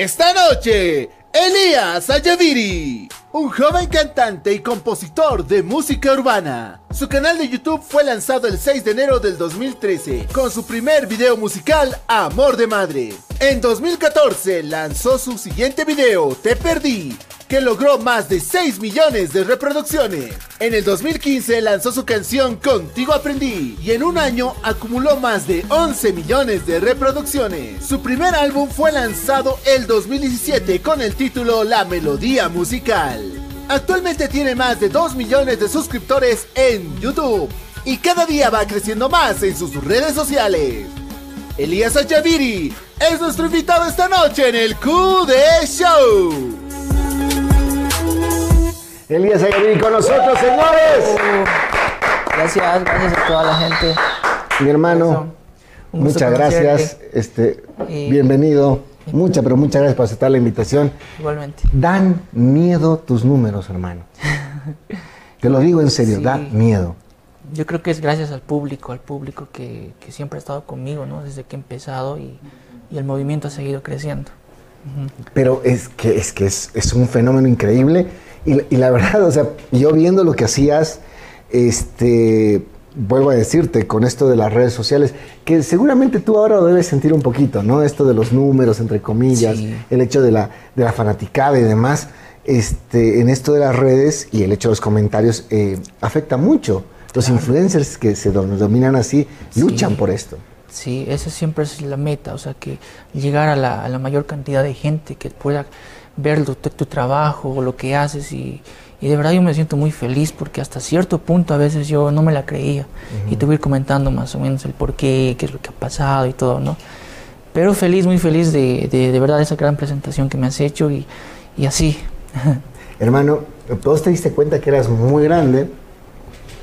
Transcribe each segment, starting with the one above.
Esta noche, Elías Ayaviri, un joven cantante y compositor de música urbana. Su canal de YouTube fue lanzado el 6 de enero del 2013 con su primer video musical Amor de Madre. En 2014 lanzó su siguiente video, Te Perdí, que logró más de 6 millones de reproducciones. En el 2015 lanzó su canción Contigo Aprendí y en un año acumuló más de 11 millones de reproducciones. Su primer álbum fue lanzado el 2017 con el título La Melodía Musical. Actualmente tiene más de 2 millones de suscriptores en YouTube y cada día va creciendo más en sus redes sociales. Elías Ayaviri es nuestro invitado esta noche en el QD Show. Elías Ayaviri con nosotros, señores. Gracias, gracias a toda la gente. Mi hermano, muchas gracias. Este, Y- bienvenido. Muchas, pero muchas gracias por aceptar la invitación. Igualmente. Dan miedo tus números, hermano. Te lo digo en serio, Sí. da miedo. Yo creo que es gracias al público, al público que, que siempre ha estado conmigo, ¿no? Desde que he empezado y, y el movimiento ha seguido creciendo. Pero es que es, que es, es un fenómeno increíble. Y, la- y la verdad, o sea, yo viendo lo que hacías, este, vuelvo a decirte, con esto de las redes sociales, que seguramente tú ahora lo debes sentir un poquito, ¿no? Esto de los números, entre comillas, Sí. el hecho de la, de la fanaticada y demás, este, en esto de las redes y el hecho de los comentarios, eh, afecta mucho. Los influencers que se dom- dominan así luchan Sí. por esto. Sí, esa siempre es la meta, o sea, que llegar a la, a la mayor cantidad de gente que pueda ver tu, tu trabajo o lo que haces y, y de verdad yo me siento muy feliz porque hasta cierto punto a veces yo no me la creía y te voy a ir comentando más o menos el por qué, qué es lo que ha pasado y todo, ¿no? Pero feliz, muy feliz de, de, de verdad esa gran presentación que me has hecho y, y así. Hermano, vos te diste cuenta que eras muy grande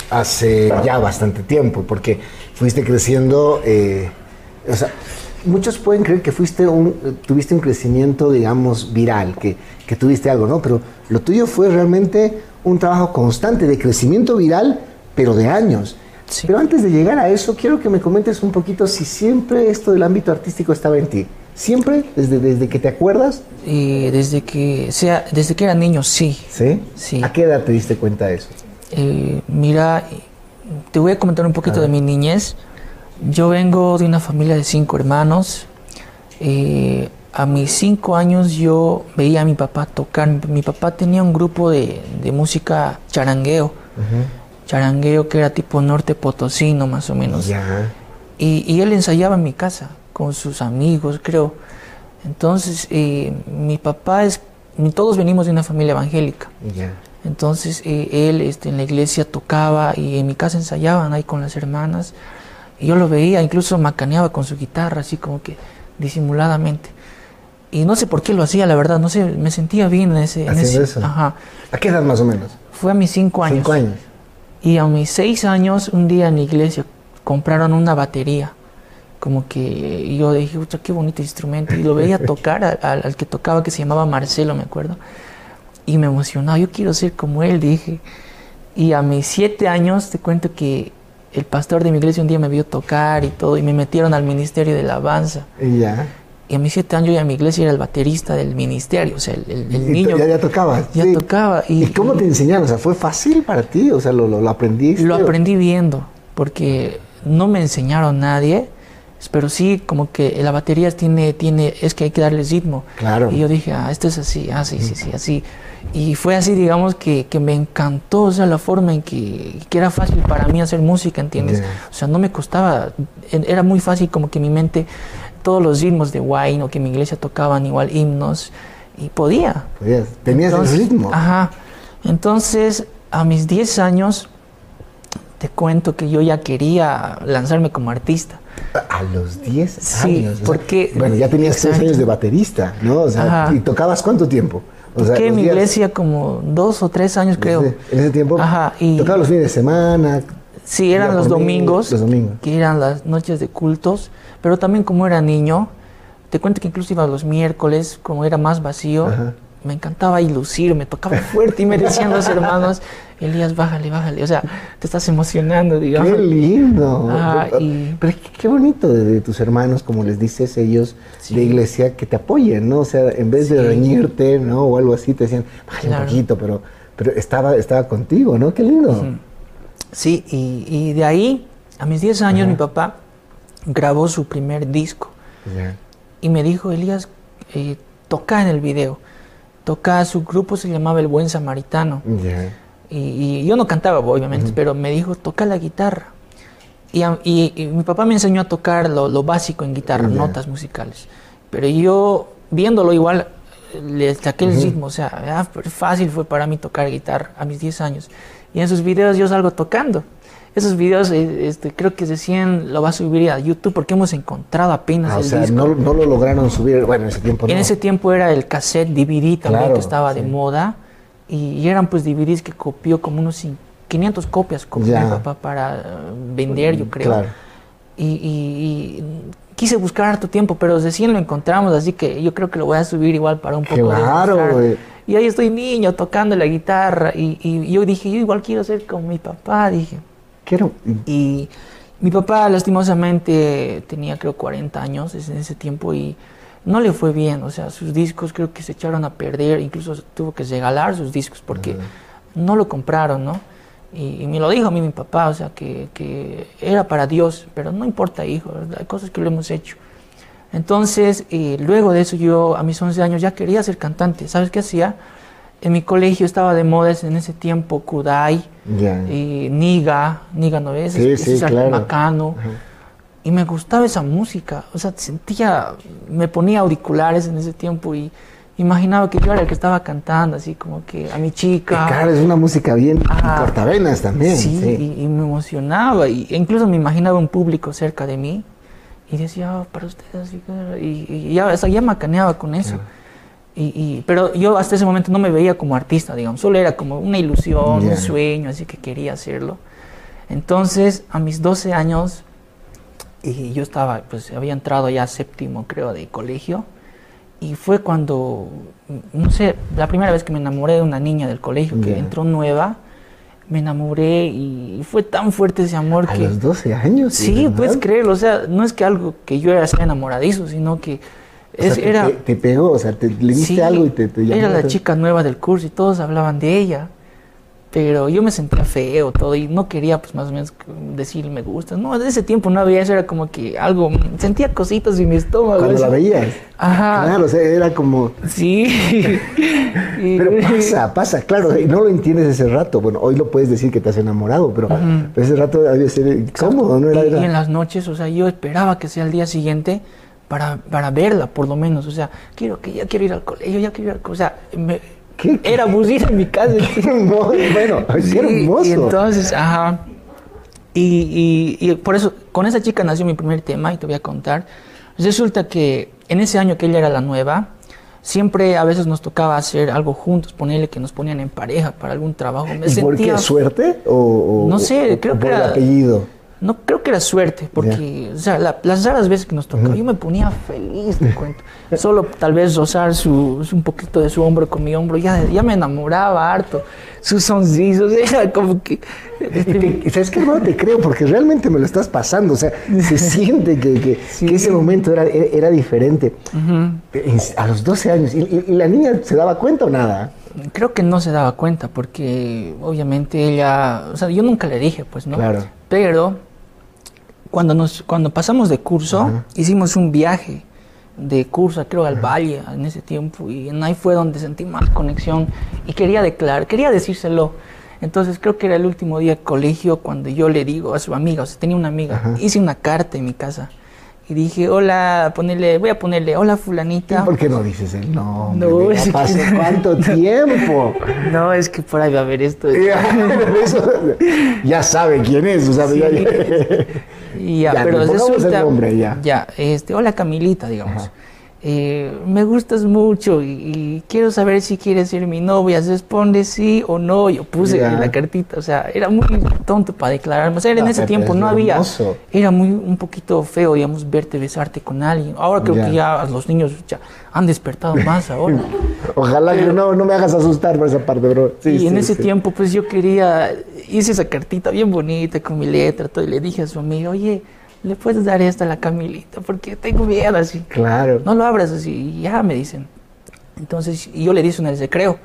hace ya bastante tiempo, porque fuiste creciendo, eh, o sea, muchos pueden creer que fuiste un, eh, tuviste un crecimiento, digamos, viral, que, que tuviste algo, ¿no? Pero lo tuyo fue realmente un trabajo constante de crecimiento viral, pero de años. Sí. Pero antes de llegar a eso, quiero que me comentes un poquito si siempre esto del ámbito artístico estaba en ti. ¿Siempre? ¿Desde, desde que te acuerdas? Y desde que, sea, desde que era niño, sí. ¿Sí? Sí. ¿A qué edad te diste cuenta de eso? Eh, mira, te voy a comentar un poquito de mi niñez. Yo vengo de una familia de cinco hermanos. Eh, a mis cinco años yo veía a mi papá tocar. Mi, papá tenía un grupo de, de música charangueo. Charangueo que era tipo norte potosino más o menos. Y, y él ensayaba en mi casa con sus amigos, creo. Entonces, eh, mi papá es, todos venimos de una familia evangélica. Entonces eh, él este, en la iglesia tocaba y en mi casa ensayaban ahí con las hermanas. Y yo lo veía, incluso macaneaba con su guitarra, así como que disimuladamente. Y no sé por qué lo hacía, la verdad, no sé, me sentía bien en ese... en ese- eso. Ajá. ¿A qué edad más o menos? Fue a mis cinco años. Cinco años. Y a mis seis años, un día en la iglesia, compraron una batería. Como que yo dije, "Pucha, qué bonito instrumento. Y lo veía tocar al que tocaba, que se llamaba Marcelo, me acuerdo. Y me emocionaba, yo quiero ser como él, dije. Y a mis siete años, te cuento que el pastor de mi iglesia un día me vio tocar y todo, y me metieron al ministerio de alabanza. Y ya. Y a mis siete años, yo iba a mi iglesia era el baterista del ministerio, o sea, el, el- niño. Ya, ya tocabas. Ya sí. tocaba. ¿Y, Y, cómo te enseñaron? O sea, ¿fue fácil para ti? O sea, ¿lo, lo, lo aprendiste? Lo aprendí viendo, porque no me enseñaron nadie, pero sí como que la batería tiene, tiene, es que hay que darle ritmo. Claro. Y yo dije, ah, esto es así, ah, sí, sí, sí, así. Y fue así, digamos, que, que me encantó, o sea, la forma en que, que era fácil para mí hacer música, ¿entiendes? O sea, no me costaba, era muy fácil como que mi mente, todos los ritmos de wine o que en mi iglesia tocaban igual himnos, y podía. Podías- Tenías Entonces, el ritmo. Ajá. Entonces, a mis 10 años, te cuento que yo ya quería lanzarme como artista. A los 10 Sí, años. sea, porque- bueno, ya tenías tres Exacto. años de baterista, ¿no? O sea. ¿y tocabas cuánto tiempo? O sea, en mi días- iglesia como dos o tres años, creo. En ese tiempo. Ajá, y- Tocabas los fines de semana. Sí, eran los domingos, los domingos. que eran las noches de cultos, pero también como era niño, te cuento que incluso iba los miércoles, como era más vacío, Ajá. me encantaba ahí lucirme, tocaba fuerte y me decían los hermanos, Elías, bájale, bájale. O sea, te estás emocionando, digamos. Qué lindo. Ah, y- Pero qué, qué bonito de, de tus hermanos, como les dices ellos Sí. de iglesia, que te apoyen, ¿no? O sea, en vez de reñirte, ¿no? O algo así, te decían, bájale Claro. un poquito, pero, pero estaba, estaba contigo, ¿no? Qué lindo. Sí, y, y de ahí, a mis 10 años, Ajá. mi papá grabó su primer disco y me dijo, Elías, eh, toca en el video. Toca, su grupo se llamaba El Buen Samaritano. Y, y yo no cantaba, obviamente, pero me dijo, toca la guitarra. Y, y- y mi papá me enseñó a tocar lo, lo básico en guitarra, notas musicales. Pero yo, viéndolo igual, le saqué el Ujú. ritmo. O sea, ah, fácil fue para mí tocar guitarra a mis 10 años. Y en sus videos yo salgo tocando. Esos videos, eh, este, creo que recién lo va a subir a YouTube porque hemos encontrado apenas Ah, o el sea, disco. no, no lo lograron subir, bueno, en ese tiempo no. En ese tiempo era el cassette DVD también Claro, que estaba de sí. moda y, eran pues DVDs que copió como unos cin- 500 copias copió mi papá para eh, vender yo creo. Claro. Y, y- y quise buscar harto tiempo pero recién lo encontramos así que yo creo que lo voy a subir igual para un poco de Claro, güey. Y ahí estoy niño tocando la guitarra y, y yo dije yo igual quiero ser como mi papá dije. Quiero, Y mi papá lastimosamente tenía creo 40 años en ese tiempo y no le fue bien, o sea, sus discos creo que se echaron a perder, incluso tuvo que regalar sus discos porque no lo compraron, ¿no? Y, y me lo dijo a mí mi papá, o sea, que, que era para Dios, pero no importa, hijo, hay cosas que lo hemos hecho. Entonces, eh, luego de eso yo a mis 11 años ya quería ser cantante, ¿sabes qué hacía? En mi colegio estaba de moda en ese tiempo Kudai, y Niga, Niga no es, Sí, sí, claro. bacano. Y me gustaba esa música, o sea, sentía, me ponía auriculares en ese tiempo y imaginaba que yo era el que estaba cantando, así como que a mi chica. Claro, es una música bien Ah. cortavenas también. Sí, Sí, Y, y me emocionaba, y, e incluso me imaginaba un público cerca de mí y decía, "Ah, para ustedes, y, y- y ya, o sea, ya macaneaba con eso. Claro. Y, y- pero yo hasta ese momento no me veía como artista, digamos, solo era como una ilusión, Ya. un sueño, así que quería hacerlo. Entonces, a mis 12 años, y yo estaba, pues había entrado ya a séptimo, creo, de colegio, y fue cuando, no sé, la primera vez que me enamoré de una niña del colegio que entró nueva, me enamoré y fue tan fuerte ese amor A que... los 12 años. Sí, ¿verdad? puedes creerlo, o sea, no es que algo que yo era así enamoradizo, sino que O sea, te- era... te, pegó, o sea, te, le diste Sí, algo y te, te llamó Era la chica nueva del curso y todos hablaban de ella. Pero yo me sentía feo todo y no quería pues más o menos decir me gusta. No, de ese tiempo no había eso, era como que algo, sentía cositas en mi estómago. Cuando la veías. Ajá. Claro, o sea, era como... Sí. Pero pasa, pasa, claro, y no lo entiendes ese rato. Bueno, hoy lo puedes decir que te has enamorado, pero, pero ese rato debe ser cómodo, ¿no? Era, era- y en las noches, o sea, yo esperaba que sea el día siguiente para, para verla, por lo menos. O sea, quiero que ya quiero ir al colegio, ya quiero ir al colegio. O sea, me- ¿Qué? era abusiva en mi casa. Bueno, qué Sí, hermoso. Y entonces, ajá. Y, y- y por eso, con esa chica nació mi primer tema y te voy a contar. Resulta que en ese año que ella era la nueva, siempre a veces nos tocaba hacer algo juntos, ponerle que nos ponían en pareja para algún trabajo. Me ¿Y por sentía qué? ¿Suerte? O, o- No sé, o- creo o que por el apellido. No creo que era suerte, porque o sea, la- las raras veces que nos tocaba, yo me ponía feliz, te cuento. Solo tal vez rozar su, su- un poquito de su hombro con mi hombro, ya, ya me enamoraba harto. Sus sonrisos, era como que... Y te- y ¿Sabes qué, hermano? Te creo, porque realmente me lo estás pasando. O sea, se siente que, que- que ese momento era, era, diferente. En- A los 12 años. ¿Y, y- y la niña se daba cuenta o nada? Creo que no se daba cuenta, porque obviamente ella... O sea, yo nunca le dije, pues, ¿no? Claro. Pero cuando, nos, cuando pasamos de curso, hicimos un viaje de curso, creo, al valle en ese tiempo. Y en ahí fue donde sentí más conexión y quería declarar, quería decírselo. Entonces creo que era el último día de colegio cuando yo le digo a su amiga, o sea, tenía una amiga, hice una carta en mi casa y dije, hola, ponerle, voy a ponerle, hola fulanita. ¿Por qué no dices el nombre? No, es que- pasó cuánto tiempo. No, es que por ahí va a haber esto. Ya sabe quién es. O sea, ya- Y ya, Ya, pero resulta, el nombre, ya. este, hola Camilita, digamos. Ajá. Eh, me gustas mucho y, y quiero saber si quieres ser mi novia, responde sí o no. Yo puse la cartita, o sea, era muy tonto para declararme. O sea, en No, ese tiempo no había, hermoso. era muy un poquito feo, digamos, verte besarte con alguien. Ahora creo que ya los niños ya han despertado más ahora. Ojalá que no, no me hagas asustar por esa parte, bro. Sí, y en ese sí. tiempo, pues yo quería, hice esa cartita bien bonita con mi letra, todo, y le dije a su amiga, oye, ¿le puedes dar esta a la Camilita? Porque tengo miedo así. Claro. No lo abras así, y ya me dicen. Entonces, y yo le dije en el recreo.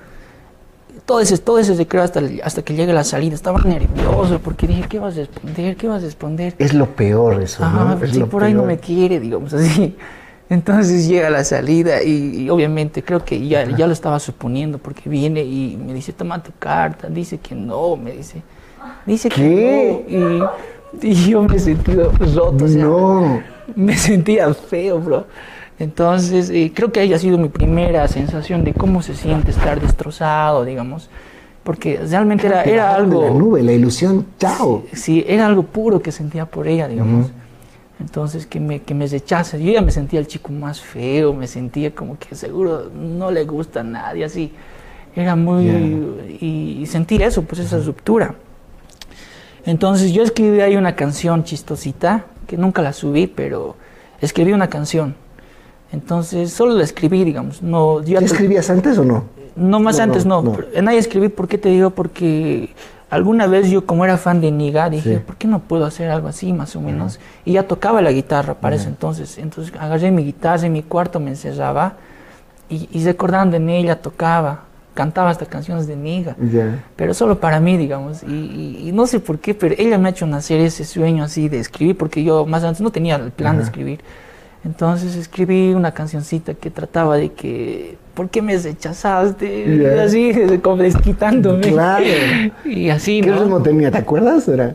Todo ese, todo ese recreo hasta, hasta que llegue la salida. Estaba nervioso porque dije, ¿qué vas a responder? ¿Qué vas a responder? Es lo peor eso, Ajá, ¿no? Es lo por ahí no me quiere, digamos así. Entonces llega la salida y, y obviamente creo que ya, ya lo estaba suponiendo porque viene y me dice, toma tu carta, dice que no, me dice. Dice ¿Qué? que no. Y, y yo me sentí roto, o sea, No. me sentía feo, bro. Entonces, eh, creo que haya sido mi primera sensación de cómo se siente estar destrozado, digamos. Porque realmente era, era algo... La nube, la ilusión, chao. Sí, era algo puro que sentía por ella, digamos. Entonces, que me, que me rechace. Yo ya me sentía el chico más feo, me sentía como que seguro no le gusta a nadie, así. Era muy... Y, y sentí eso, pues esa ruptura. Entonces, yo escribí ahí una canción chistosita, que nunca la subí, pero escribí una canción. Entonces, solo la escribí, digamos. No, yo ¿Ya to- escribías antes o no? no, más No, antes no, no. En ahí escribí, ¿por qué te digo? Porque alguna vez yo, como era fan de Niga, dije, Sí. ¿por qué no puedo hacer algo así, más o menos? Y ya tocaba la guitarra para ese entonces. Entonces agarré mi guitarra en mi cuarto, me encerraba y, y recordando en ella, tocaba, cantaba hasta canciones de Niga. Pero solo para mí, digamos. Y, y- y no sé por qué, pero ella me ha hecho nacer ese sueño así de escribir, porque yo más antes no tenía el plan de escribir. Entonces escribí una cancioncita que trataba de que, ¿por qué me rechazaste? Así, como desquitándome. Claro. Y así, ¿Qué ¿no? ritmo tenía? ¿Te acuerdas? Era?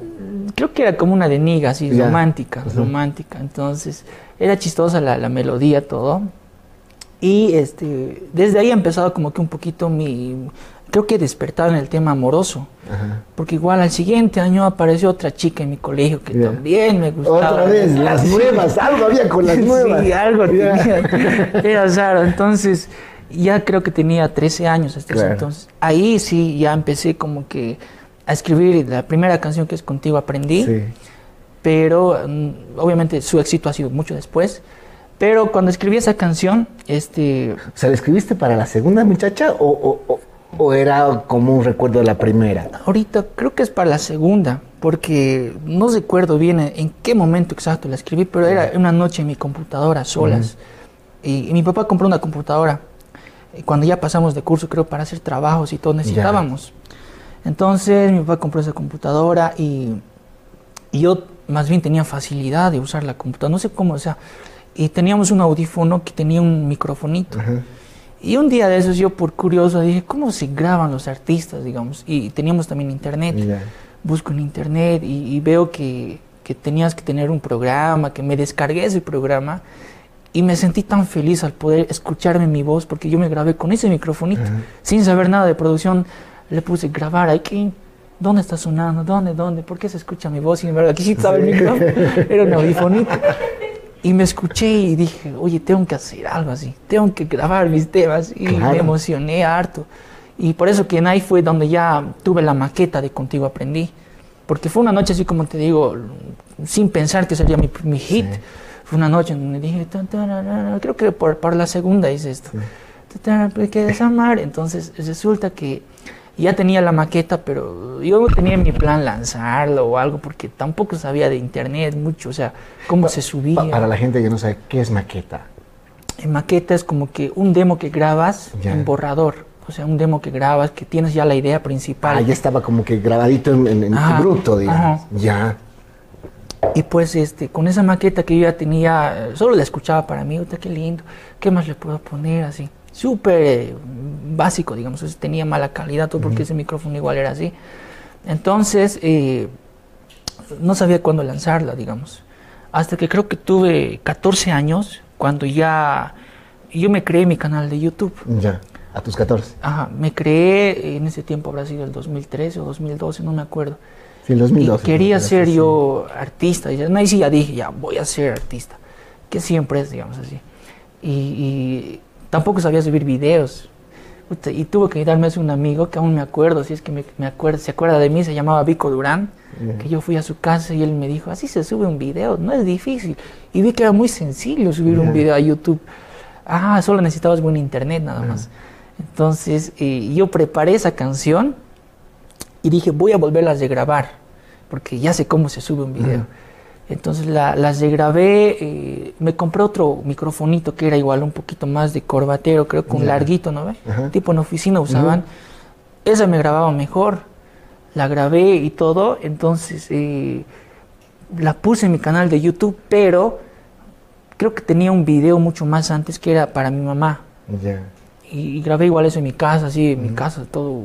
Creo que era como una de niga, así, romántica, romántica. Entonces, era chistosa la, la melodía, todo. Y este, desde ahí ha empezado como que un poquito mi, creo que despertar en el tema amoroso. Ajá. Porque igual al siguiente año apareció otra chica en mi colegio que también me gustaba. Otra vez, las nuevas, algo había con las nuevas. Sí, algo tenía. Era raro. Entonces, ya creo que tenía 13 años hasta ese entonces. Ahí sí, ya empecé como que a escribir la primera canción que es Contigo Aprendí. Sí. Pero mm, obviamente su éxito ha sido mucho después. Pero cuando escribí esa canción, este, O sea, ¿la escribiste para la segunda muchacha o, o- o- o era como un recuerdo de la primera? Ahorita creo que es para la segunda, porque no recuerdo bien en, qué momento exacto la escribí, pero era una noche en mi computadora, solas. y, y mi papá compró una computadora. Y cuando ya pasamos de curso, creo, para hacer trabajos y todo, necesitábamos. Entonces mi papá compró esa computadora y, y yo más bien tenía facilidad de usar la computadora, no sé cómo, o sea, y teníamos un audífono que tenía un microfonito. Ajá. Y un día de esos yo por curioso dije, ¿cómo se graban los artistas, digamos? Y teníamos también internet. Ya. Busco en internet y, y veo que, que tenías que tener un programa, que me descargué ese programa y me sentí tan feliz al poder escucharme mi voz porque yo me grabé con ese microfonito, Ajá. sin saber nada de producción. Le puse grabar aquí. ¿Dónde está sonando? ¿Dónde? ¿Dónde? ¿Por qué se escucha mi voz? Y en verdad, aquí sí estaba el micrófono. Era un audifonito. Y me escuché y dije, oye, tengo que hacer algo así, tengo que grabar mis temas. Y Claro. me emocioné harto. Y por eso que en ahí fue donde ya tuve la maqueta de Contigo Aprendí. Porque fue una noche así como te digo, sin pensar que sería mi, mi hit. Sí. Fue una noche donde dije, creo que por, por la segunda hice esto. "Tan, tan, ra, que desamar. Entonces resulta que ya tenía la maqueta, pero yo no tenía en mi plan lanzarlo o algo porque tampoco sabía de internet mucho, o sea, cómo se subía. Pa- para la gente que no sabe qué es maqueta. En maqueta es como que un demo que grabas Ya. en borrador. O sea, un demo que grabas, que tienes ya la idea principal. Ah, ya estaba como que grabadito en, en- en Ajá, bruto, digamos. ajá. Ya. Y pues este, con esa maqueta que yo ya tenía, solo la escuchaba para mí, "Uta, qué lindo, ¿qué más le puedo poner así? Súper eh, básico, digamos, tenía mala calidad, todo porque ese micrófono igual era así. Entonces, eh, no sabía cuándo lanzarla, digamos. Hasta que creo que tuve 14 años, cuando ya yo me creé mi canal de YouTube. Ya. A tus 14. Ajá, me creé, en ese tiempo habrá sido el 2013 o 2012, no me acuerdo. Sí, en 2012. Y quería ser Sí. yo artista. Y ahí sí ya dije, ya voy a ser artista. Que siempre es, digamos así. y tampoco sabía subir videos. Y tuvo que ayudarme a un amigo que aún me acuerdo, si es que me, me acuerdo, se acuerda de mí, se llamaba Vico Durán, que yo fui a su casa y él me dijo, así se sube un video, no es difícil. Y vi que era muy sencillo subir un video a YouTube. Ah, solo necesitabas buen internet nada más. Entonces eh, yo preparé esa canción y dije, voy a volverlas a grabar, porque ya sé cómo se sube un video. Entonces la- las regrabé, eh, me compré otro microfonito que era igual un poquito más de corbatero, creo que un larguito, ¿no ve? Ajá. Tipo en oficina usaban. Esa me grababa mejor, la grabé y todo, entonces eh, la puse en mi canal de YouTube, pero creo que tenía un video mucho más antes que era para mi mamá Ya. Y, y grabé igual eso en mi casa, así, en mi casa, todo.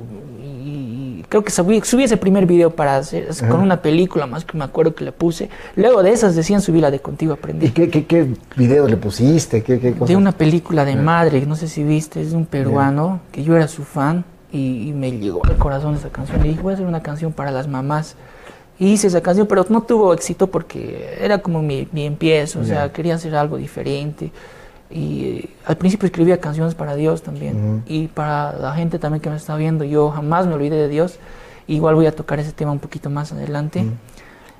Y, y creo que subí, subí ese primer video para hacer, es con Ajá. una película más que me acuerdo que le puse. Luego de esas decían subir la de Contigo ¿Y Aprendí. qué, qué, qué videos le pusiste? ¿Qué, qué? De una película de madre, no sé si viste, es de un peruano, que yo era su fan y, y me llegó al corazón esa canción. Le dije, voy a hacer una canción para las mamás. Y hice esa canción, pero no tuvo éxito porque era como mi, mi empiezo, o sea, quería hacer algo diferente. Y al principio escribía canciones para Dios también. Ujú. Y para la gente también que me está viendo, yo jamás me olvidé de Dios. Igual voy a tocar ese tema un poquito más adelante.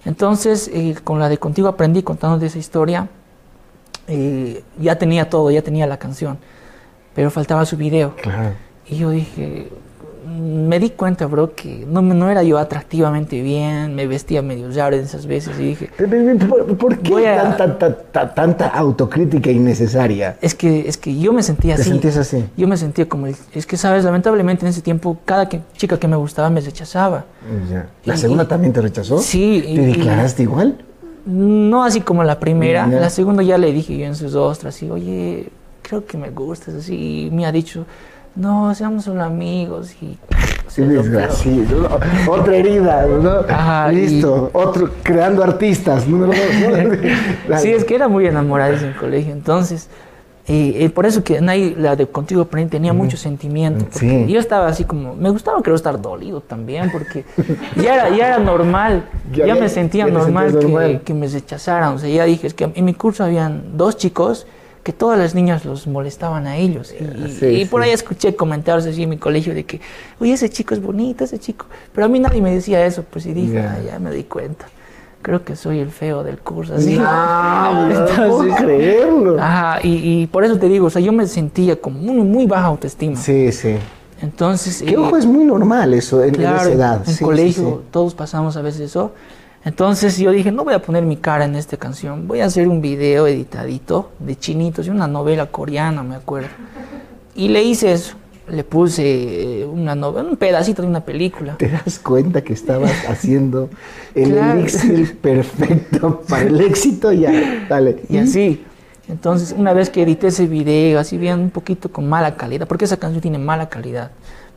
Entonces, eh, con la de Contigo aprendí contando de esa historia. eh, ya tenía todo, ya tenía la canción, pero faltaba su video. Claro. Y yo dije, me di cuenta, bro, que no, me- no era yo atractivamente bien, me vestía medio raro en esas veces y dije, ¿Por, por qué a- tanta, tanta, tanta autocrítica innecesaria? es que, es que yo me sentía ¿Te así. sentías así? Yo me sentía como, el- es que, sabes, lamentablemente en ese tiempo cada que- chica que me gustaba me rechazaba. Ya. ¿La Y- segunda y- también te rechazó? Sí, ¿Te y- y- declaraste igual? No así como la primera, Ya. la segunda ya le dije yo en sus ostras, así, oye, creo que me gustas, así, y me ha dicho, no, seamos solo amigos, y... Sí, desgraciado. Otra herida, ¿no? Ajá, y- Listo. Otro, creando artistas. Sí, es que era muy enamorada en el colegio, entonces, eh, eh, por eso que nadie, la de Contigo Aprendí tenía mucho sentimiento, Sí. yo estaba así como, me gustaba creo estar dolido también, porque ya era, ya era normal, Ya- me sentía ya normal, que, normal. que me rechazaran, o sea, ya dije, es que en mi curso habían dos chicos que todas las niñas los molestaban a ellos, y, Sí, y por ahí escuché comentarios así en mi colegio de que, oye, ese chico es bonito, ese chico, pero a mí nadie me decía eso, pues y dije, Ya. "Ah, ya me di cuenta. Creo que soy el feo del curso, así. No, no puedo creerlo. Ajá, y, y por eso te digo, o sea, yo me sentía como muy, muy baja autoestima. Sí, sí. Entonces, Que eh, ojo, es muy normal eso en, en claro, esa edad. en Sí, sí, colegio sí. todos pasamos a veces eso. Entonces yo dije, no voy a poner mi cara en esta canción, voy a hacer un video editadito de chinitos, y una novela coreana, me acuerdo. Y le hice eso, le puse eh, una novela, un pedacito de una película. Te das cuenta que estabas haciendo el Claro. elixir perfecto para el éxito. Ya, dale. Y así. Entonces, una vez que edité ese video, así bien un poquito con mala calidad, porque esa canción tiene mala calidad.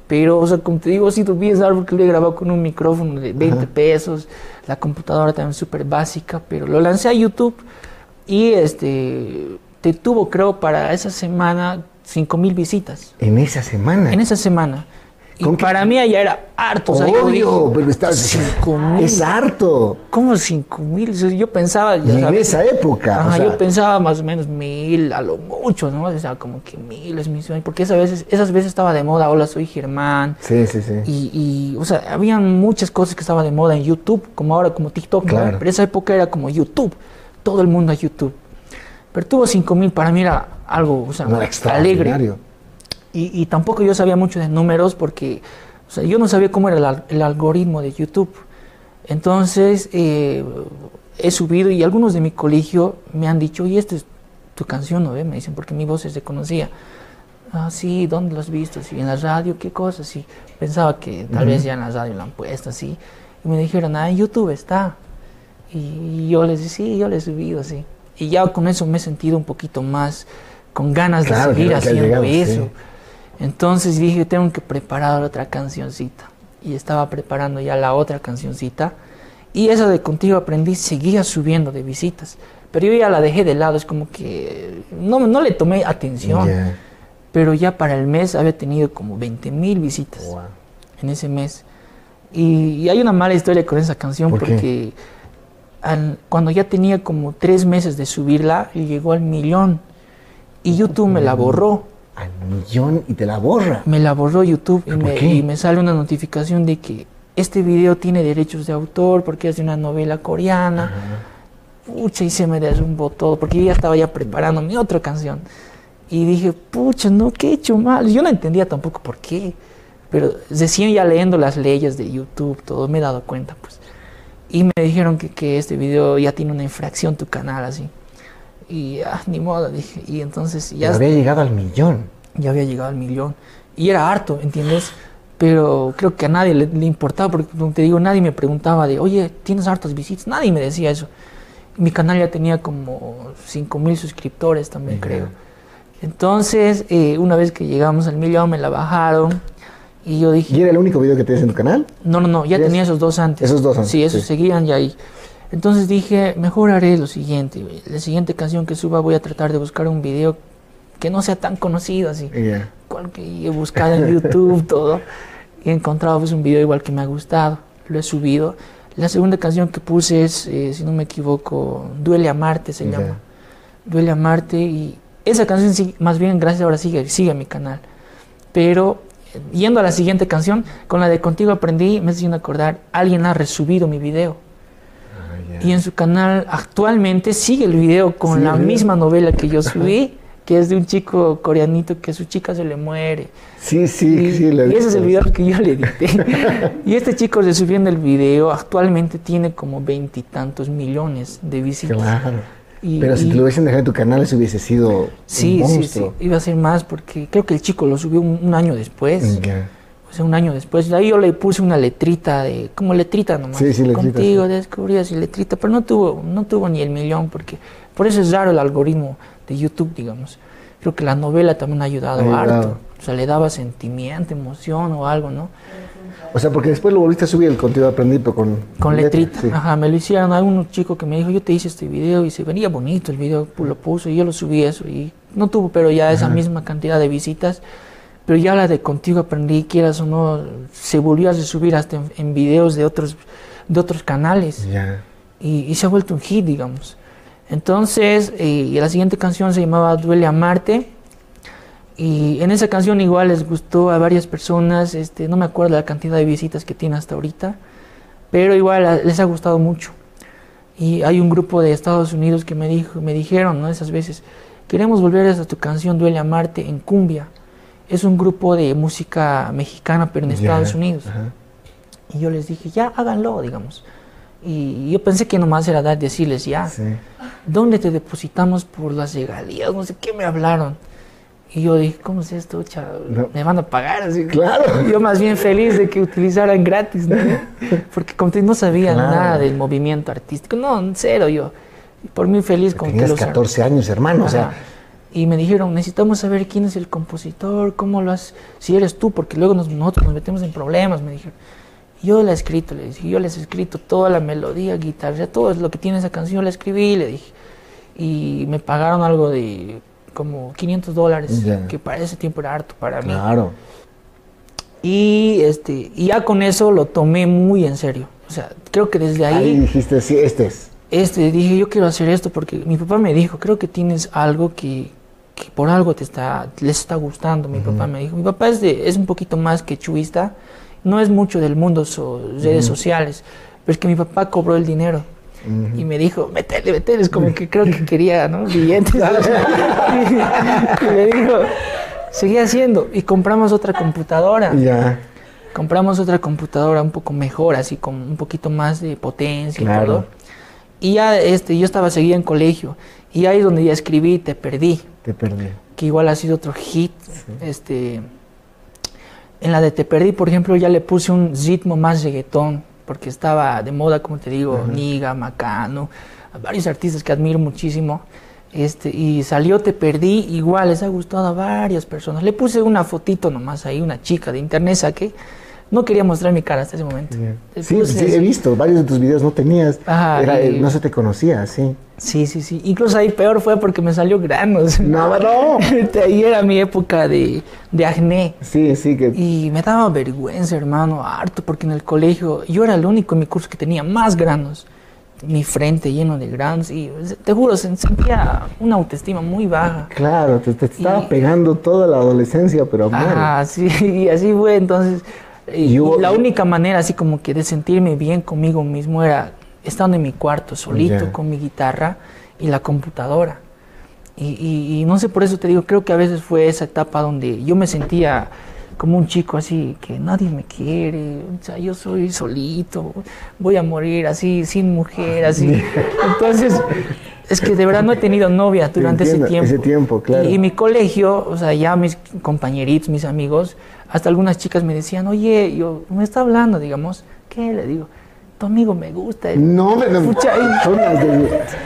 Pero, o sea, como te digo, si tú algo que lo he grabado con un micrófono de 20 Ajá. pesos, la computadora también súper básica, pero lo lancé a YouTube y este te tuvo, creo, para esa semana 5 mil visitas. En esa semana. En esa semana. Y ¿Con qué- para mí ya era harto. o sea, Obvio, pero estás. "Cinco mil". Es harto. ¿Cómo 5 mil? Yo pensaba, en sabes, esa época. Ajá, o sea, yo pensaba más o menos mil, a lo mucho, ¿no? O sea, como que mil es mi sueño. Porque esas veces, esas veces estaba de moda, hola, soy Germán. Sí, sí, sí. Y, y, o sea, habían muchas cosas que estaban de moda en YouTube, como ahora, como TikTok, ¿no? Claro. Pero esa época era como YouTube, todo el mundo a YouTube. Pero tuvo 5 mil, para mí era algo, o sea, No, alegre. Y, y tampoco yo sabía mucho de números porque o sea, yo no sabía cómo era el, el algoritmo de YouTube. Entonces eh, he subido y algunos de mi colegio me han dicho, oye, esta es tu canción, ¿no? ve?". Me dicen, porque mi voz se reconocía. Ah, sí, ¿dónde lo has visto? Sí, en la radio, ¿qué cosa? Sí, pensaba que tal vez ya en la radio lo han puesto así. Y me dijeron, ah, en YouTube está. Y yo les dije, sí, yo le he subido así. Y ya con eso me he sentido un poquito más con ganas Claro, de seguir haciendo llegado, sí. Entonces dije, tengo que preparar otra cancioncita. Y estaba preparando ya la otra cancioncita. Y esa de Contigo Aprendí seguía subiendo de visitas. Pero yo ya la dejé de lado, es como que no, no le tomé atención. Pero ya para el mes había tenido como 20 mil visitas Wow. en ese mes. Y, y hay una mala historia con esa canción ¿Por porque al- cuando ya tenía como tres meses de subirla, llegó al millón. Y YouTube me la borró. Al millón y te la borra. Me la borró YouTube y me sale una notificación de que este video tiene derechos de autor porque es de una novela coreana. Pucha, y se me derrumbó todo porque yo ya estaba ya preparando mi otra canción. Y dije, pucha, no, ¿qué he hecho mal? Yo no entendía tampoco por qué. Pero recién ya leyendo las leyes de YouTube, todo, me he dado cuenta, pues. Y me dijeron que, que este video ya tiene una infracción tu canal, así. Y, ah, ni modo, dije. Y entonces ya... Ya había llegado al millón. ya había llegado al millón. Y era harto, ¿entiendes? Pero creo que a nadie le, le importaba, porque como te digo, nadie me preguntaba de, oye, ¿tienes hartas visitas? Nadie me decía eso. Mi canal ya tenía como 5 mil suscriptores también, creo. Entonces, eh, una vez que llegamos al millón, me la bajaron. Y yo dije, ¿Y era el único video que tenías en tu canal? no, no, no, ya tenía esos dos antes. Esos dos antes, Sí, esos sí. seguían ya ahí. Entonces dije, mejor haré lo siguiente. La siguiente canción que suba voy a tratar de buscar un video que no sea tan conocido así. Cual que he buscado en YouTube, todo. Y he encontrado pues, un video igual que me ha gustado. Lo he subido. La segunda canción que puse es, eh, si no me equivoco, Duele Amarte se Ya. llama. Duele Amarte. Y esa canción, sí, más bien, gracias ahora sigue, sigue mi canal. Pero yendo a la siguiente canción, con la de Contigo Aprendí, me haciendo acordar, alguien ha resubido mi video. Y en su canal actualmente sigue el video con Sí, la ¿verdad? misma novela que yo subí, que es de un chico coreanito que su chica se le muere. Sí, sí, Y, sí. he y ese es el video que yo le edité. y este chico resubiendo el video actualmente tiene como veintitantos millones de visitas. Claro. Y- Pero si y- te lo hubiesen dejado en tu canal, eso hubiese sido Sí, un sí, sí. monstruo. Iba a ser más porque creo que el chico lo subió un, un año después. Ya. O sea, un año después. Ahí yo le puse una letrita de, como letrita nomás. Sí, sí, letrita, Contigo sí. descubrí así letrita, pero no tuvo, no tuvo ni el millón porque por eso es raro el algoritmo de YouTube, digamos. Creo que la novela también ha ayudado, Ha ayudado. harto. O sea, le daba sentimiento, emoción o algo, ¿no? O sea, porque después lo volviste a subir el contenido aprendido, pero con, Con letra, letrita. sí. Ajá, me lo hicieron. Hay un chico que me dijo, yo te hice este video y se venía bonito el video, lo puso y yo lo subí eso y no tuvo, pero ya esa misma cantidad de visitas. Pero ya la de Contigo Aprendí, quieras o no, se volvió a subir hasta en, en videos de otros, de otros canales Ya. y, y se ha vuelto un hit, digamos. Entonces, eh, y la siguiente canción se llamaba Duele Amarte. Y en esa canción igual les gustó a varias personas, este, no me acuerdo la cantidad de visitas que tiene hasta ahorita, pero igual a- les ha gustado mucho. Y hay un grupo de Estados Unidos que me, dijo, me dijeron, ¿no? Esas veces, queremos volver a tu canción Duele Amarte en cumbia. Es un grupo de música mexicana, pero en. Estados Unidos. Y yo les dije, ya, háganlo, digamos. Y yo pensé que nomás era dar, decirles, ya, Sí. ¿dónde te depositamos por las regalías? No sé qué me hablaron. Y yo dije, ¿cómo es esto? No. Me van a pagar. Así. Claro. Yo más bien feliz de que utilizaran gratis, ¿no? Porque como te- no sabía Claro. nada del movimiento artístico. No, en cero yo. Por mí feliz con que Tenías lo 14 años, hermano. O sea. Y me dijeron, necesitamos saber quién es el compositor, cómo lo has, si eres tú, porque luego nos- nosotros nos metemos en problemas, me dijeron. Yo la he escrito, le dije, yo les he escrito toda la melodía, guitarra, todo lo que tiene esa canción, la escribí, le dije. Y me pagaron algo de como 500 dólares, que para ese tiempo era harto para mí. claro. Y, este, y ya con eso lo tomé muy en serio. O sea, creo que desde Ahí dijiste, sí, este es. este, dije, yo quiero hacer esto porque mi papá me dijo, creo que tienes algo que, que por algo te está, les está gustando. Mi papá me dijo, mi papá es, de, es un poquito más que chuista, no es mucho del mundo so- redes sociales, pero es que mi papá cobró el dinero. Y me dijo, métele, métele, es como que creo que quería, ¿no? Billetes. y me dijo, seguí haciendo. Y compramos otra computadora. Ya. Compramos otra computadora un poco mejor, así con un poquito más de potencia y Claro. todo. Y ya este, yo estaba seguida en colegio. Y ahí es donde ya escribí Te Perdí, Te perdí. que igual ha sido otro hit. Este, en la de Te Perdí, por ejemplo, ya le puse un ritmo más reggaetón, porque estaba de moda, como te digo, Niga, Macano, varios artistas que admiro muchísimo. Este, y salió Te Perdí, igual les ha gustado a varias personas. Le puse una fotito nomás ahí, una chica de internet saqué. No quería mostrar mi cara hasta ese momento. Sí, sí, he visto. Varios de tus videos no tenías. Ajá, Era, y- No se te conocía, sí. Sí, sí, sí. Incluso ahí peor fue porque me salió granos. No, no. ahí era mi época de, de acné. Sí, sí, que. Y me daba vergüenza, hermano, harto, porque en el colegio yo era el único en mi curso que tenía más granos. mi frente lleno de granos y te juro, se- sentía una autoestima muy baja. Claro, te, te estaba Y- pegando toda la adolescencia, pero. Ah, sí, y así fue. Entonces, y la única manera, así como que de sentirme bien conmigo mismo, era estando en mi cuarto, solito, Ya. con mi guitarra y la computadora. Y, y- y no sé, por eso te digo, creo que a veces fue esa etapa donde yo me sentía como un chico así, que nadie me quiere, o sea, yo soy solito, voy a morir así, sin mujer, así. Entonces, es que de verdad no he tenido novia durante ese entiendo, tiempo. ese tiempo, claro. Y, y mi colegio, o sea, ya mis compañeritos, mis amigos, hasta algunas chicas me decían, oye, yo, me está hablando, digamos, ¿qué? Le digo, tu amigo me gusta. No, me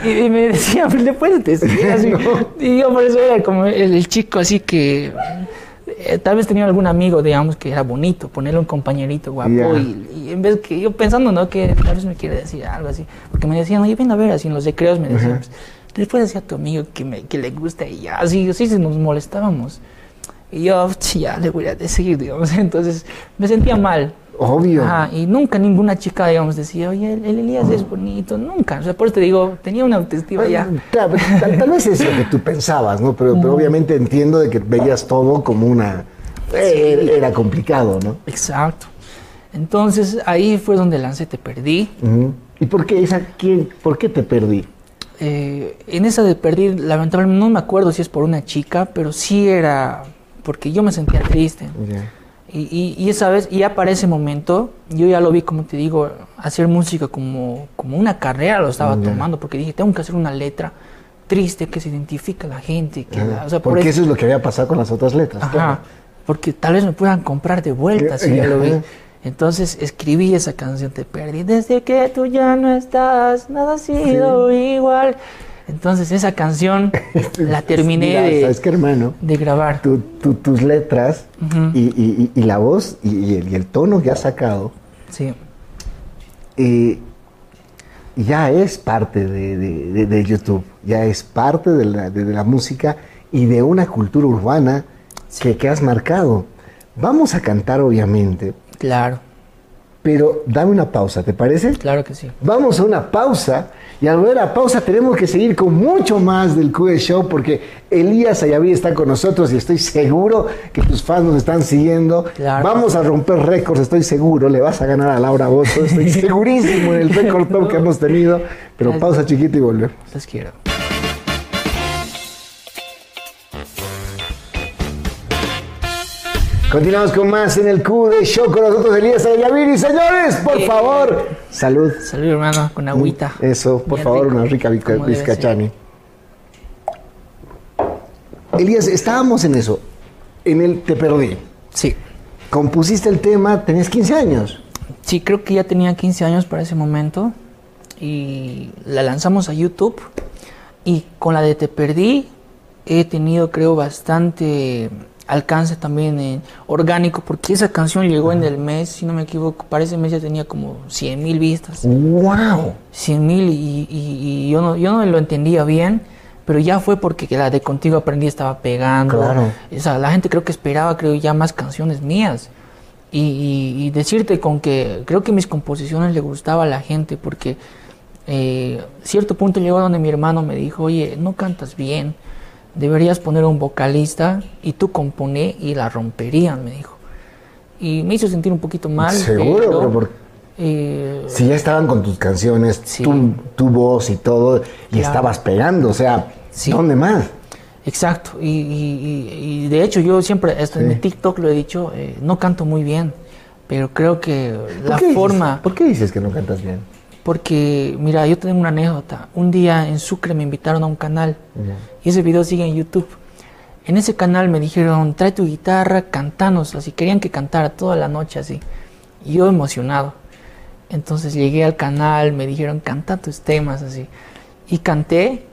y- y, me decía, "Pues, le puedes decir así. Y yo por eso era como el, el chico así que eh, tal vez tenía algún amigo, digamos, que era bonito, ponerle un compañerito guapo. Ya. Y, y en vez que yo pensando, ¿no? Que tal vez me quiere decir algo así. Porque me decían, oye, ven a ver, así en los recreos me decían, pues, le puedes decir a tu amigo que, me, que le gusta y ya, así, así nos molestábamos. Y yo, "Ch, ya le voy a decir, digamos. Entonces me sentía mal. Obvio. Ajá, y nunca ninguna chica, digamos, decía, oye, el, el Elías es bonito. Nunca. O sea, por eso te digo, tenía una autoestima ya. Claro, tal, tal vez es lo que tú pensabas, ¿no? Pero, pero obviamente entiendo de que veías todo como una... eh, Era complicado, ¿no? Exacto. Entonces ahí fue donde lancé Te Perdí. ¿Y por qué, esa, quién, por qué te perdí? Eh, en esa de Perdí, lamentablemente no me acuerdo si es por una chica, pero sí era porque yo me sentía triste. Y, y, y esa vez, y ya para ese momento, yo ya lo vi, como te digo, hacer música como, como una carrera lo estaba tomando, porque dije, tengo que hacer una letra triste que se identifique a la gente. Que la- o sea, por Porque eso- eso es lo que había pasado con las otras letras. Ajá, claro. porque tal vez me puedan comprar de vuelta si ya lo vi. Entonces escribí esa canción, Te perdí. Desde que tú ya no estás, nada ha sido igual. Entonces esa canción la terminé Mira, de, ¿Sabes qué, hermano? de grabar. Tu- tu- tus letras y, y- y- y la voz y, el, y el tono que has sacado Sí, eh, ya es parte de, de- de- de YouTube, ya es parte de la, música y de una cultura urbana que, que has marcado. Vamos a cantar, obviamente, claro, pero dame una pausa, ¿te parece? claro que sí. Vamos a una pausa y al volver a la pausa tenemos que seguir con mucho más del QE Show porque Elías Ayaví está con nosotros y estoy seguro que tus fans nos están siguiendo. Claro. Vamos a romper récords, estoy seguro. Le vas a ganar a Laura Bozo, estoy segurísimo en el récord top que hemos tenido. Pero pausa chiquita y volvemos. Les quiero. Continuamos con más en el Q de Show con nosotros Elías Ayaví. Y señores, por Eh. favor, salud. Salud, hermano, con agüita. Eso, por Bien favor, rico, una rica bizcachani. Elías, estábamos en eso. En el Te Perdí. Sí. Compusiste el tema, tenías 15 años. Sí, creo que ya tenía 15 años para ese momento y la lanzamos a YouTube y con la de Te Perdí he tenido creo bastante alcance también en orgánico porque esa canción llegó en el mes, si no me equivoco, para ese mes ya tenía como 100 mil vistas. ¡Wow! 100 mil y, y- y yo, no, yo no lo entendía bien, pero ya fue porque que la de Contigo Aprendí estaba pegando. Claro. O sea, la gente creo que esperaba, creo, ya más canciones mías. Y decirte con que creo que mis composiciones le gustaba a la gente porque eh, cierto punto llegó donde mi hermano me dijo, oye, no cantas bien, deberías poner un vocalista y tú componé y la romperían, me dijo. Y me hizo sentir un poquito mal. Seguro, pero por- eh, Si ya estaban con tus canciones, Sí. tu, tu voz y todo, y Claro. estabas pegando, o sea, Sí. ¿dónde más? Exacto, y, y- y- y de hecho yo siempre, hasta en mi TikTok lo he dicho, eh, no canto muy bien, pero creo que ¿Por la qué dices- forma, ¿Por qué dices que no cantas bien? Porque mira, yo tengo una anécdota, un día en Sucre me invitaron a un canal y ese video sigue en YouTube. En ese canal me dijeron, trae tu guitarra, cantanos, así querían que cantara toda la noche así. Y yo emocionado. Entonces llegué al canal, me dijeron, canta tus temas así. Y canté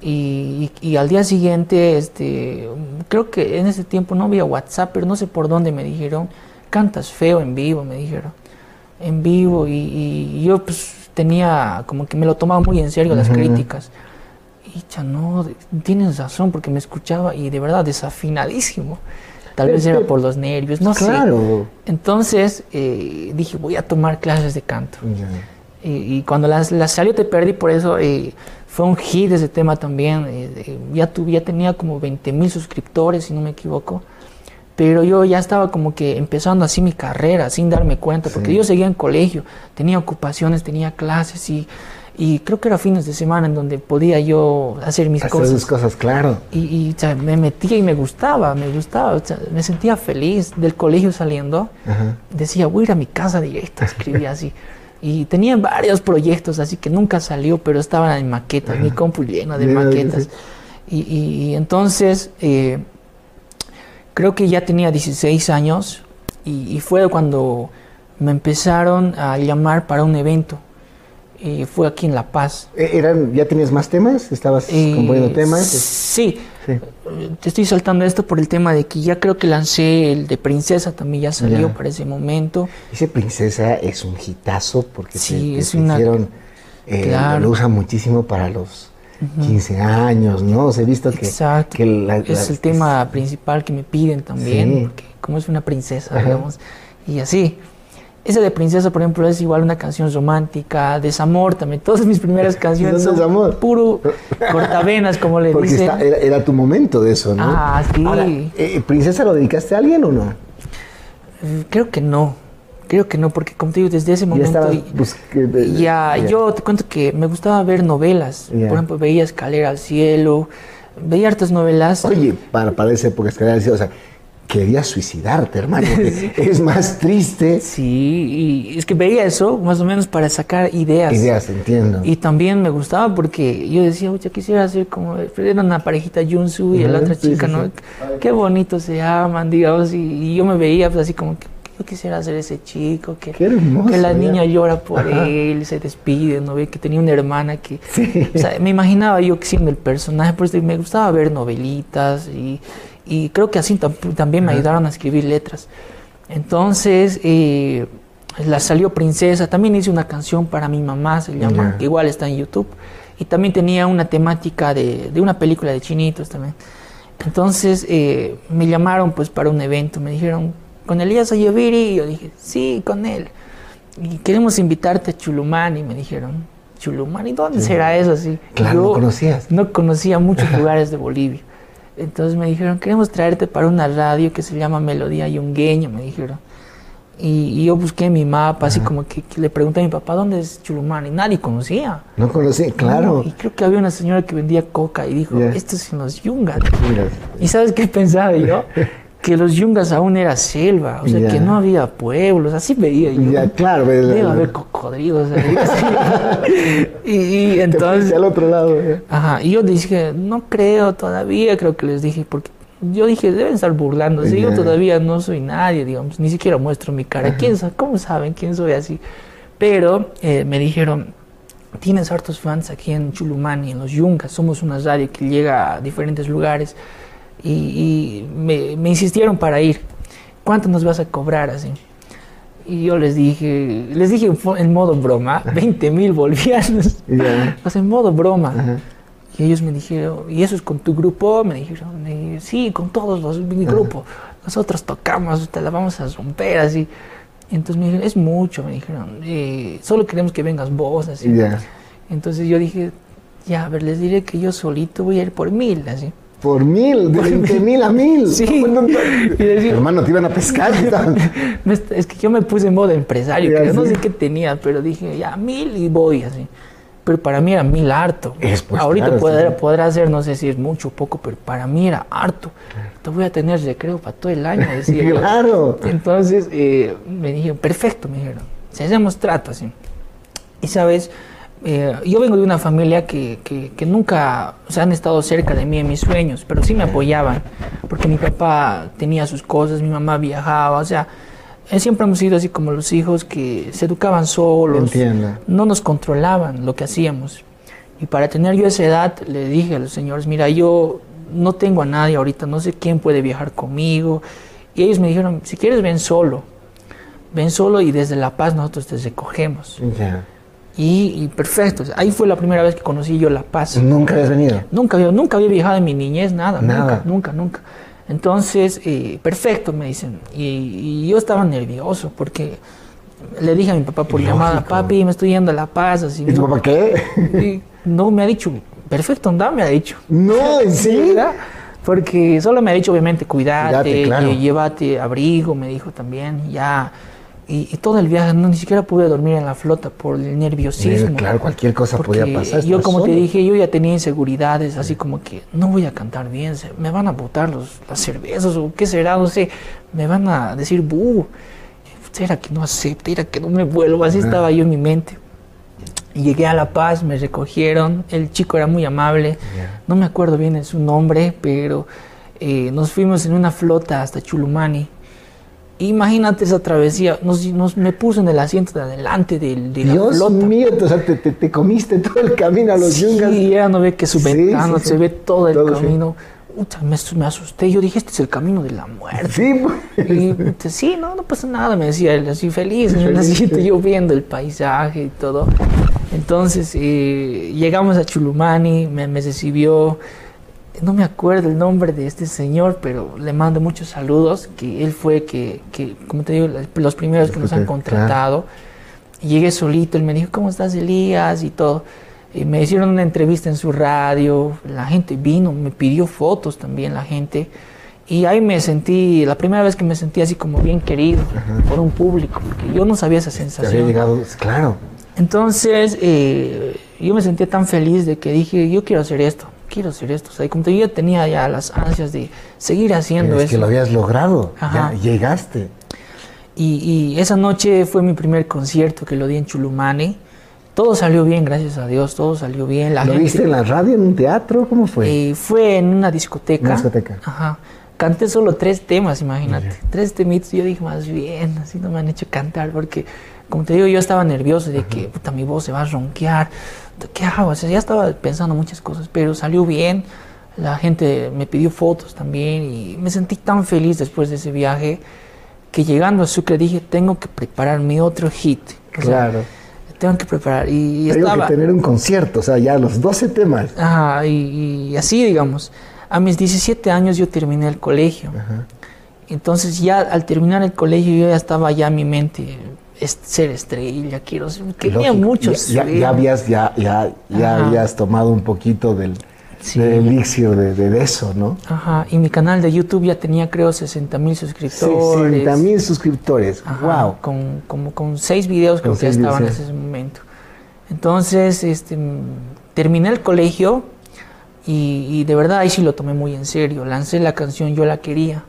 y, y- y al día siguiente, este, creo que en ese tiempo no había WhatsApp, pero no sé por dónde me dijeron, cantas feo en vivo, me dijeron. En vivo y, y yo pues tenía como que me lo tomaba muy en serio las críticas. Y ya no, tienes razón porque me escuchaba y de verdad desafinadísimo. Tal vez era por los nervios, no sé. claro. Entonces eh, dije, voy a tomar clases de canto. Y, y cuando la, la salió Te Perdí, por eso eh, fue un hit ese tema también. eh, ya, tu- ya tenía como 20 mil suscriptores, si no me equivoco. Pero yo ya estaba como que empezando así mi carrera sin darme cuenta, porque Sí. yo seguía en colegio, tenía ocupaciones, tenía clases y, y creo que era fines de semana en donde podía yo hacer mis Hacer cosas. sus cosas, claro. Y, y, o sea, me metía y me gustaba, me gustaba, o sea, me sentía feliz del colegio saliendo. Ajá. Decía, voy a ir a mi casa directo, escribía así. Y tenía varios proyectos, así que nunca salió, pero estaban en maquetas, mi compu lleno de maquetas. Y, y- y entonces, eh, creo que ya tenía 16 años y, y fue cuando me empezaron a llamar para un evento. Y fue aquí en La Paz. Eh, Eran, ¿Ya tenías más temas? ¿Estabas Eh, componiendo temas? Sí, Sí. te estoy saltando esto por el tema de que ya creo que lancé el de Princesa, también ya salió Ya. para ese momento. Ese Princesa es un hitazo porque Sí, te, te- es te una- hicieron, eh, Claro. lo usan muchísimo para los 15 años, ¿no? O sea, he visto que, Exacto. que la- es el tema principal que me piden también, Sí. porque como es una princesa, Ajá. digamos, y así. Ese de princesa, por ejemplo, es igual una canción romántica, desamor también. Todas mis primeras canciones Son desamor. puro cortavenas, como le Porque dicen. está- era, era tu momento de eso, ¿no? Ah, sí. Ahora, eh, ¿Princesa lo dedicaste a alguien o no? Creo que no. Creo que no, porque como te digo, desde ese Ya momento estabas y- bus- que- de- Ya, ya. yo te cuento que me gustaba ver novelas. Ya. Por ejemplo, veía Escalera al Cielo, veía hartas novelas. Oye, para, para esa época, es que era así, o sea, querías suicidarte, hermano. Es más triste. Sí, y es que veía eso más o menos para sacar ideas. Ideas, entiendo. Y también me gustaba porque yo decía, oye, quisiera ser como. Era una parejita Junsu y la otra sí, chica, sí, ¿no? Qué bonito se aman, digamos. Y, y yo me veía pues, así como que yo quisiera ser ese chico, que, hermoso, que la ya. niña llora por Ajá. él, se despide, ¿no? Ve que tenía una hermana que. Sí. O sea, me imaginaba yo siendo el personaje, por eso me gustaba ver novelitas y, y creo que así tam- también me ayudaron a escribir letras. Entonces, eh, la salió Princesa, también hice una canción para mi mamá, se llama, que igual está en YouTube, y también tenía una temática de, de una película de chinitos también. Entonces, eh, me llamaron pues para un evento, me dijeron, ¿con Elías Ayoviri? Y yo dije, sí, con él. Y queremos invitarte a Chulumani, me dijeron. Chulumani, ¿dónde será eso? Así, Claro, no conocías. No conocía muchos lugares de Bolivia. Entonces me dijeron, queremos traerte para una radio que se llama Melodía Yungueña, me dijeron. Y, y yo busqué mi mapa, así como que, que le pregunté a mi papá, ¿dónde es Chulumani? Nadie conocía. No conocí, claro. No, y creo que había una señora que vendía coca y dijo, Ya. esto es en los yungas. Mira, ¿Y sabes qué pensaba yo? que los yungas aún era selva, o sea, Ya. que no había pueblos, así veía yo. ya, claro. Debe haber cocodrilos y, y entonces... al otro lado. ¿eh? Ajá, y yo dije, no creo todavía, creo que les dije, porque yo dije, deben estar burlándose, yo Ya. todavía no soy nadie, digamos, ni siquiera muestro mi cara. ¿Quién sabe? ¿Cómo saben quién soy así? Pero eh, me dijeron, tienes hartos fans aquí en Chulumani, en los Yungas, somos una radio que llega a diferentes lugares y, y me, me insistieron para ir. ¿Cuánto nos vas a cobrar así? Y yo les dije, les dije en modo broma, 20 mil bolivianos. Ya. O sea, en modo broma. Y ellos me dijeron, ¿y eso es con tu grupo? Me dijeron, y, sí, con todos los mi grupo. Nosotros tocamos, te la vamos a romper así. Entonces me dijeron, es mucho, me dijeron, eh, solo queremos que vengas vos, así. Entonces yo dije, ya, a ver, les diré que yo solito voy a ir por mil, así. Por mil, de 20 mil a mil. Sí. Decía- Hermano, te iban a pescar. Es que yo me puse en modo empresario, que yo no sé qué tenía, pero dije, ya, mil y voy, así. Pero para mí era mil harto. Es, pues, Ahorita claro, podrá, sí. podrá ser, no sé si es mucho o poco, pero para mí era harto. Te voy a tener recreo para todo el año, decía yo. Claro. Entonces eh, me dijeron, perfecto, me dijeron, si hacemos trato así. Y sabes, Eh, yo vengo de una familia que, que, que nunca o sea, han estado cerca de mí en mis sueños, pero sí me apoyaban, porque mi papá tenía sus cosas, mi mamá viajaba, o sea, eh, siempre hemos sido así como los hijos que se educaban solos, Entiendo. no nos controlaban lo que hacíamos. Y para tener yo esa edad, le dije a los señores, mira, yo no tengo a nadie ahorita, no sé quién puede viajar conmigo. Y ellos me dijeron, si quieres ven solo, ven solo y desde La Paz nosotros te recogemos. Ya. Y, y perfecto, ahí fue la primera vez que conocí yo La Paz. Nunca habías venido. Nunca, había- nunca había viajado en mi niñez, nada, Nada. nunca, nunca, nunca. Entonces, eh, perfecto, me dicen. Y, y yo estaba nervioso porque le dije a mi papá por llamada, papi, me estoy yendo a La Paz, así. ¿Y tu ¿no? papá qué? Y no me ha dicho, perfecto, anda, me ha dicho. No, ¿en serio? ¿verdad? Porque solo me ha dicho, obviamente, cuídate, Cuídate, claro. eh, llévate abrigo, me dijo también, ya. Y, y todo el viaje, no, ni siquiera pude dormir en la flota por el nerviosismo. Claro, cualquier cosa podía pasar. Yo, como te solo. dije, yo ya tenía inseguridades, así como que no voy a cantar bien, se- me van a botar los, las cervezas o qué será, no sé, me van a decir, buh, será que no acepte, era que no me vuelvo, así estaba yo en mi mente. Llegué a La Paz, me recogieron, el chico era muy amable, Ya. no me acuerdo bien de su nombre, pero eh, nos fuimos en una flota hasta Chulumani. Imagínate esa travesía, nos, nos- me puso en el asiento de adelante del, de Dios mío, o sea, te, te- te comiste todo el camino a los yungas. Sí, ya no ve que su ventana sí, sí. se ve todo el Todo, camino. Puta, me, me asusté, yo dije, este es el camino de la muerte. Sí, pues. Y sí, no, no pasa nada, me decía él, así feliz, Feliz, asiento, sí. yo viendo el paisaje y todo. Entonces, eh, llegamos a Chulumani, me, me recibió, no me acuerdo el nombre de este señor, pero le mando muchos saludos, que él fue que, que como te digo, los primeros que nos han Claro. contratado. Llegué solito, él me dijo, ¿cómo estás, Elías? Y todo. Y me hicieron una entrevista en su radio, la gente vino, me pidió fotos también la gente. Y ahí me sentí, la primera vez que me sentí así como bien querido por un público, porque yo no sabía esa Te había sensación. llegado, claro. Entonces, eh, yo me sentí tan feliz de que dije, yo quiero hacer esto, quiero hacer esto. O sea, como te digo, yo tenía ya las ansias de seguir haciendo Es eso. que lo habías logrado. Ajá. Ya llegaste. Y, y esa noche fue mi primer concierto que lo di en Chulumani. Todo salió bien, gracias a Dios, todo salió bien. La ¿Lo gente, viste en la radio, en un teatro? ¿Cómo fue? Eh, fue en una discoteca. Una discoteca. Ajá. Canté solo tres temas, imagínate. Tres temitas. Yo dije, más bien, así no me han hecho cantar, porque, como te digo, yo estaba nervioso de que, puta, mi voz se va a ronquear. ¿Qué hago? O sea, ya estaba pensando muchas cosas, pero salió bien. La gente me pidió fotos también y me sentí tan feliz después de ese viaje que llegando a Sucre dije, tengo que preparar mi otro hit. O sea, claro. tengo que preparar. Y, y Tengo estaba... que tener un concierto, o sea, ya los 12 temas. Ajá, y, y así, digamos. A mis 17 años yo terminé el colegio. Ajá. Entonces ya al terminar el colegio yo ya estaba ya en mi mente es ser estrella, quiero ser, tenía Lógico. muchos Ya, ya, ya habías, ya, ya, ya Ajá. habías tomado un poquito del, Sí. del elixir de, de eso, ¿no? Ajá, y mi canal de YouTube ya tenía creo 60 mil suscriptores. 60 mil suscriptores. Ajá, Wow. Con, como con seis videos creo que ya estaban en ese momento. Entonces, este, terminé el colegio y, y de verdad ahí sí lo tomé muy en serio. Lancé la canción Yo la quería.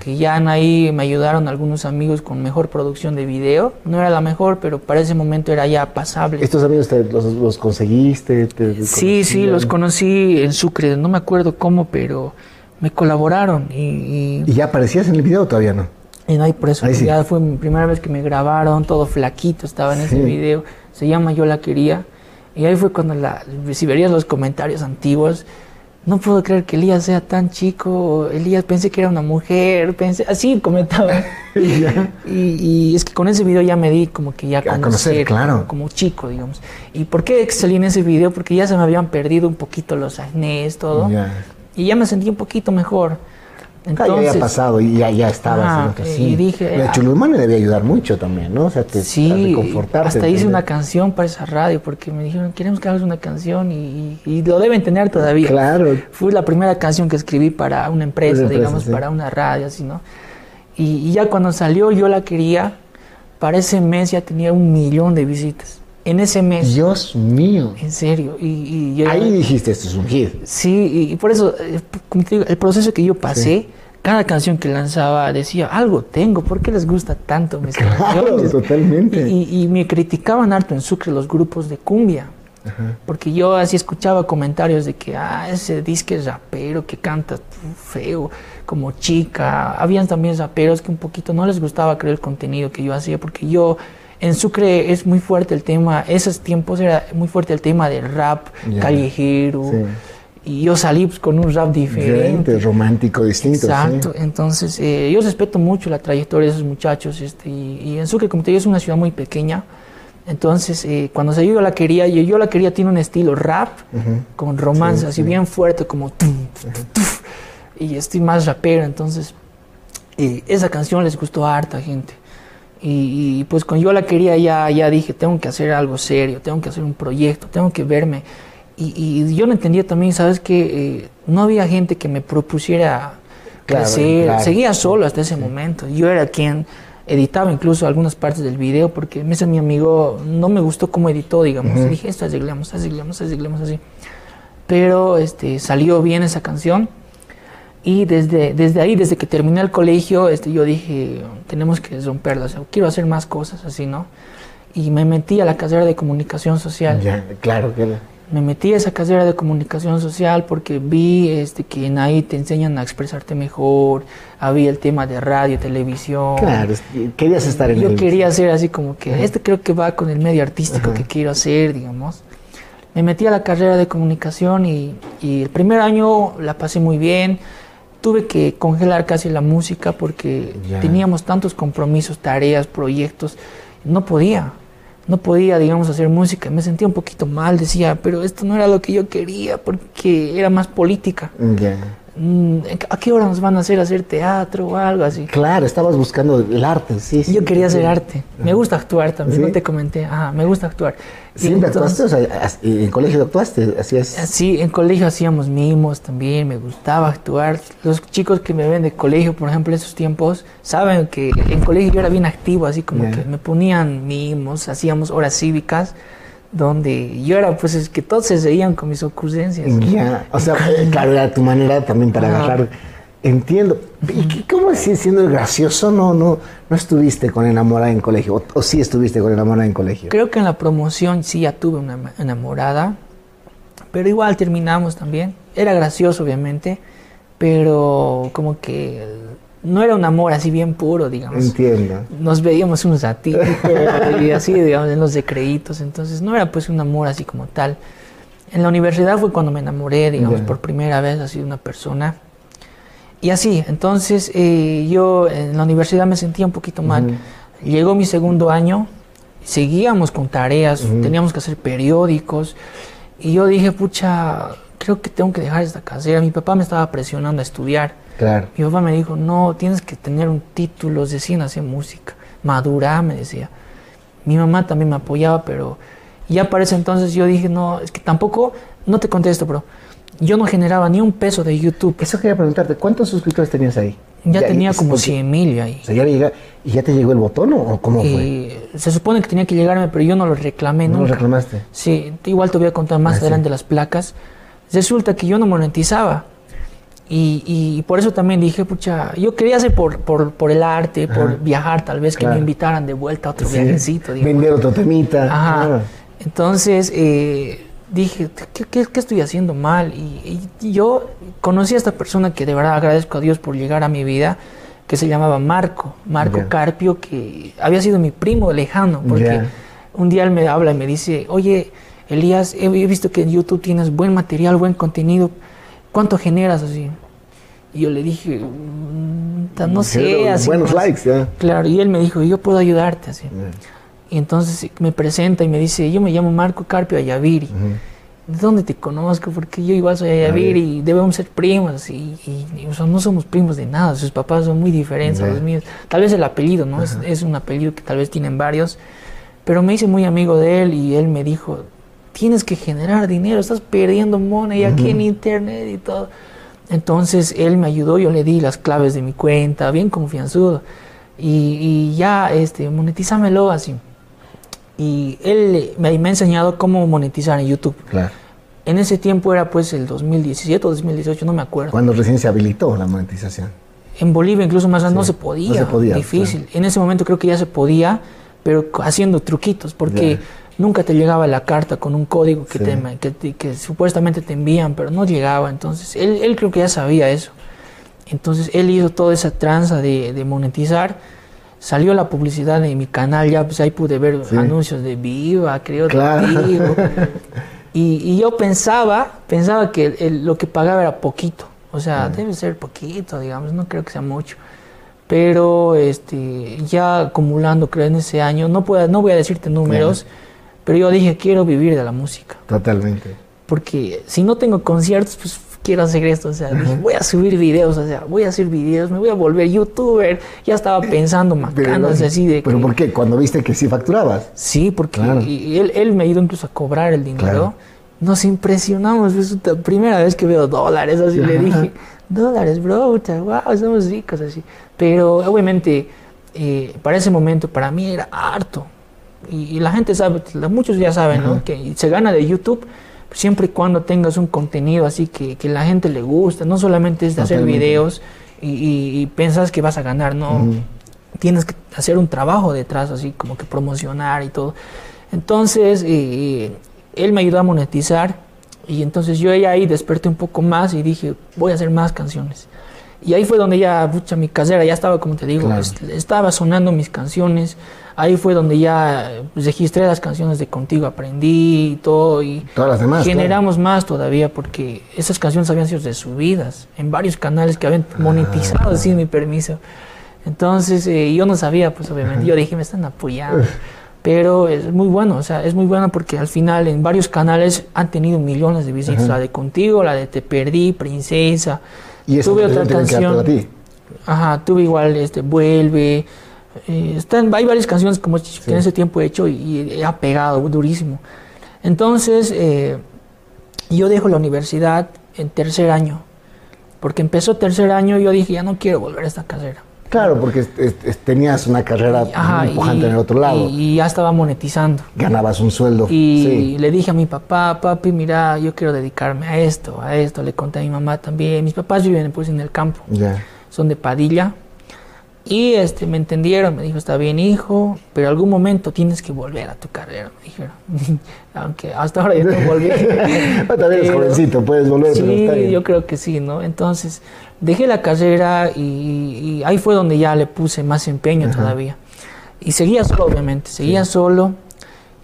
Que ya ahí me ayudaron algunos amigos con mejor producción de video. No era la mejor, pero para ese momento era ya pasable. ¿Estos amigos te- los, los conseguiste? te Sí, sí, conocían? los conocí en Sucre, no me acuerdo cómo, pero me colaboraron y, y, ¿Y ya aparecías en el video o todavía no? y no hay por eso. Ahí sí. Ya fue mi primera vez que me grabaron, todo flaquito estaba en ese Sí. video. Se llama Yo la quería. Y ahí fue cuando la, si verías los comentarios antiguos, no puedo creer que Elías sea tan chico. Elías pensé que era una mujer, pensé, así comentaban. Ya. Y, y es que con ese video ya me di como que ya A conocer, conocer, claro. como, como chico, digamos. ¿Y por qué salí en ese video? Porque ya se me habían perdido un poquito los acnés, todo. Y ya me sentí un poquito mejor. Ah, ya Entonces, había pasado y ya, y dije, La ah. Chulumán le debía ayudar mucho también, ¿no? O sea, te sí, reconfortarte, hasta hice una canción para esa radio porque me dijeron, queremos que hagas una canción y, y- y lo deben tener todavía. Claro. Fue la primera canción que escribí para una empresa, Una empresa, digamos, sí. para una radio, así, ¿no? Y, y ya cuando salió yo la quería, para ese mes ya tenía un millón de visitas. En ese mes, Dios mío. en serio. Y, y yo- Ahí dijiste, esto es un hit. Sí, y, por eso, eh, como te digo, el proceso que yo pasé, cada canción que lanzaba decía, algo tengo, ¿por qué les gusta tanto mis Claro, canciones? totalmente. Y, y- y me criticaban harto en Sucre los grupos de cumbia. Porque yo así escuchaba comentarios de que, ah, ese disque es rapero que canta feo, como chica. Habían también raperos que un poquito no les gustaba creer el contenido que yo hacía, porque yo, en Sucre es muy fuerte el tema, esos tiempos era muy fuerte el tema del rap callejero. Sí. Y yo salí pues, con un rap diferente. Diferente, romántico, distinto. Exacto, sí. entonces eh, yo respeto mucho la trayectoria de esos muchachos este, y, y en Sucre, como te digo, es una ciudad muy pequeña, entonces eh, cuando se yo la quería, yo, yo la quería tiene un estilo rap con romance, Sí, así sí. bien fuerte como tum, y estoy más rapero, entonces eh, esa canción les gustó a harta gente Y, y, pues cuando yo la quería ya, ya dije, tengo que hacer algo serio, tengo que hacer un proyecto, tengo que verme. Y, y yo no entendía también, ¿sabes? Que eh, no había gente que me propusiera Claro, crecer. claro. Seguía solo hasta ese momento. Yo era quien editaba incluso algunas partes del video porque me dice mi amigo, no me gustó cómo editó, digamos. Y dije, esto arreglamos, arreglamos, arreglamos así. Pero este, salió bien esa canción. Y desde, desde ahí, desde que terminé el colegio, este, yo dije, tenemos que romperla, o sea, quiero hacer más cosas así, ¿no? Y me metí a la carrera de comunicación social. Ya, claro que Me metí a esa carrera de comunicación social porque vi este, que en ahí te enseñan a expresarte mejor, había el tema de radio, televisión. Claro, querías estar en Yo el... quería hacer así como que, este creo que va con el medio artístico que quiero hacer, digamos. Me metí a la carrera de comunicación y, y el primer año la pasé muy bien. Tuve que congelar casi la música porque teníamos tantos compromisos, tareas, proyectos. No podía, no podía, digamos, hacer música. Me sentía un poquito mal, decía, pero esto no era lo que yo quería porque era más política. Mm, ¿A qué hora nos van a hacer hacer teatro o algo así? Claro, estabas buscando el arte, sí, sí. Yo quería hacer Sí. arte. Me gusta actuar también, ¿Sí? no te comenté. Ajá, me gusta actuar. ¿Siempre entonces- actuaste? O sea, ¿en colegio actuaste? Así es. Sí, en colegio hacíamos mimos también, me gustaba actuar. Los chicos que me ven de colegio, por ejemplo, esos tiempos, saben que en colegio yo era bien activo, así como Ya. que me ponían mimos, hacíamos horas cívicas, donde yo era, pues es que todos se reían con mis ocurrencias. Ya, o sea, eh, claro, era tu manera también para Ajá. agarrar. Entiendo. ¿Y qué- cómo si siendo gracioso no, no, no estuviste con enamorada en colegio? O, o sí estuviste con enamorada en colegio? Creo que en la promoción sí ya tuve una enamorada, pero igual terminamos también. Era gracioso, obviamente, pero como que no era un amor así bien puro, digamos. Entiendo. Nos veíamos un ratito y así, digamos, en los recreitos, entonces no era pues un amor así como tal. En la universidad fue cuando me enamoré, digamos, por primera vez así de una persona. Y así, entonces eh, yo en la universidad me sentía un poquito mal. Llegó mi segundo año, seguíamos con tareas, teníamos que hacer periódicos. Y yo dije, pucha, creo que tengo que dejar esta carrera. Mi papá me estaba presionando a estudiar. Claro. Mi papá me dijo, no, tienes que tener un título, recién hacer música, madura, me decía. Mi mamá también me apoyaba, pero ya para ese entonces yo dije, no, es que tampoco, no te contesto, pero yo no generaba ni un peso de YouTube. Eso quería preguntarte, ¿cuántos suscriptores tenías ahí? Ya, tenía es como porque- 100 mil ahí. O sea, ya llega, ¿y ya te llegó el botón o- cómo fue? Y se supone que tenía que llegarme, pero yo no lo reclamé ¿No lo nunca. reclamaste? Sí, igual te voy a contar más Ah, sí. adelante las placas. Resulta que yo no monetizaba. Y, y por eso también dije, pucha, yo quería hacer por, por, por el arte, por viajar, tal vez que Claro. me invitaran de vuelta a otro Sí. viajecito. digamos. Vender otro temita. Ajá. claro. Entonces eh, dije, ¿qué, qué, qué estoy haciendo mal? Y, y yo conocí a esta persona que de verdad agradezco a Dios por llegar a mi vida, que se llamaba Marco, Marco. Carpio, que había sido mi primo lejano, porque un día él me habla y me dice, oye, Elías, he, he visto que en YouTube tienes buen material, buen contenido, ¿cuánto generas así? Y yo le dije, "Mm, no sé, así. Buenos más". likes, ya. Claro, y él me dijo, yo puedo ayudarte así. Y entonces me presenta y me dice, yo me llamo Marco Carpio Ayaviri. Ujú. ¿De dónde te conozco? Porque yo igual soy Ayaviri y debemos ser primos. Y, y- y, o sea, no somos primos de nada. Sus papás son muy diferentes a los míos. Tal vez el apellido, ¿no? Es, es un apellido que tal vez tienen varios. Pero me hice muy amigo de él y él me dijo, tienes que generar dinero, estás perdiendo money aquí en internet y todo. Entonces él me ayudó, yo le di las claves de mi cuenta, bien confianzudo. Y, y ya, este, monetízamelo así. Y él me, me ha enseñado cómo monetizar en YouTube. Claro. En ese tiempo era pues el 2017 o 2018, no me acuerdo. Cuando recién se habilitó la monetización. En Bolivia incluso más no Sí, se podía. no se podía, Difícil. En ese momento creo que ya se podía, pero haciendo truquitos, porque. Nunca te llegaba la carta con un código que, Sí. te, que, te- que supuestamente te envían, pero no llegaba. Entonces, él, él creo que ya sabía eso. Entonces, él hizo toda esa tranza de, de monetizar. Salió la publicidad de mi canal, ya pues ahí pude ver Sí. anuncios de Viva, creo, Claro. Y, y yo pensaba, pensaba que el- el- lo que pagaba era poquito. O sea, debe ser poquito, digamos, no creo que sea mucho. Pero este, ya acumulando, creo, en ese año, no, puedo, no voy a decirte números, pero yo dije, quiero vivir de la música. Totalmente. Porque si no tengo conciertos, pues quiero hacer esto, o sea, dije, voy a subir videos, o sea, voy a hacer videos, me voy a volver youtuber. Ya estaba pensando macanas así de ¿Pero por qué? Cuando viste que sí facturabas. Sí, porque y él, él, me ayudó incluso a cobrar el dinero. Nos impresionamos, es la primera vez que veo dólares, así le dije, dólares, bro, wow, somos ricos, así. Pero obviamente, eh, para ese momento, para mí era harto. Y, la gente sabe, muchos ya saben, ¿no? Que se gana de YouTube siempre y cuando tengas un contenido así que, que la gente le gusta, no solamente es de hacer videos y, y, piensas que vas a ganar, no, tienes que hacer un trabajo detrás, así como que promocionar y todo. Entonces, él me ayudó a monetizar y entonces yo ahí desperté un poco más y dije, voy a hacer más canciones. Y ahí fue donde ya, pucha, mi casera ya estaba, como te digo, estaba sonando mis canciones. Ahí fue donde ya pues, registré las canciones de Contigo, aprendí y todo. Y Todas las demás. Generamos más todavía porque esas canciones habían sido de subidas en varios canales que habían monetizado ah. sin mi permiso. Entonces eh, yo no sabía, pues obviamente. Yo dije, me están apoyando. Pero es muy bueno, o sea, es muy bueno porque al final en varios canales han tenido millones de visitas. La de Contigo, la de Te Perdí, Princesa. Y eso tuve otra canción. Ajá, tuve igual este Vuelve. Eh, están, hay varias canciones como que en ese tiempo he hecho y, ha pegado durísimo. Entonces, eh, yo dejo la universidad en tercer año. Porque empezó tercer año y yo dije, ya no quiero volver a esta carrera. Claro, porque tenías una carrera muy empujante en el otro lado. Y, ya estaba monetizando. Ganabas un sueldo. Y le dije a mi papá, papi, mira, yo quiero dedicarme a esto, a esto. Le conté a mi mamá también. Mis papás viven pues en el campo. Son de Padilla. Y este, me entendieron, me dijo, está bien hijo, pero algún momento tienes que volver a tu carrera, me dijeron. Aunque hasta ahora yo no volví. También eres jovencito, puedes volver. Sí, yo creo que sí, ¿no? Entonces, dejé la carrera y, ahí fue donde ya le puse más empeño todavía. Y seguía solo, obviamente, seguía solo.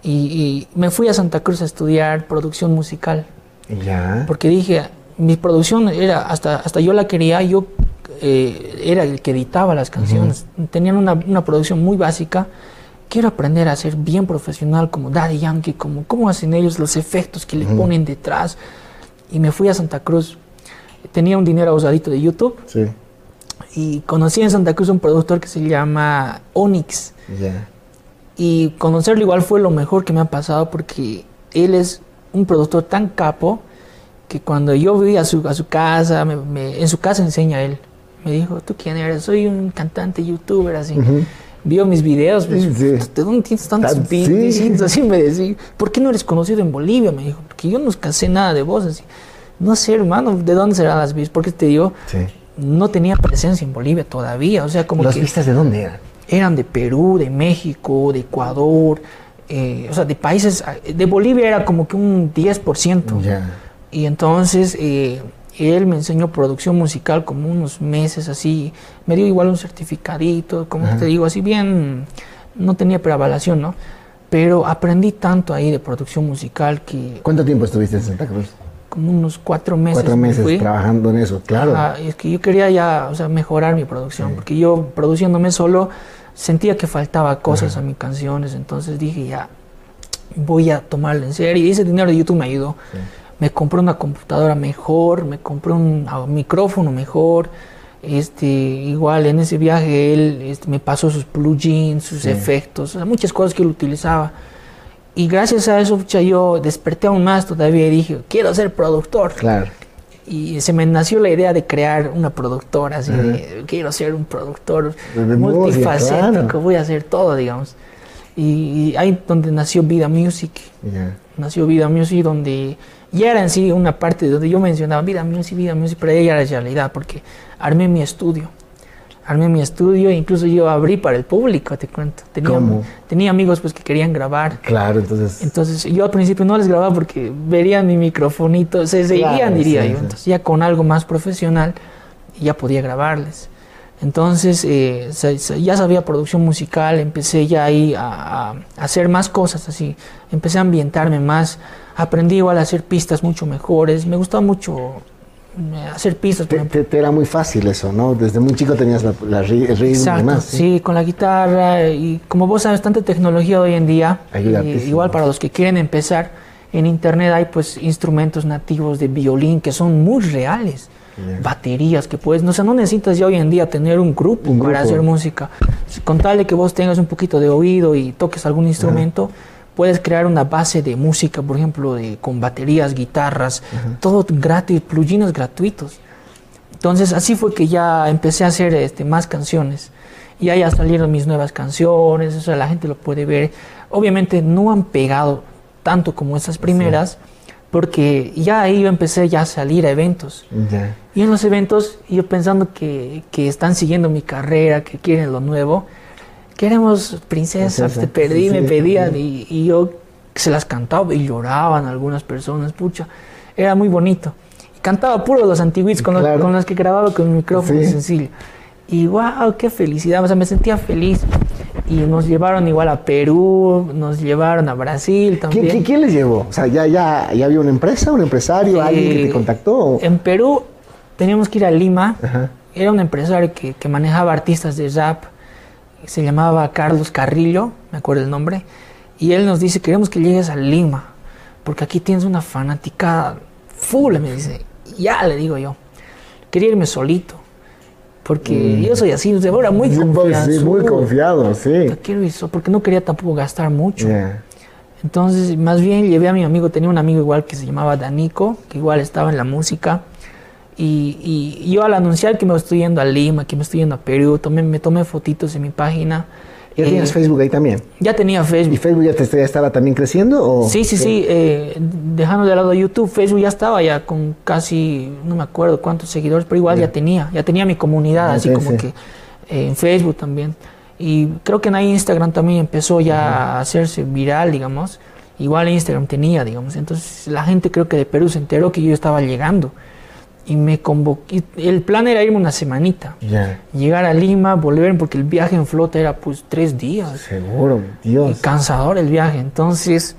Y, me fui a Santa Cruz a estudiar producción musical. Ya. Porque dije, mi producción era, hasta, hasta yo la quería, yo eh, era el que editaba las canciones. Tenían una, una, producción muy básica. Quiero aprender a ser bien profesional como Daddy Yankee, como cómo hacen ellos los efectos que le ponen detrás. Y me fui a Santa Cruz. Tenía un dinero usadito de YouTube. Sí. Y conocí en Santa Cruz un productor que se llama Onyx. Y conocerlo igual fue lo mejor que me ha pasado porque él es un productor tan capo que cuando yo vi a su, a su casa, en su casa enseña él me dijo, ¿tú quién eres? Soy un cantante, youtuber, así. Vio mis videos, pues, ¿de dónde tienes tantos videos? Así me decía, ¿por qué no eres conocido en Bolivia? Me dijo, porque yo no sé nada de vos, así. No sé, hermano, ¿de dónde serán las vistas? Porque te digo, no tenía presencia en Bolivia todavía, o sea, como ¿Las vistas de dónde eran? Eran de Perú, de México, de Ecuador, eh, o sea, de países, de Bolivia era como que un 10%. Ya. Y entonces... Eh, él me enseñó producción musical como unos meses así, me dio igual un certificadito, como te digo, así bien, no tenía preavalación, ¿no? Pero aprendí tanto ahí de producción musical que... ¿Cuánto tiempo estuviste en Santa Cruz? Como unos cuatro meses. Cuatro meses trabajando en eso, claro. es que yo quería ya, o sea, mejorar mi producción, porque yo produciéndome solo sentía que faltaba cosas a mis canciones, entonces dije ya, voy a tomarlo en serio y ese dinero de YouTube me ayudó me compré una computadora mejor, me compré un micrófono mejor. Este, igual en ese viaje él este, me pasó sus plugins, sus efectos, muchas cosas que él utilizaba. Y gracias a eso yo desperté aún más todavía y dije, quiero ser productor. Claro. Y se me nació la idea de crear una productora, así de, quiero ser un productor multifacético, voy a hacer todo, digamos. Y, ahí donde nació Vida Music. Nació Vida Music donde ya era en sí una parte de donde yo mencionaba vida music, vida music, pero ella era realidad porque armé mi estudio. Armé mi estudio e incluso yo abrí para el público, te cuento. Tenía, tenía amigos pues que querían grabar. Claro, entonces. Entonces yo al principio no les grababa porque verían mi microfonito, se seguían, diría yo. Entonces ya con algo más profesional ya podía grabarles. Entonces eh, ya sabía producción musical, empecé ya ahí a, a, hacer más cosas así, empecé a ambientarme más, aprendí igual a hacer pistas mucho mejores. Me gustaba mucho eh, hacer pistas. Te, era muy fácil eso, ¿no? Desde muy chico tenías la, el ritmo y demás. ¿sí? con la guitarra y como vos sabes, tanta tecnología hoy en día. igual para los que quieren empezar, en internet hay pues instrumentos nativos de violín que son muy reales. Baterías que puedes, no, o sea, no necesitas ya hoy en día tener un grupo, Un para hacer música. Con tal de que vos tengas un poquito de oído y toques algún instrumento, puedes crear una base de música, por ejemplo, de, con baterías, guitarras, todo gratis, plugins gratuitos. Entonces así fue que ya empecé a hacer este, más canciones. Y ahí ya salieron mis nuevas canciones, o sea, la gente lo puede ver. Obviamente no han pegado tanto como esas primeras, porque ya ahí yo empecé ya a salir a eventos. Ya. Y en los eventos, yo pensando que, que están siguiendo mi carrera, que quieren lo nuevo, queremos princesa, Princesa, te perdí, sí, me sí. pedían y, y yo se las cantaba y lloraban algunas personas, pucha, era muy bonito. Y cantaba puro los antiguitos con, los- Claro. con los que grababa con el micrófono Sí. sencillo. Y wow, qué felicidad, o sea, me sentía feliz. Y nos llevaron igual a Perú, nos llevaron a Brasil también. ¿Quién, quién- quién les llevó? O sea, ¿ya, ya, ya había una empresa, un empresario, alguien que te contactó? En Perú teníamos que ir a Lima. Ajá. Era un empresario que, que manejaba artistas de rap. Se llamaba Carlos Carrillo, me acuerdo el nombre. Y él nos dice, queremos que llegues a Lima, porque aquí tienes una fanática full, me dice. Ya, le digo yo. Quería irme solito, porque yo soy así, de ahora muy Mm. Confiado. sí, muy confiado, sí. Quiero ir solo, porque no quería tampoco gastar mucho. Entonces, más bien llevé a mi amigo, tenía un amigo igual que se llamaba Danico, que igual estaba en la música. Y, y yo al anunciar que me estoy yendo a Lima, que me estoy yendo a Perú, tomé, me tomé fotitos en mi página. ¿Ya Eh, tienes Facebook ahí también? Ya tenía ¿Y Facebook. Facebook ya, te, ya estaba también creciendo? O? Sí, sí, sí. eh, dejando de lado YouTube, Facebook ya estaba ya con casi, no me acuerdo cuántos seguidores, pero igual ya, tenía, ya tenía mi comunidad, así sí, como sí. que eh, en Facebook también. Y creo que en ahí Instagram también empezó ya a hacerse viral, digamos. Igual Instagram tenía, digamos. Entonces la gente creo que de Perú se enteró que yo estaba llegando. Y me convoqué. El plan era irme una semanita. Llegar a Lima, volver, porque el viaje en flota era pues tres días. seguro, Y Dios. cansador el viaje. Entonces,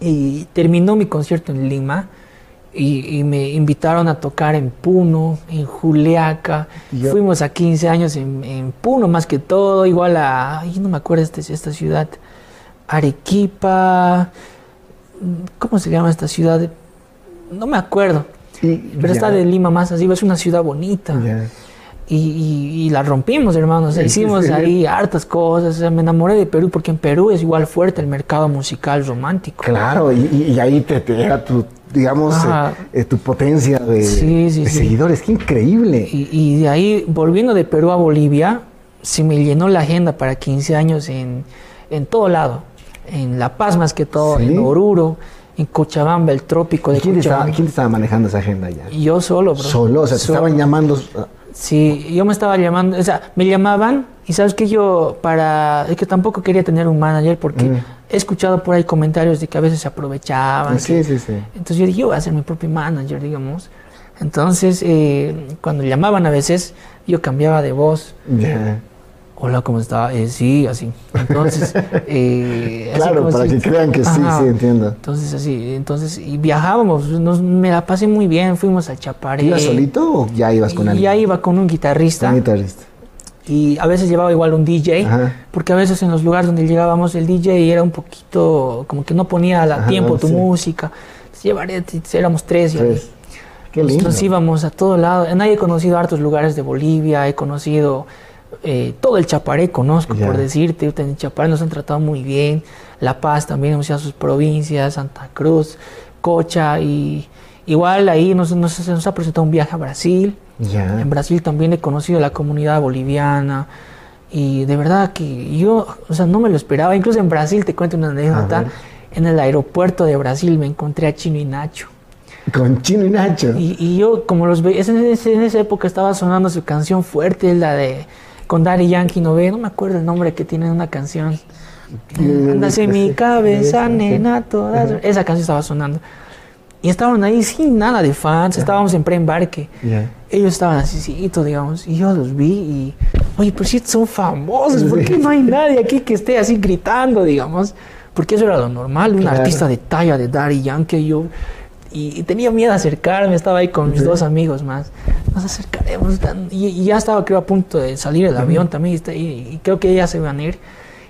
y terminó mi concierto en Lima y, y me invitaron a tocar en Puno, en Juliaca. Fuimos a 15 años en, en Puno más que todo, igual a, ay, no me acuerdo este, esta ciudad, Arequipa, ¿cómo se llama esta ciudad? No me acuerdo, Pero ya, está de Lima más arriba, es una ciudad bonita. ya. Y, y- y la rompimos, hermanos. Hicimos sí. ahí hartas cosas. O sea, me enamoré de Perú porque en Perú es igual fuerte el mercado musical romántico. Claro, y, ahí te, te era tu, digamos, eh, eh, tu potencia de, de seguidores. Qué increíble. Y, de ahí, volviendo de Perú a Bolivia, se me llenó la agenda para 15 años en, en todo lado. En La Paz más que todo, en Oruro, en Cochabamba, el trópico de ¿Quién estaba, Cochabamba. quién te estaba manejando esa agenda ya? Yo solo, bro. Solo, o sea, te Solo. estaban llamando. Sí, yo me estaba llamando, o sea, me llamaban y sabes que yo para, es que tampoco quería tener un manager porque Mm. he escuchado por ahí comentarios de que a veces se aprovechaban. Sí, que- sí, sí. entonces yo dije, yo voy a ser mi propio manager, digamos. Entonces, eh, cuando llamaban a veces, yo cambiaba de voz. Ya. Hola, ¿cómo está? Eh, sí, así. Entonces, eh, Claro, para que crean que sí, Ajá. sí, entiendo. Entonces, así, entonces, y viajábamos, nos, me la pasé muy bien, fuimos a Chaparé. ¿Ibas solito o ya ibas con alguien? ya iba con un guitarrista. Un guitarrista. Y a veces llevaba igual un DJ, Ajá. porque a veces en los lugares donde llegábamos el DJ era un poquito, como que no ponía a tiempo tu sí. música. Entonces, llevaré, éramos tres. y Tres. Qué lindo. Nosotros íbamos a todo lado. En ahí he conocido hartos lugares de Bolivia, he conocido eh, todo el Chaparé, conozco Ya. por decirte. En Chaparé nos han tratado muy bien. La Paz también, hemos ido a sus provincias, Santa Cruz, Cocha. y Igual ahí nos, nos, nos ha presentado un viaje a Brasil. Ya. En Brasil también he conocido la comunidad boliviana y de verdad que yo, o sea, no me lo esperaba. Incluso en Brasil, te cuento una anécdota, en el aeropuerto de Brasil me encontré a Chino y Nacho. Con Chino y Nacho. Y, y yo, como los veía, en, en esa época estaba sonando su canción fuerte, la de con Daddy Yankee, no ve, no me acuerdo el nombre que tiene una canción. Andas en mi cabeza, nena, todas. Esa canción estaba sonando. Y estaban ahí sin nada de fans, estábamos en preembarque. Ya. Ellos estaban así, digamos, y yo los vi y, oye, pero si son famosos, ¿por qué no hay nadie aquí que esté así gritando, digamos? Porque eso era lo normal, un Claro. artista de talla de Daddy Yankee, yo, y, y tenía miedo de acercarme, estaba ahí con mis dos amigos más, nos acercaremos, y, y ya estaba creo a punto de salir el avión también, y, está- y- y creo que ya se iban a ir,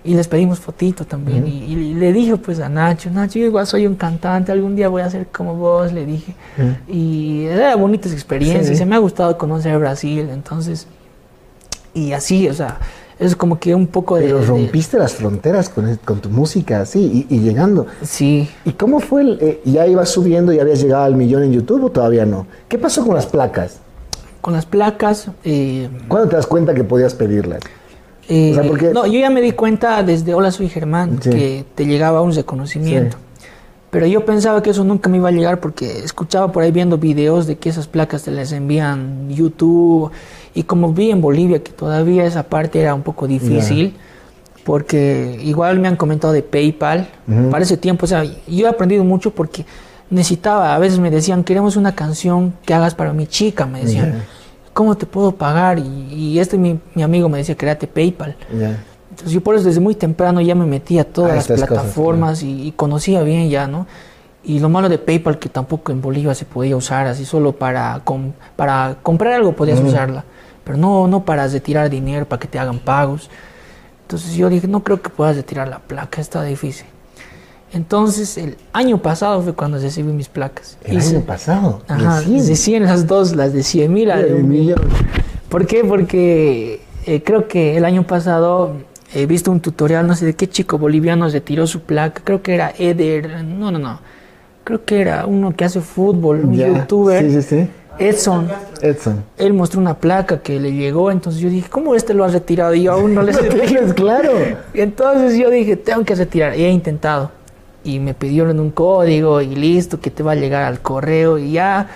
y les pedimos fotito también. y, y le dije pues a Nacho, Nacho, yo igual soy un cantante, algún día voy a ser como vos, le dije. Y era bonitas experiencias, Sí. se me ha gustado conocer Brasil, entonces, y así, o sea, es como que un poco de... Pero de- rompiste las fronteras con, con tu música, así, y, y llegando. sí, ¿Y cómo fue? El, eh, ¿Ya ibas subiendo y habías llegado al millón en YouTube o todavía no? ¿Qué pasó con las placas? con las placas... eh, ¿Cuándo te das cuenta que podías pedirlas? Eh, O sea, porque- No, yo ya me di cuenta desde Hola Soy Germán Sí. que te llegaba un reconocimiento. Pero yo pensaba que eso nunca me iba a llegar porque escuchaba por ahí viendo videos de que esas placas te las envían YouTube. Y como vi en Bolivia que todavía esa parte era un poco difícil, porque igual me han comentado de PayPal. Para ese tiempo, o sea, yo he aprendido mucho porque necesitaba, a veces me decían, queremos una canción que hagas para mi chica, me decían. ¿Cómo te puedo pagar? Y, y este mi, mi amigo me decía, créate PayPal. Entonces yo por eso desde muy temprano ya me metí a todas las estas cosas, plataformas y, y conocía bien ya, ¿no? Y lo malo de PayPal que tampoco en Bolivia se podía usar así solo para, com- para comprar algo podías usarla, pero no, no para retirar dinero, para que te hagan pagos. Entonces yo dije, no creo que puedas retirar la placa, está difícil. Entonces el año pasado fue cuando recibí mis placas. El Hice- año pasado. Ajá, de 100 las dos, las de 100 mil, de un millón. ¿Por qué? Porque eh, creo que el año pasado he visto un tutorial, no sé de qué chico boliviano retiró su placa, creo que era Eder, no, no, no, creo que era uno que hace fútbol, un youtuber, Sí, sí, sí. Edson. Edson. Él mostró una placa que le llegó, entonces yo dije, ¿cómo este lo ha retirado? Y yo aún no le Tienes claro. Entonces yo dije, tengo que retirar. Y he intentado. Y me pidieron un código y listo, que te va a llegar al correo y ya.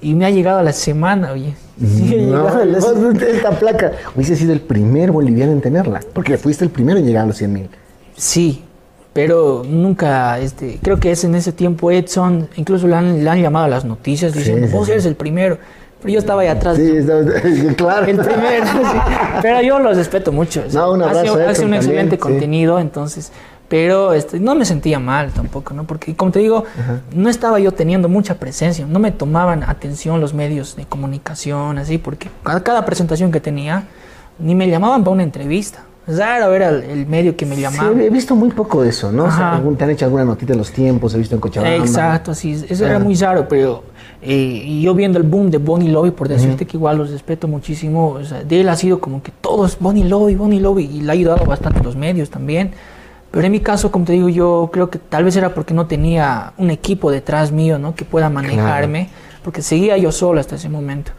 Y me ha llegado a la semana, oye. Sí, No, esta placa hubiese sido el primer boliviano en tenerla, porque fuiste el primero en llegar a los 100 mil. Sí, pero nunca, este, creo que es en ese tiempo Edson, incluso le han, le han llamado a las noticias diciendo, sí, vos sí. eres el primero. Pero yo estaba ahí atrás. Sí, está- claro. El primero, sí. Pero yo los respeto mucho. No, un abrazo hace, hace un excelente también, contenido, entonces. Pero este, no me sentía mal tampoco, ¿no? Porque, como te digo, no estaba yo teniendo mucha presencia. No me tomaban atención los medios de comunicación, así, porque cada, cada presentación que tenía, ni me llamaban para una entrevista. Raro ver al- el medio que me Sí, llamaba. he visto muy poco de eso, ¿no? O sea, te han hecho alguna notita en los tiempos, he visto en Cochabamba. Exacto, sí, eso era muy raro, pero eh, y yo viendo el boom de Bonnie Lobby, por decirte que igual los respeto muchísimo, o sea, de él ha sido como que todos Bonnie Lobby, Bonnie Lobby, y le ha ayudado bastante a los medios también. Pero en mi caso, como te digo, yo creo que tal vez era porque no tenía un equipo detrás mío, ¿no? Que pueda manejarme, porque seguía yo solo hasta ese momento.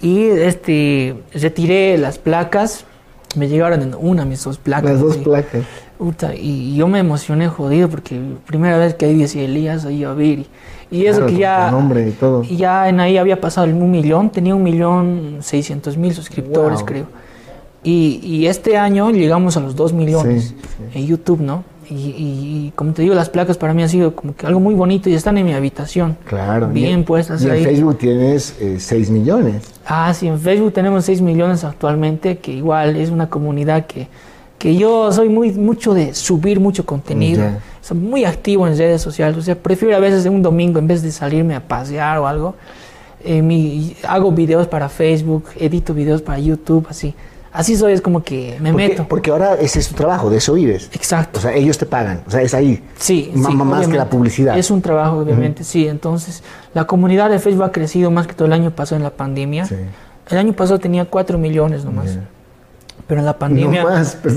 Y este, retiré las placas, me llegaron en una mis dos placas. Las dos así. placas. Puta, y yo me emocioné jodido porque primera vez que ahí decía Elías ahí a ver y, y eso Claro, que con ya y todo. y ya en ahí había pasado un millón tenía un millón seiscientos mil suscriptores Wow. creo y, y este año llegamos a los dos millones Sí, en YouTube no y, y- y como te digo las placas para mí han sido como que algo muy bonito y están en mi habitación Claro. bien puestas y en ahí Facebook tienes eh, 6 millones. Ah, sí, en Facebook tenemos 6 millones actualmente, que igual es una comunidad que, que yo soy muy mucho de subir mucho contenido. Ya. Soy muy activo en redes sociales, o sea, prefiero a veces un domingo en vez de salirme a pasear o algo, eh, mi- hago videos para Facebook, edito videos para YouTube, así. Así soy, es como que me Porque, meto. porque ahora ese es tu trabajo, de eso vives. Exacto. O sea, ellos te pagan. O sea, es ahí. Sí, Ma- sí, más que la publicidad. Es un trabajo, obviamente, sí. Entonces, la comunidad de Facebook ha crecido más que todo el año pasado en la pandemia. Sí. El año pasado tenía 4 millones nomás. Ya. Pero en la pandemia... No más. pues,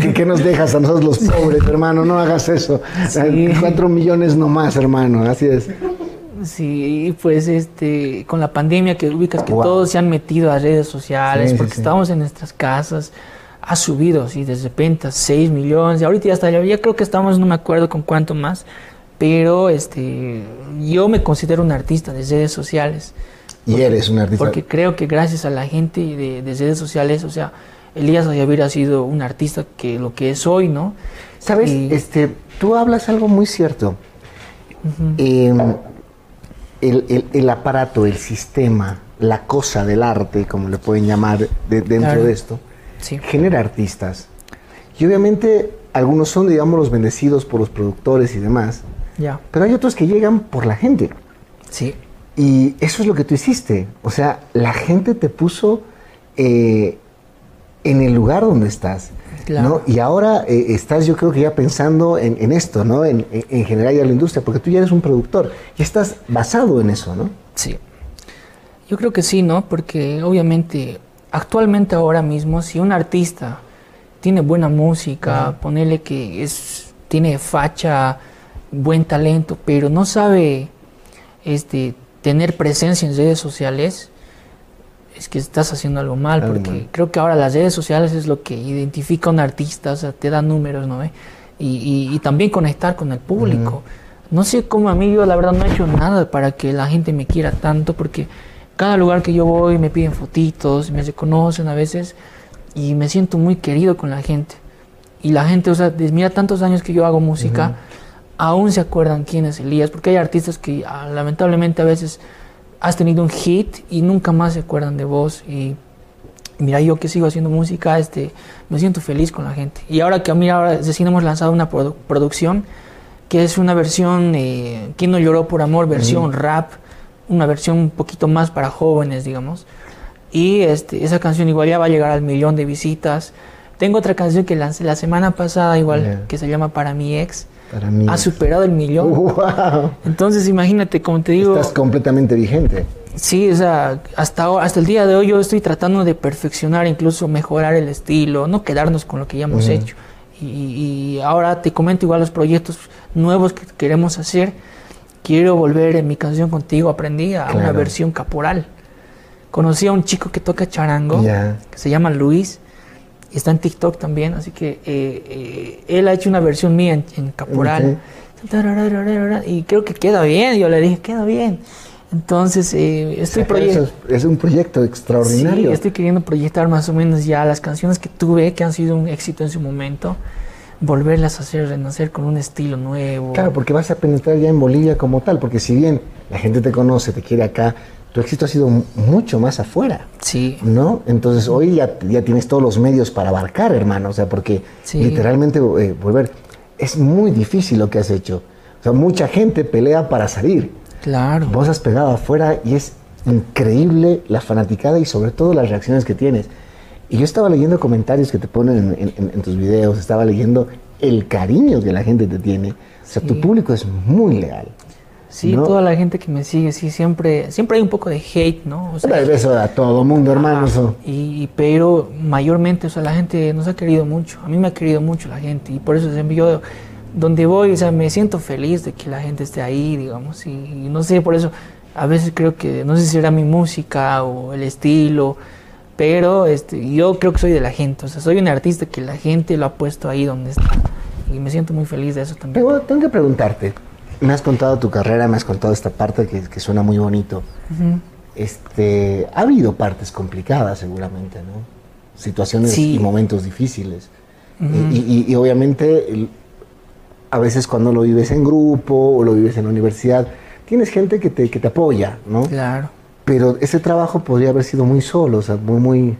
¿Qué, qué nos dejas a nosotros los pobres, hermano? No hagas eso. Sí. Cuatro millones no más, hermano. Así es. Sí, y pues este, con la pandemia que ubicas que Wow. todos se han metido a redes sociales Sí, sí, porque sí. estábamos en nuestras casas, ha subido así de repente a 6 millones, y ahorita ya está, ya creo que estamos, no me acuerdo con cuánto más, pero este, yo me considero un artista de redes sociales, Y eres un artista. porque creo que gracias a la gente de, de redes sociales, o sea, Elías Ayavir ha sido un artista que lo que es hoy, ¿no? ¿Sabes? Y- Este, tú hablas algo muy cierto. Eh, el, el- el aparato, el sistema, la cosa del arte, como le pueden llamar de- dentro Claro. de esto, Sí, genera artistas. Y obviamente algunos son, digamos, los bendecidos por los productores y demás, ya, pero hay otros que llegan por la gente. sí, Y eso es lo que tú hiciste. O sea, la gente te puso eh, en el lugar donde estás. ¿No? Y ahora eh, estás, yo creo que ya pensando en, esto, ¿no? En, en, ya la industria, porque tú ya eres un productor y estás basado en eso, ¿no? Sí. Yo creo que sí, ¿no? Porque obviamente, actualmente ahora mismo, si un artista tiene buena música, ponerle que es, tiene facha, buen talento, pero no sabe este, tener presencia en redes sociales, es que estás haciendo algo mal, porque creo que ahora las redes sociales es lo que identifica a un artista, o sea, te da números, ¿no? Y, también conectar con el público. No sé cómo a mí yo la verdad no he hecho nada para que la gente me quiera tanto, porque cada lugar que yo voy me piden fotitos, me reconocen a veces y me siento muy querido con la gente. Y la gente, o sea, mira tantos años que yo hago música, aún se acuerdan quién es Elías, porque hay artistas que ah, lamentablemente a veces has tenido un hit y nunca más se acuerdan de vos. Y mira, yo que sigo haciendo música, este, me siento feliz con la gente. Y ahora que mira, ahora recién hemos lanzado una producción que es una versión, eh, ¿Quién no lloró por amor? Versión rap, una versión un poquito más para jóvenes, digamos. Y este, esa canción igual ya va a llegar al millón de visitas. Tengo otra canción que lancé la semana pasada, igual, que se llama Para mi ex ha superado el millón. Entonces, imagínate, como te digo. Estás completamente vigente. Sí, o sea, hasta, hasta el día de hoy yo estoy tratando de perfeccionar, incluso mejorar el estilo, no quedarnos con lo que ya hemos hecho. Y, ahora te comento igual los proyectos nuevos que queremos hacer. Quiero volver en mi canción contigo, aprendí a una versión caporal. Conocí a un chico que toca charango, que se llama Luis está en TikTok también, así que eh, eh, él ha hecho una versión mía en, caporal. Y creo que queda bien, yo le dije, queda bien. Entonces, eh, estoy proyectando... Es un proyecto extraordinario. Sí, estoy queriendo proyectar más o menos ya las canciones que tuve, que han sido un éxito en su momento, volverlas a hacer renacer con un estilo nuevo. Claro, porque vas a penetrar ya en Bolivia como tal, porque si bien la gente te conoce, te quiere acá, tu éxito ha sido mucho más afuera. Sí. ¿No? Entonces hoy ya, ya tienes todos los medios para abarcar, hermano. O sea, porque literalmente eh, volver. Es muy difícil lo que has hecho. O sea, mucha gente pelea para salir. Claro. Vos has pegado afuera y es increíble la fanaticada y sobre todo las reacciones que tienes. Y yo estaba leyendo comentarios que te ponen en, tus videos, estaba leyendo el cariño que la gente te tiene. O sea, tu público es muy leal. Sí, toda la gente que me sigue, sí, siempre, siempre hay un poco de hate, ¿no? O sea, eso a todo mundo, hermano. Y, pero mayormente, o sea, la gente nos ha querido mucho. A mí me ha querido mucho la gente y por eso yo donde voy, o sea, me siento feliz de que la gente esté ahí, digamos. Y, no sé, por eso a veces creo que, no sé si será mi música o el estilo, pero este, yo creo que soy de la gente. O sea, soy un artista que la gente lo ha puesto ahí donde está. Y me siento muy feliz de eso también. Pero tengo que preguntarte me has contado tu carrera, me has contado esta parte que, suena muy bonito. este, ha habido partes complicadas seguramente, ¿no? Situaciones y momentos difíciles. Eh, y, obviamente a veces cuando lo vives en grupo o lo vives en la universidad, tienes gente que te, que te apoya, ¿no? Claro. Pero ese trabajo podría haber sido muy solo, o sea, muy, muy,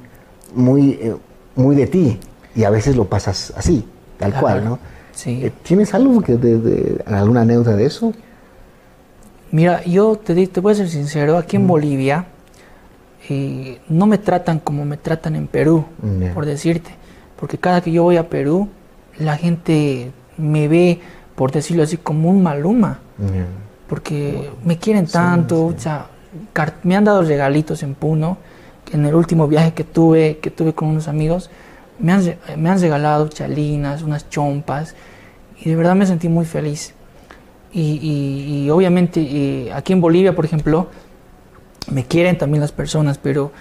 muy, eh, muy de ti. Y a veces lo pasas así, tal cual, ¿no? Eh, ¿Tienes algo que de, alguna anécdota de eso? Mira, yo te, te voy a ser sincero, aquí en Bolivia eh, no me tratan como me tratan en Perú, por decirte. Porque cada que yo voy a Perú, la gente me ve, por decirlo así, como un maluma. Porque me quieren tanto, O sea, me han dado regalitos en Puno. En el último viaje que tuve, que tuve con unos amigos, me han, me han regalado chalinas, unas chompas y de verdad me sentí muy feliz. Y, obviamente eh, aquí en Bolivia, por ejemplo, me quieren también las personas, pero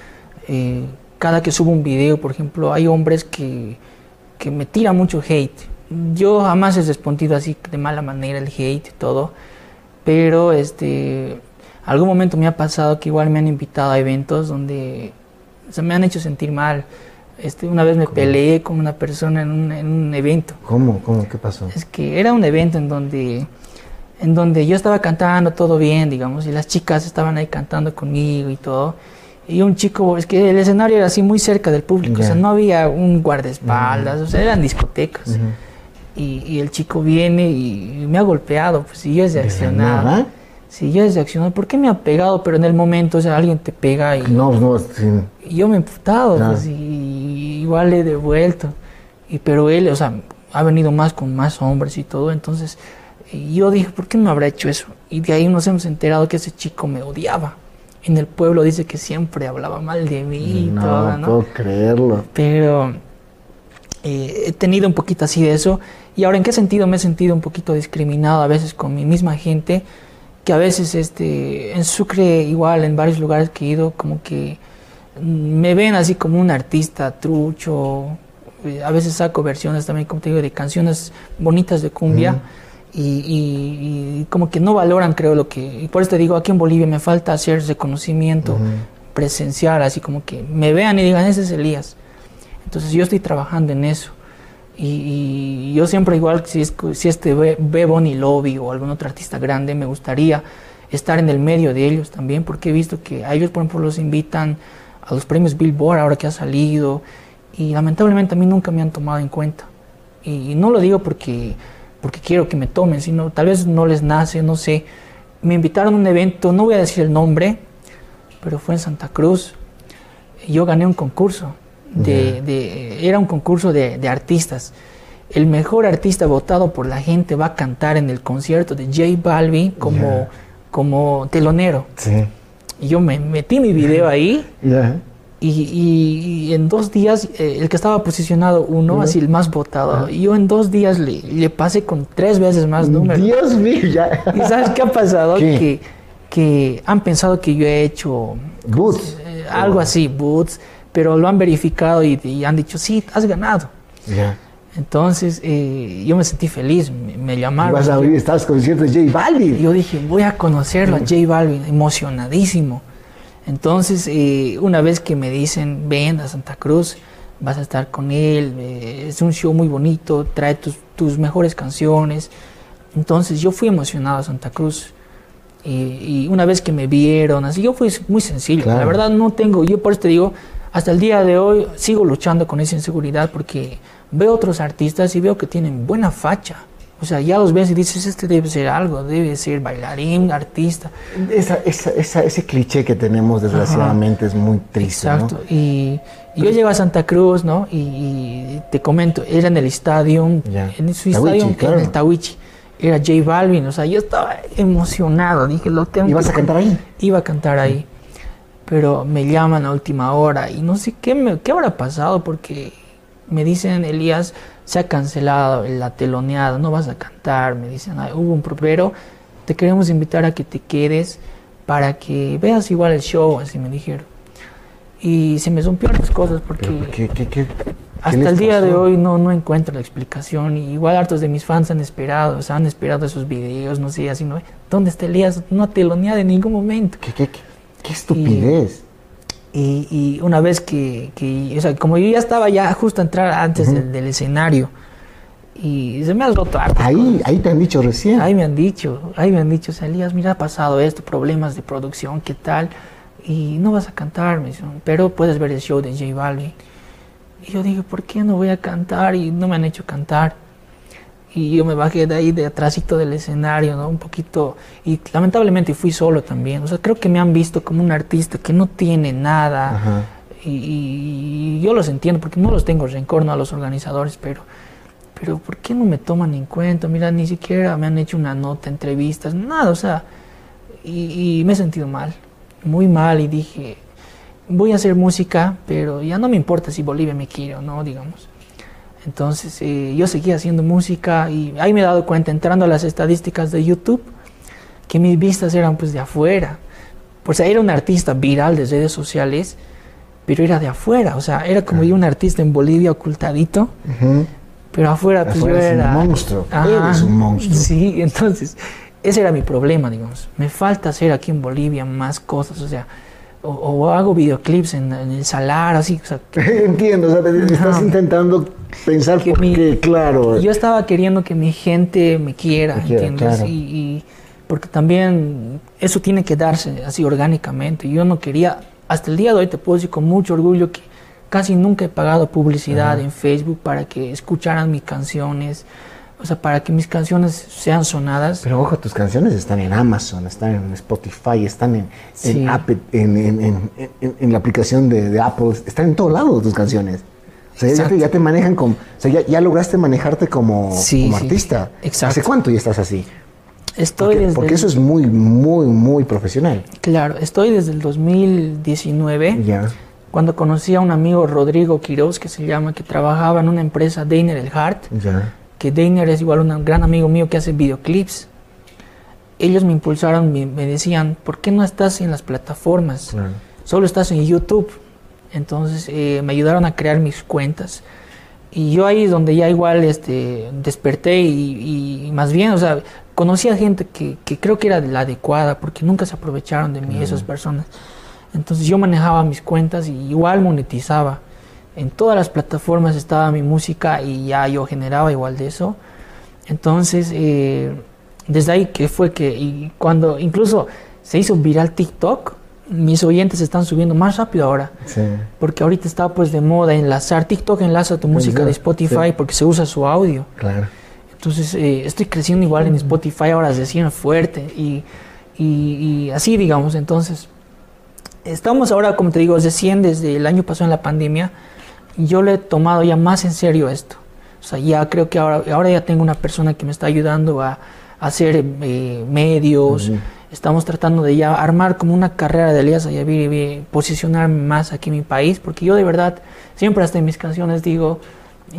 eh, cada que subo un video, por ejemplo, hay hombres que, que me tiran mucho hate. Yo jamás he respondido así de mala manera el hate y todo, pero este, algún momento me ha pasado que igual me han invitado a eventos donde se me han hecho sentir mal este, una vez me peleé con una persona en un, en un, evento. ¿Cómo? ¿Cómo? ¿Qué pasó? Es que era un evento en donde, en donde yo estaba cantando todo bien, digamos, y las chicas estaban ahí cantando conmigo y todo. Y un chico, es que el escenario era así muy cerca del público, o sea, no había un guardaespaldas, o sea, eran discotecas. y, y, el chico viene y, me ha golpeado, pues, y yo es reaccionado. Sí, yo desde accionar, ¿por qué me ha pegado? Pero en el momento, o sea, alguien te pega y... No, no, Y yo me he emputado, pues, y igual le he devuelto. Y, pero él, o sea, ha venido más con más hombres y todo, entonces yo dije, ¿por qué no habrá hecho eso? Y de ahí nos hemos enterado que ese chico me odiaba. En el pueblo dice que siempre hablaba mal de mí y no, todo, ¿no? puedo creerlo. Pero eh, he tenido un poquito así de eso. Y ahora, ¿en qué sentido me he sentido un poquito discriminado a veces con mi misma gente? Que a veces este, en Sucre, igual en varios lugares que he ido, como que me ven así como un artista trucho. Eh, A veces saco versiones también, como te digo, de canciones bonitas de cumbia. Y, y- y como que no valoran, creo, lo que... Y por eso te digo, aquí en Bolivia me falta hacer reconocimiento presencial, así como que me vean y digan, ese es Elías. Entonces yo estoy trabajando en eso. Y, y yo siempre igual, si, es, si este ve, ve Bonnie Lobby o algún otro artista grande, me gustaría estar en el medio de ellos también, porque he visto que a ellos, por ejemplo, los invitan a los premios Billboard ahora que ha salido, y lamentablemente a mí nunca me han tomado en cuenta. Y, no lo digo porque, porque quiero que me tomen, sino tal vez no les nace, no sé. Me invitaron a un evento, no voy a decir el nombre, pero fue en Santa Cruz. Yo gané un concurso. De, de- era un concurso de, de artistas. El mejor artista votado por la gente va a cantar en el concierto de J Balvin como, como telonero. Sí. Y yo me metí mi video ahí y, y- y en dos días, eh, el que estaba posicionado uno, así el más votado, y yo en dos días le, le pasé con tres veces más números. Dios mío, ya. ¿Y sabes qué ha pasado? ¿Qué? Que, que han pensado que yo he hecho Boots. eh, algo así, boots, pero lo han verificado y, y han dicho, sí, has ganado. Ya. Entonces eh, yo me sentí feliz, me, me llamaron. Vas a abrir estabas concierto de J Y Balvin. yo dije, voy a conocerlo a J Balvin, emocionadísimo. Entonces, eh, una vez que me dicen, ven a Santa Cruz, vas a estar con él, eh, es un show muy bonito, trae tus, tus mejores canciones. Entonces, yo fui emocionado a Santa Cruz. Y, y una vez que me vieron, así, yo fui muy sencillo. Claro. La verdad, no tengo, yo por eso te digo, hasta el día de hoy sigo luchando con esa inseguridad porque veo otros artistas y veo que tienen buena facha. O sea, ya los ves y dices, este debe ser algo, debe ser bailarín, artista. Esa, esa, esa- ese cliché que tenemos, desgraciadamente, es muy triste. ¿no? Exacto. Y, y yo llego a Santa Cruz, ¿no? Y, y te comento, era en el estadio, en su estadio, claro. en el Tawichi. Era J Balvin, o sea, yo estaba emocionado, dije, lo tengo ¿Y vas que a cantar ahí? Iba a cantar ahí, pero me llaman a última hora y no sé qué, me, qué habrá pasado porque me dicen, Elías, se ha cancelado la teloneada, no vas a cantar, me dicen, "Ay, hubo un pro- pero te queremos invitar a que te quedes para que veas igual el show, así me dijeron. Y se me rompieron las cosas porque ¿qué- qué- qué- hasta el día de pasó? hoy no, no encuentro la explicación. Y igual hartos de mis fans han esperado, o sea, han esperado esos videos, no sé, así, ¿no? ¿Dónde está Elías? No ha teloneado en ningún momento. ¿Qué, qué, qué- qué estupidez? Y, y una vez que, que, o sea, como yo ya estaba ya justo a entrar antes del, del escenario, y se me ha roto hartas Ahí, ahí te han dicho recién. Ahí me han dicho, ahí me han dicho, Elías, mira, ha pasado esto, problemas de producción, ¿qué tal? Y no vas a cantar, me dicen, pero puedes ver el show de J Balvin. Y yo dije, ¿por qué no voy a cantar? Y no me han hecho cantar. Y yo me bajé de ahí, de atrásito del escenario, ¿no? Un poquito, y lamentablemente fui solo también. O sea, creo que me han visto como un artista que no tiene nada. Ajá. Y, y yo los entiendo, porque no los tengo rencor, no a los organizadores, pero, pero ¿por qué no me toman en cuenta? Mira, ni siquiera me han hecho una nota, entrevistas, nada, o sea, y, y me he sentido mal, muy mal, y dije, voy a hacer música, pero ya no me importa si Bolivia me quiere o no, digamos. Entonces eh, yo seguí haciendo música y ahí me he dado cuenta, entrando a las estadísticas de YouTube, que mis vistas eran pues de afuera. O sea, era un artista viral de redes sociales, pero era de afuera. O sea, era como yo un artista en Bolivia ocultadito, pero afuera pues Afuera yo es un era... monstruo. Ajá. Eres un monstruo. Sí, entonces ese era mi problema, digamos. Me falta hacer aquí en Bolivia más cosas, o sea, o, o hago videoclips en, en el salar, así, o sea, Entiendo, o sea, te- estás intentando pensar Que por mi- qué, claro. yo estaba queriendo que mi gente me quiera, ¿entiendes? claro. Y, y- porque también eso tiene que darse así orgánicamente. Yo no quería, hasta el día de hoy te puedo decir con mucho orgullo que casi nunca he pagado publicidad Ajá. en Facebook para que escucharan mis canciones, o sea, para que mis canciones sean sonadas. Pero ojo, tus canciones están en Amazon, están en Spotify, están en, en, Sí. Apple- en, en- en- en- en la aplicación de, de Apple, están en todo lado tus canciones. O sea, ya te, Exacto. ya te manejan como. O sea, ya, ya lograste manejarte como, Sí, como sí. artista. Exacto. ¿Hace cuánto ya estás así? Estoy Porque, desde porque el- eso es muy, muy, muy profesional. Claro, estoy desde el 2019, Ya. cuando conocí a un amigo Rodrigo Quiroz, que se llama, que trabajaba en una empresa Deiner El Hart, Ya. Que Deiner es igual un gran amigo mío que hace videoclips. Ellos me impulsaron, me, me decían, ¿por qué no estás en las plataformas? Claro. Solo estás en YouTube. Entonces eh, me ayudaron a crear mis cuentas. Y yo ahí es donde ya igual este, desperté y, y más bien, o sea, conocí a gente que, que creo que era la adecuada porque nunca se aprovecharon de mí esas personas. Entonces yo manejaba mis cuentas y igual monetizaba. En todas las plataformas estaba mi música y ya yo generaba igual de eso. Entonces, eh, desde ahí que fue que, y cuando incluso se hizo viral TikTok, mis oyentes están subiendo más rápido ahora. Sí. Porque ahorita está pues de moda enlazar, TikTok enlaza tu música de Spotify sí. porque se usa su audio. Claro. Entonces eh, estoy creciendo igual en Spotify ahora recién fuerte y, y, y así digamos. Entonces estamos ahora, como te digo, recién desde el año pasado en la pandemia, yo le he tomado ya más en serio esto. O sea, ya creo que ahora, ahora ya tengo una persona que me está ayudando a, a hacer eh, medios. Ujú. Estamos tratando de ya armar como una carrera de Elías Ayaviri, y posicionarme más aquí en mi país, porque yo de verdad, siempre hasta en mis canciones digo,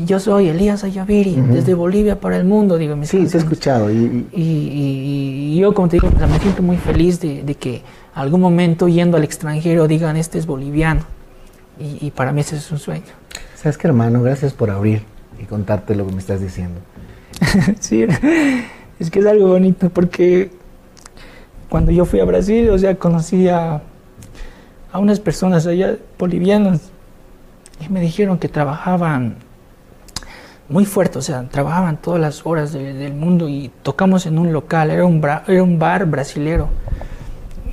yo soy Elías Ayaviri, desde Bolivia para el mundo, digo mis Sí, te he canciones. escuchado. Y, y- Y, y- yo, como te digo, me siento muy feliz de, de que algún momento yendo al extranjero digan, este es boliviano. Y, y para mí ese es un sueño. ¿Sabes qué, hermano? Gracias por abrir y contarte lo que me estás diciendo. Sí, es que es algo bonito porque cuando yo fui a Brasil, o sea, conocí a, a unas personas allá bolivianas y me dijeron que trabajaban muy fuerte, o sea, trabajaban todas las horas de- del mundo y tocamos en un local, era un, bra- era un bar brasilero.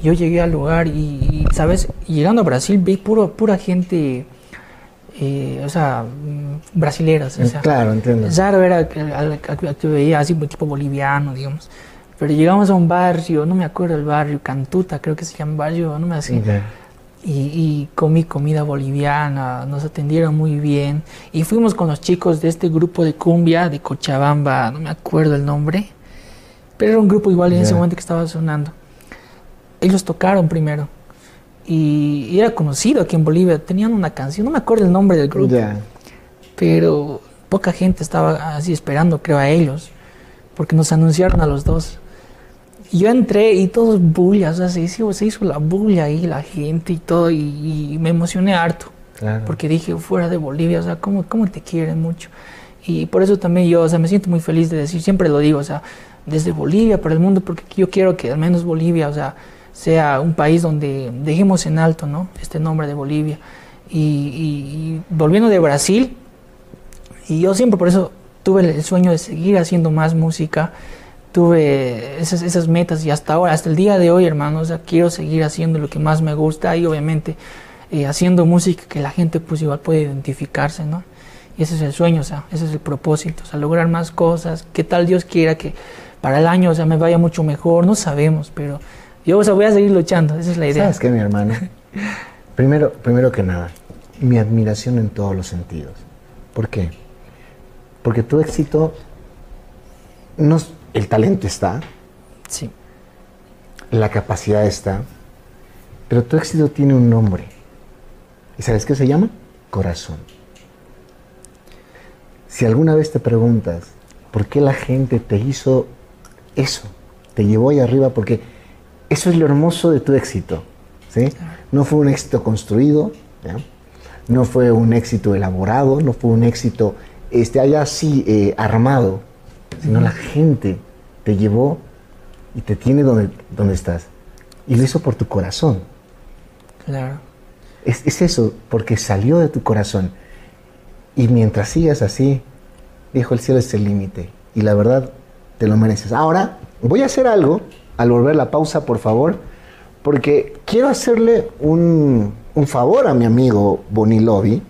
Yo llegué al lugar y, y, ¿sabes? Llegando a Brasil vi puro, pura gente, eh, o sea, mm, brasileras. O sea, claro, entiendo. Raro era al- que- veía así tipo boliviano, digamos. Pero llegamos a un barrio, no me acuerdo el barrio, Cantuta creo que se llama barrio, no me así. Ya. Y, y comí comida boliviana, nos atendieron muy bien. Y fuimos con los chicos de este grupo de cumbia de Cochabamba, no me acuerdo el nombre. Pero era un grupo igual en ese Ya. momento que estaba sonando. Ellos tocaron primero. Y, y era conocido aquí en Bolivia. Tenían una canción, no me acuerdo el nombre del grupo Ya. pero poca gente estaba así esperando, creo, a ellos, porque nos anunciaron a los dos. Yo entré y todos bullas, o sea, se hizo, se hizo la bulla ahí, la gente y todo, y, y me emocioné harto, Claro. porque dije, fuera de Bolivia, o sea, ¿cómo, cómo te quieren mucho? Y por eso también yo, o sea, me siento muy feliz de decir, siempre lo digo, o sea, desde Bolivia para el mundo, porque yo quiero que al menos Bolivia, o sea, sea un país donde dejemos en alto, ¿no? Este nombre de Bolivia. Y, volviendo de Brasil, y yo siempre por eso tuve el- sueño de seguir haciendo más música, tuve esas, metas y hasta ahora, hasta el día de hoy, hermano, o quiero seguir haciendo lo que más me gusta y obviamente eh, haciendo música que la gente pues igual puede identificarse, ¿no? Y ese es el sueño, o sea, ese es el propósito, o sea, lograr más cosas, que tal Dios quiera que para el año, o sea, me vaya mucho mejor, no sabemos, pero yo, o sea, voy a seguir luchando, esa es la idea. ¿Sabes qué, mi hermano? Primero, primero que nada, mi admiración en todos los sentidos. ¿Por qué? Porque tu éxito, no, el talento está, Sí, la capacidad está, pero tu éxito tiene un nombre. ¿Y sabes qué se llama? Corazón. Si alguna vez te preguntas por qué la gente te hizo eso, te llevó ahí arriba, porque eso es lo hermoso de tu éxito. ¿sí? No fue un éxito construido, ¿ya? no fue un éxito elaborado, no fue un éxito este, allá así eh, armado, sino la gente te llevó y te tiene donde, donde estás. Y lo hizo por tu corazón. claro. Es, es eso, porque salió de tu corazón. Y mientras sigas así, dijo el cielo es el límite. Y la verdad, te lo mereces. Ahora, voy a hacer algo, al volver la pausa, por favor, porque quiero hacerle un, un favor a mi amigo Bonnie Lobby.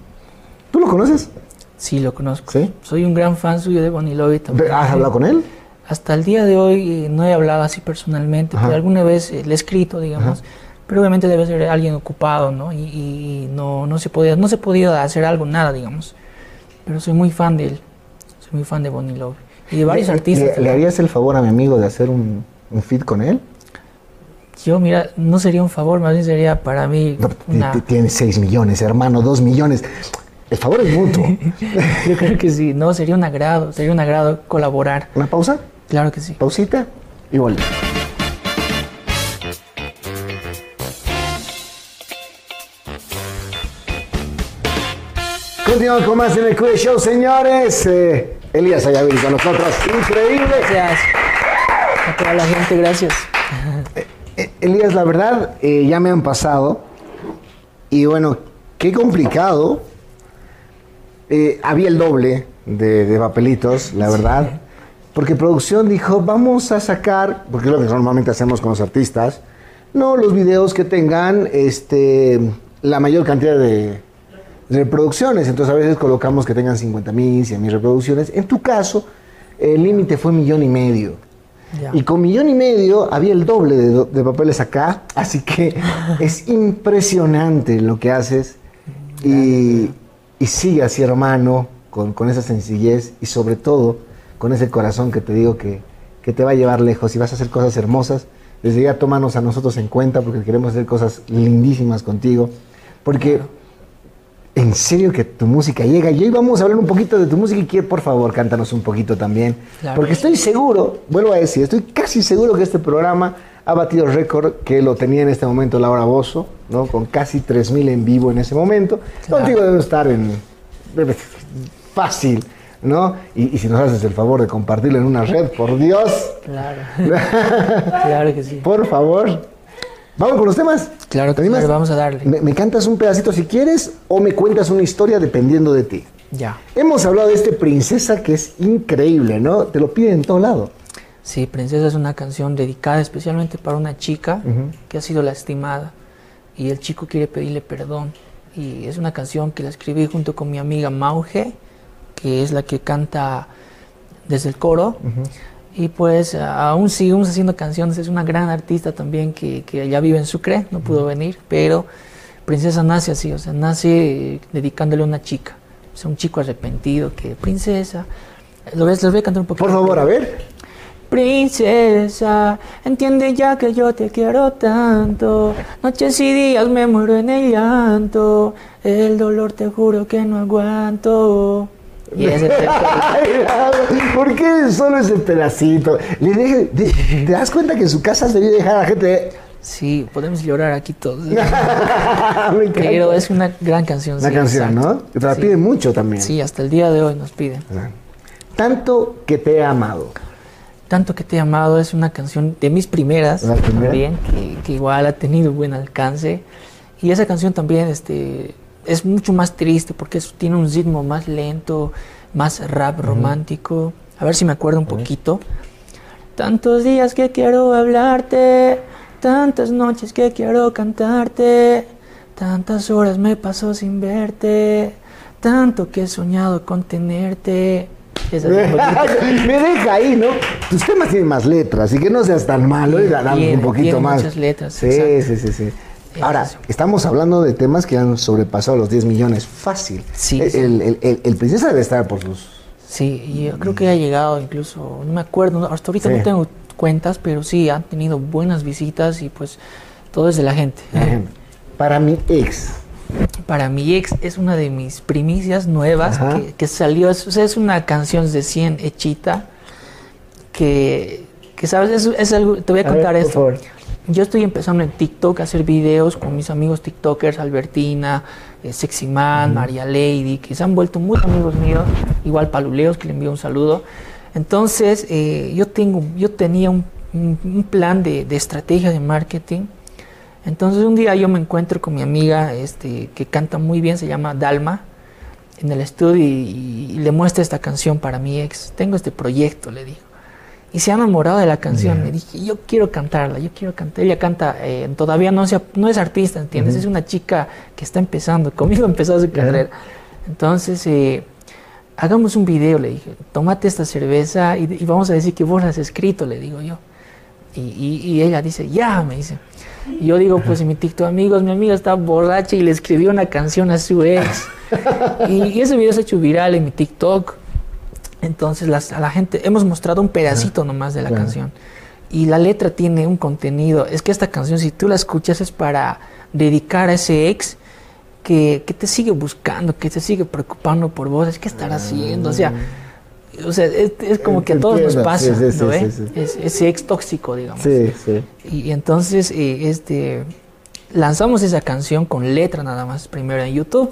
¿Tú lo conoces? Sí, lo conozco. ¿Sí? Soy un gran fan suyo de Bonnie Lobby también. ¿Has hablado con él? Hasta el día de hoy eh, no he hablado así personalmente, Ajá. pero alguna vez eh, le he escrito, digamos. Pero obviamente debe ser alguien ocupado, ¿no? Y, y- y no, no, se podía, no se podía hacer algo, nada, digamos. pero soy muy fan de él. Soy muy fan de Bonnie Love. Y de varios ¿Le- artistas. ¿Le, le harías el favor a mi amigo de hacer un, un feed con él? Yo, mira, no sería un favor, más bien sería para mí No, una... Tienes 6 millones, hermano, 2 millones. El favor es mutuo. Yo creo que sí, no, sería un agrado, sería un agrado colaborar. ¿Una pausa? Claro que sí. Pausita y volvemos. Continuamos con más en el Q Show, señores. Eh, Elías Ayaviri con nosotros. Increíble. Gracias a toda la gente, gracias. Eh, Elías, la verdad, eh, ya me han pasado. Y bueno, qué complicado. Eh, había el doble de, de papelitos, la verdad. Porque producción dijo, vamos a sacar, porque es lo que normalmente hacemos con los artistas, no los videos que tengan este, la mayor cantidad de reproducciones. Entonces a veces colocamos que tengan 50 mil, 100 mil reproducciones. En tu caso, el límite fue millón y medio. Ya. Y con millón y medio había el doble de, de papeles acá, así que es impresionante lo que haces. Y, y sigue así, hermano, con, con esa sencillez y sobre todo con ese corazón que te digo que, que te va a llevar lejos y vas a hacer cosas hermosas. Desde ya tómanos a nosotros en cuenta porque queremos hacer cosas lindísimas contigo. Porque en serio que tu música llega. Y hoy vamos a hablar un poquito de tu música y quiero, por favor, cántanos un poquito también. Claro. Porque estoy seguro, vuelvo a decir, estoy casi seguro que este programa ha batido el récord que lo tenía en este momento Laura Bozo, ¿no? Con casi 3.000 en vivo en ese momento. Claro. Contigo debe estar en... fácil, ¿no? Y, y si nos haces el favor de compartirlo en una red, por Dios, Claro. claro que sí. por favor. Vamos con los temas. Claro ¿Te que sí, animas? vamos a darle. Me, me cantas un pedacito si quieres o me cuentas una historia dependiendo de ti. Ya. Hemos hablado de este princesa que es increíble, ¿no? Te lo piden en todo lado. Sí, Princesa es una canción dedicada especialmente para una chica que ha sido lastimada y el chico quiere pedirle perdón. Y es una canción que la escribí junto con mi amiga Mauge, que es la que canta desde el coro. Y pues a- aún seguimos haciendo canciones, es una gran artista también que, que ya vive en Sucre, no pudo venir, pero Princesa nace así, o sea, nace eh, dedicándole a una chica, o sea, un chico arrepentido que, princesa, lo ves, les voy a cantar un poquito. Por favor, a ver. Princesa, entiende ya que yo te quiero tanto. Noches y días me muero en el llanto. El dolor te juro que no aguanto. Y ese ¿Por qué solo ese pedacito? Le deje- de- ¿Te das cuenta que en su casa se debe dejar a la gente? Sí, podemos llorar aquí todos. Pero es una gran canción. Una sí, canción, exacto. ¿no? Te la Sí. piden mucho también. Sí, hasta el día de hoy nos piden. Tanto que te he amado. Tanto que te he amado es una canción de mis primeras ¿La primera? también, que, que igual ha tenido buen alcance. Y esa canción también este, es mucho más triste porque es- tiene un ritmo más lento, más rap romántico. A ver si me acuerdo un poquito. Tantos días que quiero hablarte, tantas noches que quiero cantarte, tantas horas me paso sin verte, tanto que he soñado con tenerte. Me deja ahí, ¿no? Tus temas tienen más letras, así que no seas tan malo y Tiene- un poquito tiene más. muchas letras, Sí, exacto. sí, sí, sí. Ahora, estamos hablando de temas que han sobrepasado los 10 millones fácil. Sí, el, sí. el- el- el- el princesa debe estar por sus. Sí, yo creo que ha llegado incluso, no me acuerdo, hasta ahorita Sí. no tengo cuentas, pero sí, han tenido buenas visitas y pues todo es de la gente. Para mi ex. Para mi ex es una de mis primicias nuevas que, que salió, es, o sea, es una canción de 100 hechita que, que sabes, es, es algo, te voy a A ver, contar por esto. favor. Yo estoy empezando en TikTok a hacer videos con mis amigos TikTokers, Albertina, eh, Sexy Man, María Lady, que se han vuelto muy amigos míos, igual Paluleos, que le envío un saludo. Entonces, eh, yo, tengo, yo tenía un, un- un plan de, de estrategia de marketing. Entonces, un día yo me encuentro con mi amiga este, que canta muy bien, se llama Dalma, en el estudio y, y le muestra esta canción para mi ex. Tengo este proyecto, le digo. Y se ha enamorado de la canción. Me dije, yo quiero cantarla, yo quiero cantar. Ella canta, eh, todavía no, se, no es artista, ¿entiendes? Es una chica que está empezando, conmigo empezó su carrera. Entonces, eh, hagamos un video, le dije, tómate esta cerveza y, y vamos a decir que vos la has escrito, le digo yo. Y, y- y ella dice, ya, me dice. Y yo digo, pues en mi TikTok, amigos, mi amiga está borracha y le escribió una canción a su ex. y, ese video se ha hecho viral en mi TikTok. Entonces las, a la gente hemos mostrado un pedacito nomás de la canción. Y la letra tiene un contenido. Es que esta canción, si tú la escuchas, es para dedicar a ese ex que, que te sigue buscando, que te sigue preocupando por vos. Es que estar haciendo. O sea, o sea es, como que a todos nos pasa, ¿no es, ese ex tóxico, digamos. Sí, sí. Y, entonces, eh, este, lanzamos esa canción con letra nada más primero en YouTube.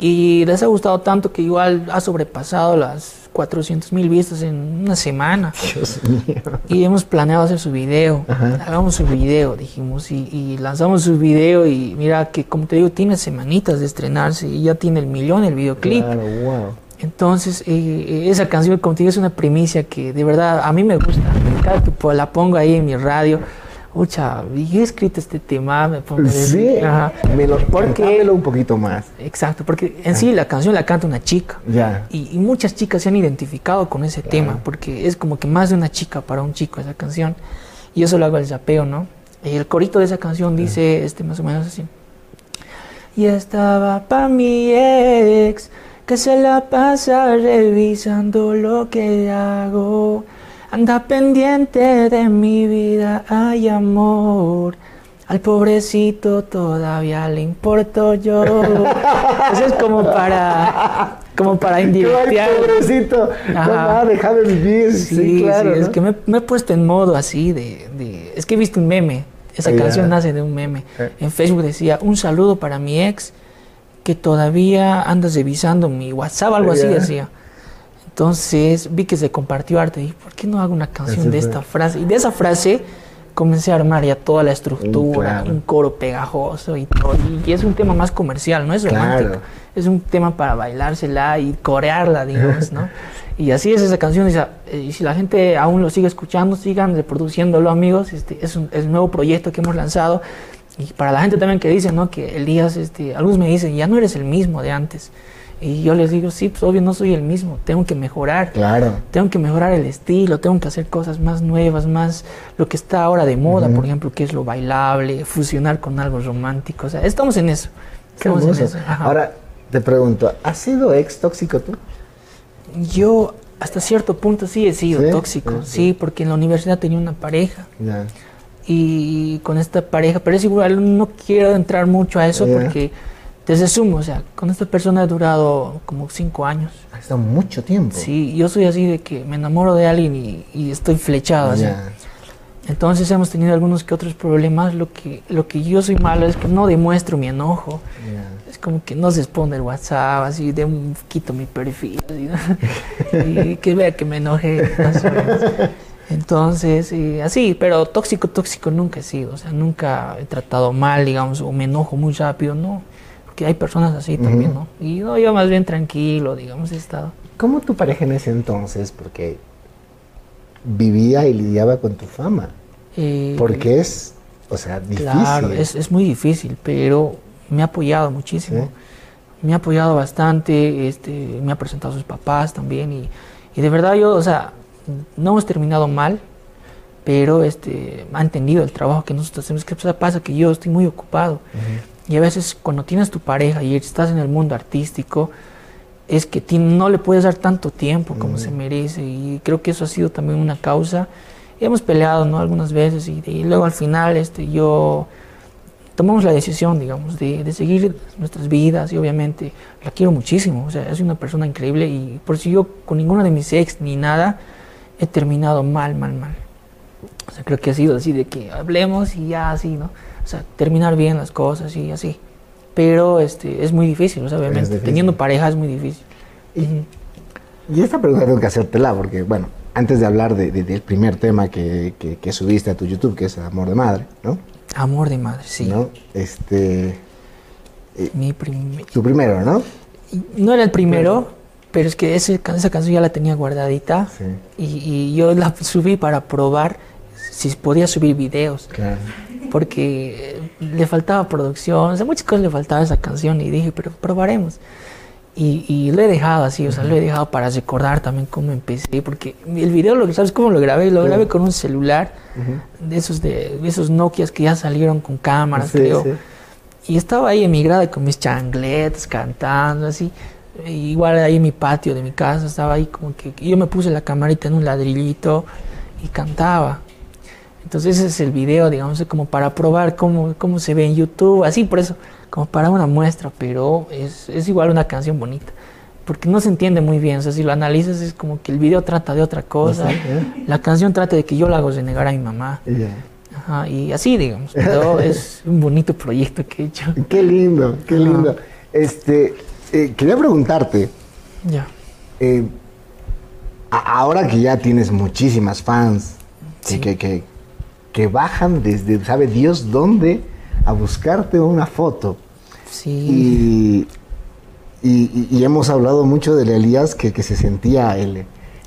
Y les ha gustado tanto que igual ha sobrepasado las 400 mil vistas en una semana. Dios mío. Y hemos planeado hacer su video. Hagamos su video, dijimos. Y, lanzamos su video y mira que, como te digo, tiene semanitas de estrenarse y ya tiene el millón el videoclip. Claro, wow. Entonces, eh, eh, esa canción, como te digo, es una primicia que de verdad a mí me gusta. Cada que la pongo ahí en mi radio, Ucha, y he escrito este tema, me pongo Sí, ajá. Me lo, porque, un poquito más. Exacto, porque en sí la canción la canta una chica. Ya. Y, muchas chicas se han identificado con ese tema, porque es como que más de una chica para un chico esa canción. Y eso lo hago el zapeo, ¿no? Y el corito de esa canción dice, este más o menos así. Y estaba pa' mi ex, que se la pasa revisando lo que hago Anda pendiente de mi vida, hay amor. Al pobrecito todavía le importo yo. Eso es como para como para indirectear. pobrecito, no, déjame vivir. Sí, claro. es que me, he puesto en modo así de, de es que he visto un meme. Esa canción nace de un meme. Eh. En Facebook decía, un saludo para mi ex que todavía andas revisando mi WhatsApp, algo así decía. Entonces vi que se compartió arte y dije, ¿por qué no hago una canción de esta frase? Y de esa frase comencé a armar ya toda la estructura, un coro pegajoso y todo. Y, es un tema más comercial, no es romántico. Es un tema para bailársela y corearla, digamos, ¿no? y así es esa canción. Y, si la gente aún lo sigue escuchando, sigan reproduciéndolo, amigos. Este, es, un, es un nuevo proyecto que hemos lanzado. Y para la gente también que dice, ¿no? Que Elías, este, algunos me dicen, ya no eres el mismo de antes. Y yo les digo, sí, pues obvio no soy el mismo, tengo que mejorar. Claro. Tengo que mejorar el estilo, tengo que hacer cosas más nuevas, más lo que está ahora de moda, por ejemplo, que es lo bailable, fusionar con algo romántico. O sea, estamos en eso. Estamos en eso. Ahora, te pregunto, ¿has sido ex tóxico tú? Yo hasta cierto punto sí he sido tóxico, sí, porque en la universidad tenía una pareja. Ya. Y con esta pareja, pero es igual, no quiero entrar mucho a eso porque desde Sumo, o sea, con esta persona he durado como cinco años. Ha estado mucho tiempo. Sí, yo soy así de que me enamoro de alguien y, estoy flechado así. Entonces hemos tenido algunos que otros problemas. Lo que, lo que yo soy malo es que no demuestro mi enojo. Es como que no se expone el WhatsApp, así de un, quito mi perfil y que vea que me enoje. Entonces, así, pero tóxico, tóxico nunca he sido. O sea, nunca he tratado mal, digamos, o me enojo muy rápido, no hay personas así también, ¿no? Y yo más bien tranquilo, digamos, he estado. ¿Cómo tu pareja en ese entonces? Porque vivía y lidiaba con tu fama. Eh, Porque es, o sea, difícil. Claro, es, es, muy difícil, pero me ha apoyado muchísimo. Me ha apoyado bastante, este, me ha presentado a sus papás también y, y, de verdad yo, o sea, no hemos terminado mal, pero este, ha entendido el trabajo que nosotros hacemos. ¿Qué pasa? Que yo estoy muy ocupado. Y a veces cuando tienes tu pareja y estás en el mundo artístico, es que no le puedes dar tanto tiempo como se merece. Y creo que eso ha sido también una causa. Y hemos peleado ¿no? algunas veces y, luego al final este, yo tomamos la decisión, digamos, de, de, seguir nuestras vidas y obviamente la quiero muchísimo. O sea, es una persona increíble y por si yo con ninguna de mis ex ni nada he terminado mal, mal, mal. O sea, creo que ha sido así de que hablemos y ya así, ¿no? Sea, terminar bien las cosas y así. Pero este, es muy difícil, obviamente. Teniendo pareja es muy difícil. Y, esta pregunta tengo que hacértela, porque, bueno, antes de hablar de, del primer tema que, que, subiste a tu YouTube, que es Amor de Madre, ¿no? Amor de Madre, sí. ¿No? Este... Eh, Mi primer... Tu primero, ¿no? No era el primero, pero es que esa canción ya la tenía guardadita. Sí. Y, y, yo la subí para probar si podía subir videos. Claro porque le faltaba producción, o sea, muchas cosas le faltaba a esa canción y dije, pero probaremos. Y, y lo he dejado así, o sea, lo he dejado para recordar también cómo empecé, porque el video, lo, ¿sabes cómo lo grabé? Lo grabé con un celular, de esos de, de esos Nokias que ya salieron con cámaras, Sí, creo. sí. Y estaba ahí en mi grada con mis chancletas, cantando, así. E igual ahí en mi patio de mi casa, estaba ahí como que... y yo me puse la camarita en un ladrillito y cantaba. Entonces ese es el video, digamos, como para probar cómo, cómo se ve en YouTube, así por eso, como para una muestra, pero es, es igual una canción bonita. Porque no se entiende muy bien, o sea, si lo analizas es como que el video trata de otra cosa, ¿eh? la canción trata de que yo la hago renegar a mi mamá. Ajá, y así, digamos, pero es un bonito proyecto que he hecho. Qué lindo, qué lindo. Este, eh, quería preguntarte, Ya. eh, ahora que ya tienes muchísimas fans Sí. que, que, que bajan desde, ¿sabe Dios dónde? A buscarte una foto. Sí. Y, y- hemos hablado mucho del Elías que, que se sentía el,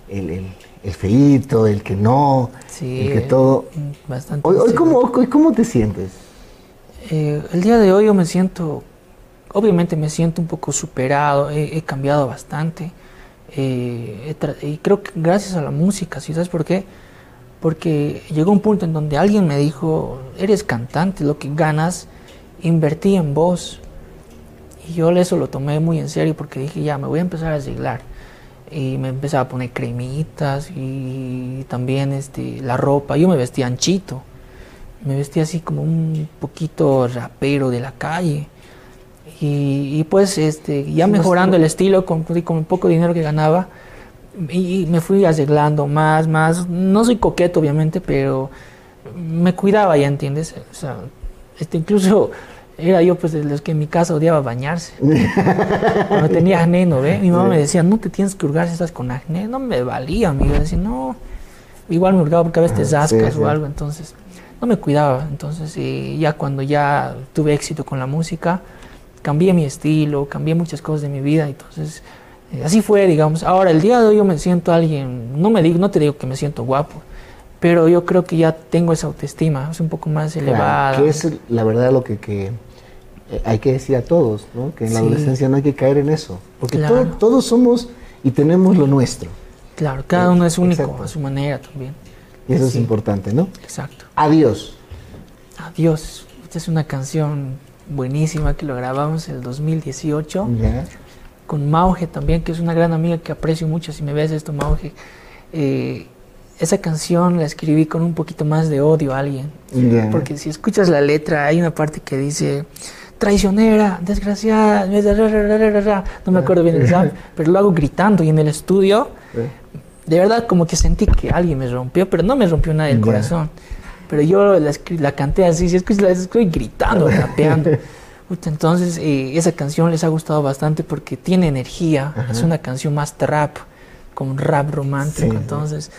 el, el, el feíto, el que no, Sí, el que todo. Bastante. Hoy. ¿cómo, hoy cómo te sientes? Eh, el día de hoy yo me siento, obviamente me siento un poco superado, he, he cambiado bastante. eh, he y creo que gracias a la música, ¿sí sabes por qué? Porque llegó un punto en donde alguien me dijo, eres cantante, lo que ganas, invertí en vos. Y yo eso lo tomé muy en serio porque dije, ya, me voy a empezar a arreglar. Y me empezaba a poner cremitas y también este, la ropa. Yo me vestía anchito me vestía así como un poquito rapero de la calle. Y, y pues este, ya mejorando el estilo con, con el poco dinero que ganaba, y, me fui arreglando más, más. No soy coqueto, obviamente, pero me cuidaba, ya entiendes. O sea, este, incluso era yo pues de los que en mi casa odiaba bañarse. Cuando tenía acné, ¿no ve? Mi mamá me decía, no te tienes que hurgar si estás con acné. No me valía, amigo. Decía, no. Igual me hurgaba porque a veces te Ah, sí, zascas sí. o algo, entonces no me cuidaba. Entonces, ya cuando ya tuve éxito con la música, cambié mi estilo, cambié muchas cosas de mi vida. Entonces, así fue, digamos. Ahora, el día de hoy yo me siento alguien, no, me digo, no te digo que me siento guapo, pero yo creo que ya tengo esa autoestima, es un poco más elevada. Que es la verdad lo que, que, eh, hay que decir a todos, ¿no? Que en la adolescencia no hay que caer en eso. Porque Claro. todo- todos somos y tenemos lo nuestro. Claro, cada uno es único Exacto. a su manera también. Y eso es importante, ¿no? Exacto. Adiós. Adiós. Esta es una canción buenísima que lo grabamos en el 2018. Ya. Con Mauge también, que es una gran amiga que aprecio mucho, si me ves esto, Mauge. Eh, esa canción la escribí con un poquito más de odio a alguien. Porque si escuchas la letra, hay una parte que dice traicionera, desgraciada, ra, ra, ra, ra, ra, ra". no me acuerdo bien el rap, pero lo hago gritando y en el estudio, Eh, de verdad como que sentí que alguien me rompió, pero no me rompió nada el Ya. corazón. Pero yo la, la canté así, si escuchas, la estoy gritando, rapeando. Entonces, eh, esa canción les ha gustado bastante porque tiene energía, Ajá. es una canción más trap, como un rap romántico. Sí, sí. Entonces,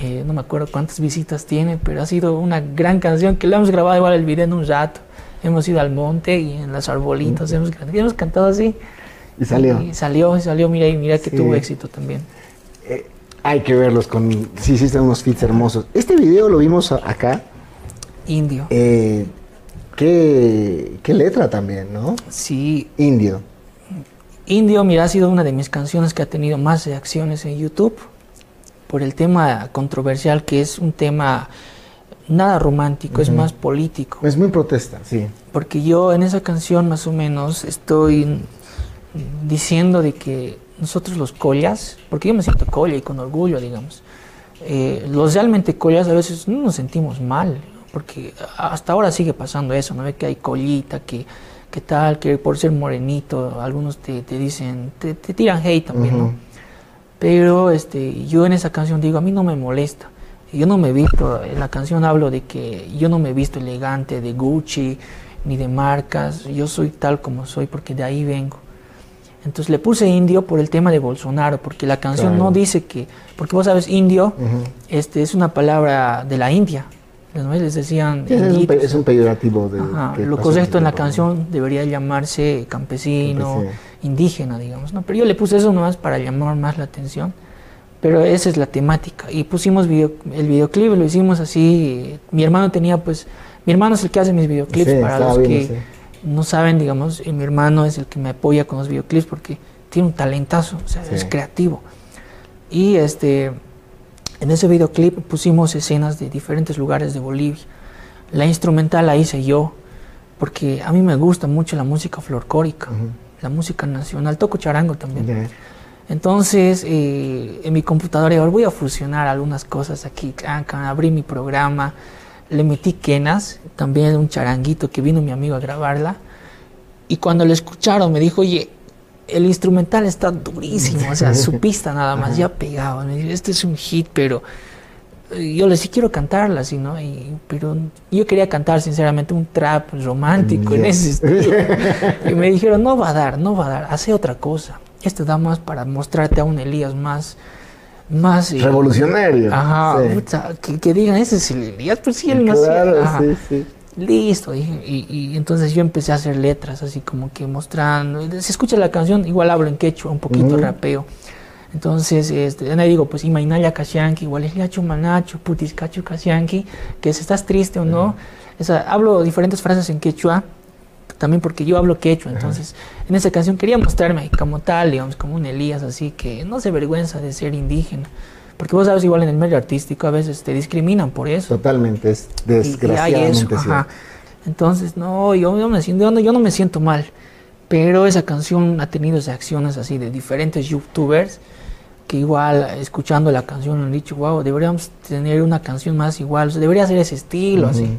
eh, no me acuerdo cuántas visitas tiene, pero ha sido una gran canción que la hemos grabado igual el video en un rato. Hemos ido al monte y en las arbolitos hemos, hemos cantado así. Y salió. Y salió, y salió, mira, y mira que Sí. tuvo éxito también. Eh, hay que verlos con. Sí, sí, están unos fits hermosos. Este video lo vimos acá. Indio. Eh, qué, qué letra también, ¿no? Sí, Indio. Indio, mira, ha sido una de mis canciones que ha tenido más reacciones en YouTube por el tema controversial que es un tema nada romántico, es más político. Es muy protesta, sí. Porque yo en esa canción más o menos estoy diciendo de que nosotros los collas, porque yo me siento colla y con orgullo, digamos, eh, los realmente collas a veces no nos sentimos mal, porque hasta ahora sigue pasando eso, ¿no? Ve que hay collita, que, que tal, que por ser morenito, algunos te, te dicen, te, te tiran hate también. ¿no? Pero este, yo en esa canción digo, a mí no me molesta. Yo no me he visto, en la canción hablo de que yo no me he visto elegante de Gucci ni de marcas, yo soy tal como soy porque de ahí vengo. Entonces le puse indio por el tema de Bolsonaro, porque la canción Claro. no dice que, porque vos sabes, indio este, es una palabra de la India. ¿No? Les decían Sí, es, un, pe- es un peyorativo de. Ajá, Lo correcto en la canción debería llamarse campesino, indígena, digamos, ¿no? Pero yo le puse eso nomás para llamar más la atención. Pero esa es la temática. Y pusimos video- el videoclip, lo hicimos así. Mi hermano tenía, pues, mi hermano es el que hace mis videoclips Sí, para los viendo, que sí. no saben, digamos, y mi hermano es el que me apoya con los videoclips porque tiene un talentazo, o sea, es creativo. Y este, en ese videoclip pusimos escenas de diferentes lugares de Bolivia. La instrumental la hice yo, porque a mí me gusta mucho la música folclórica, la música nacional, toco charango también. Entonces, eh, en mi computadora ahora voy a fusionar algunas cosas aquí, abrí mi programa, le metí quenas, también un charanguito que vino mi amigo a grabarla, y cuando lo escucharon me dijo, oye, el instrumental está durísimo, o sea, su pista nada más ya pegaba, me dijo, este es un hit, pero eh, yo le sí quiero cantarla, así, ¿no? Y, pero yo quería cantar sinceramente un trap romántico en ese estilo. y me dijeron, no va a dar, no va a dar, hace otra cosa. Este da más para mostrarte a un Elías más... más eh, Revolucionario. Ajá, que, digan, ese es el Elías, pues sí, él no Claro, sí, sí. Listo, y, y, entonces yo empecé a hacer letras, así como que mostrando. Se escucha la canción, igual hablo en quechua, un poquito rapeo. Entonces, este, ahí digo, pues Imainaya Kasyanki, igual es Yacho Manacho, Putis Cacho Kasyanki, que si estás triste o no. hablo diferentes frases en quechua, también porque yo hablo quechua, entonces en esa canción quería mostrarme como tal, digamos, como un Elías así, que no se vergüenza de ser indígena. Porque vos sabes, igual en el medio artístico a veces te discriminan por eso. Totalmente, es desgraciadamente Entonces, no yo, yo, me siento, yo no me siento mal. Pero esa canción ha tenido acciones así de diferentes youtubers que igual escuchando la canción han dicho, wow, deberíamos tener una canción más igual, debería ser ese estilo, así.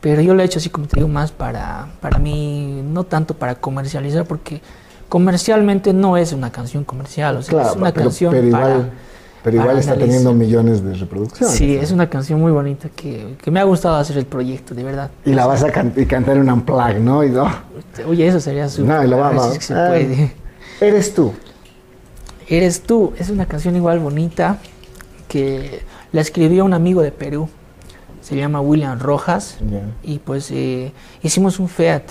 Pero yo lo he hecho así como te digo, más para, para mí, no tanto para comercializar, porque comercialmente no es una canción comercial, o sea, es una canción pero igual, Pero igual está teniendo millones de reproducciones. Sí, es una canción muy bonita que, que, me ha gustado hacer el proyecto, de verdad. Y la vas a cantar en un unplug, ¿no? Y, no. Oye, eso sería súper. No, lo vamos. Si ah, Eres tú. Eres tú. Es una canción igual bonita que la escribió un amigo de Perú. Se llama William Rojas. Y pues eh, hicimos un feat.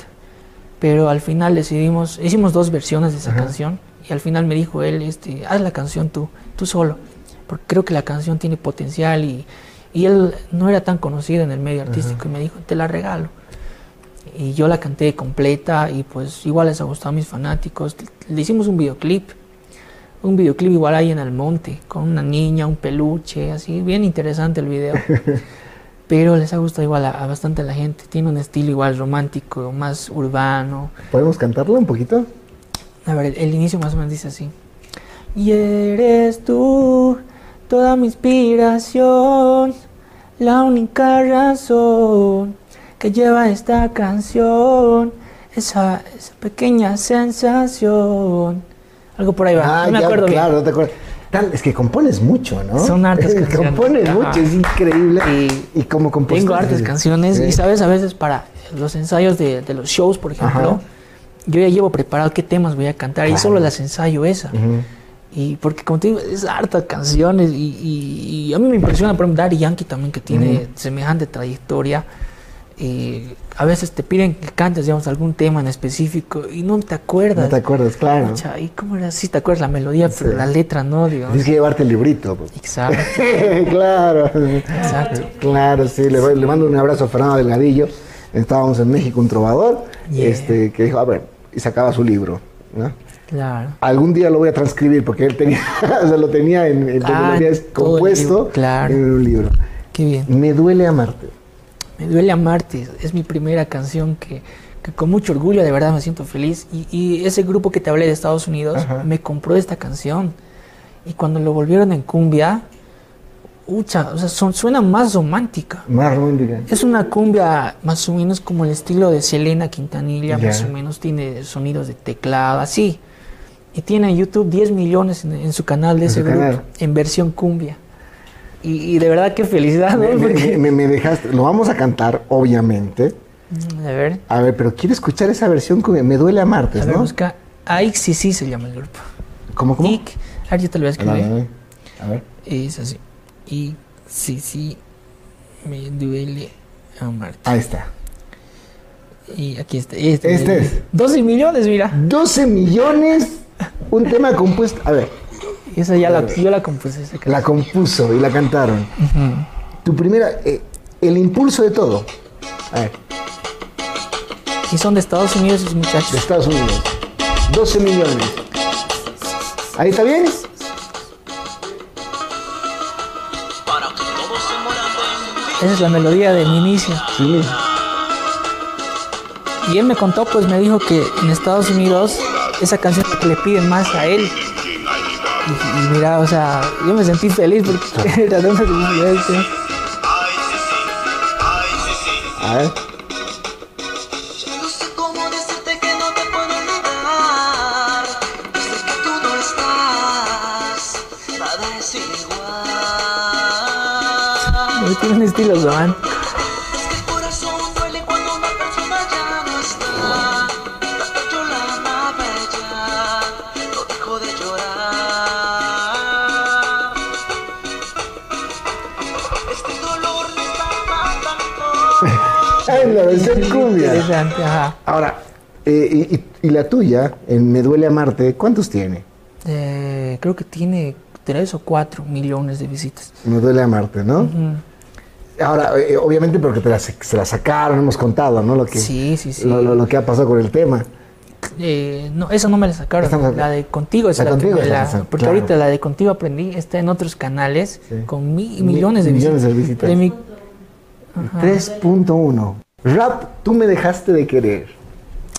Pero al final decidimos, hicimos dos versiones de esa canción. Y al final me dijo él, este, haz la canción tú, tú solo. Porque creo que la canción tiene potencial y, y él no era tan conocido en el medio artístico. Y me dijo, te la regalo. Y yo la canté completa y pues igual les ha gustado a mis fanáticos. Le hicimos un videoclip un videoclip igual ahí en el monte, con una niña, un peluche, así, bien interesante el video. Pero les ha gustado igual a, bastante la gente. Tiene un estilo igual romántico, más urbano. ¿Podemos cantarlo un poquito? A ver, el, inicio más o menos dice así. Y eres tú, toda mi inspiración, la única razón que lleva esta canción, esa, esa pequeña sensación algo por ahí va. Ah, no me acuerdo claro, no te acuerdas. es que compones mucho, ¿no? Son artes canciones. compones mucho, es increíble. Y, y como compones. Tengo artes canciones y, ¿sabes? A veces para los ensayos de, de los shows, por ejemplo, yo ya llevo preparado qué temas voy a cantar y solo las ensayo esa. Y porque, como te digo, es hartas canciones y, y, a mí me impresiona, por ejemplo, Daddy Yankee también, que tiene semejante trayectoria y a veces te piden que cantes, digamos, algún tema en específico y no te acuerdas. No te acuerdas, claro. ¿Y cómo era así? ¿Te acuerdas la melodía, pero la letra no, digamos? Tienes que llevarte el librito. Pues. Exacto. claro. Exacto. Claro, sí. Le, le, mando un abrazo a Fernando Delgadillo. Estábamos en México, un trovador, este, que dijo, a ver, y sacaba su libro, ¿no? Claro. Algún día lo voy a transcribir porque él tenía, o sea, lo tenía en, en ah, compuesto claro. en un libro. Qué bien. Me duele amarte. Me duele amarte, es mi primera canción que, con mucho orgullo de verdad me siento feliz. Y, ese grupo que te hablé de Estados Unidos me compró esta canción. Y cuando lo volvieron en cumbia, ucha, o sea, suena más romántica. Más romántica. Es una cumbia más o menos como el estilo de Selena Quintanilla, más o menos tiene sonidos de teclado, así. Y tiene en YouTube 10 millones en, su canal de ese grupo, en versión cumbia. Y, de verdad qué felicidad, ¿no? Me, me, dejaste, lo vamos a cantar, obviamente. A ver. A ver, pero quiero escuchar esa versión que me duele amarte, a ver, ¿no? busca sí se llama el grupo. ¿Cómo, cómo? Ic, a ver, yo te lo voy a escribir. A ver. Es así. sí me duele amarte. Ahí está. Y aquí está. Este, este es. 12 millones, mira. 12 millones. Un tema compuesto. A ver. Esa ya la, yo la compuse. la compuso y la cantaron. Tu primera, eh, el impulso de todo. A ver. Y son de Estados Unidos esos muchachos. De Estados Unidos. 12 millones. Ahí está bien. Esa es la melodía de mi inicio. Sí. Y él me contó, pues me dijo que en Estados Unidos esa canción que le piden más a él. Y, y mira, o sea, yo me sentí feliz porque era de. A ver. Ya no sé cómo Cumbia. Interesante, ajá. Ahora, eh, y, la tuya, en Me Duele Amarte, ¿cuántos tiene? Eh, creo que tiene 3 o 4 millones de visitas. Me Duele Amarte, ¿no? Ahora, eh, obviamente porque te la, se la sacaron, hemos contado, ¿no? Lo que, Sí, sí, sí. Lo, lo- lo que ha pasado con el tema. Eh, no, esa no me la sacaron. La de contigo es La la, Contigo que la Porque claro. ahorita la de contigo aprendí está en otros canales Sí. con mi- Mi- millones de millones visitas. de visitas. De mi- 3.1. Rap, tú me dejaste de querer.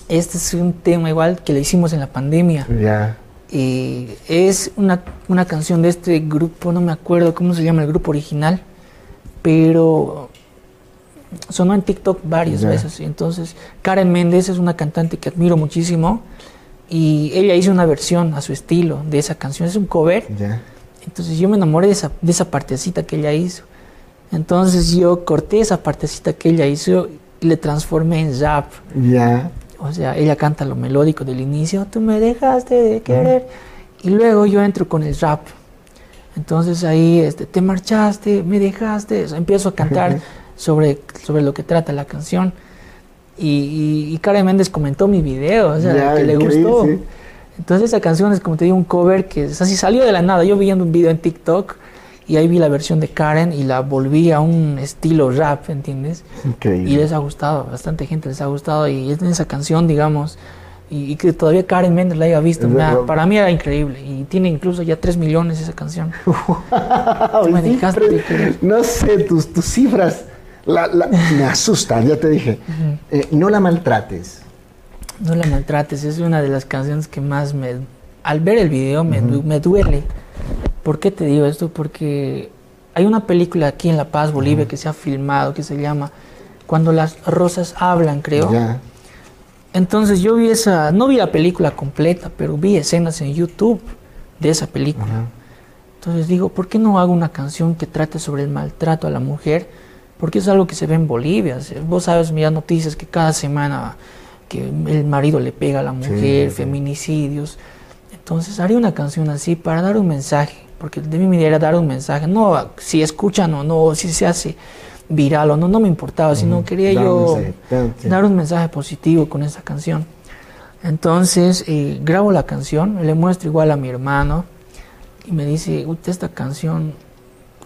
este es un tema igual que le hicimos en la pandemia. Ya. Y es una, una canción de este grupo, no me acuerdo cómo se llama el grupo original, pero sonó en TikTok varias veces. Entonces, Karen Méndez es una cantante que admiro muchísimo y ella hizo una versión a su estilo de esa canción, es un cover. Ya. Entonces yo me enamoré de esa, de esa partecita que ella hizo. Entonces yo corté esa partecita que ella hizo y le transformé en rap. Ya. O sea, ella canta lo melódico del inicio, tú me dejaste de querer. Y luego yo entro con el rap. Entonces ahí este, te marchaste, me dejaste. O sea, empiezo a cantar sobre, sobre lo que trata la canción. Y, y, y Karen Méndez comentó mi video, o sea, que le gustó. sí. Entonces esa canción es como te digo un cover que es así salió de la nada. Yo viendo un video en TikTok y ahí vi la versión de Karen y la volví a un estilo rap, ¿entiendes? Increíble. Y les ha gustado, bastante gente les ha gustado y es en esa canción, digamos, y, y que todavía Karen Méndez la haya visto, para mí era increíble y tiene incluso ya 3 millones esa canción. Wow, me dejaste. No sé, tus, tus cifras la- la- me asustan, ya te dije. Eh, no la maltrates. No la maltrates, es una de las canciones que más me... Al ver el video me, du- me duele. ¿Por qué te digo esto? Porque hay una película aquí en La Paz, Bolivia, que se ha filmado, que se llama Cuando las rosas hablan, creo. Ya. Entonces yo vi esa, no vi la película completa, pero vi escenas en YouTube de esa película. Ajá. Entonces digo, ¿por qué no hago una canción que trate sobre el maltrato a la mujer? Porque es algo que se ve en Bolivia. Vos sabes, mira noticias que cada semana que el marido le pega a la mujer, sí. feminicidios. Entonces haría una canción así para dar un mensaje, porque de mí mi idea era dar un mensaje. No si escuchan o no, si se hace viral o no, no me importaba, sino quería Dar un yo mensaje, dar- un mensaje positivo con esa canción. Entonces eh, grabo la canción, le muestro igual a mi hermano y me dice, "Uy, esta canción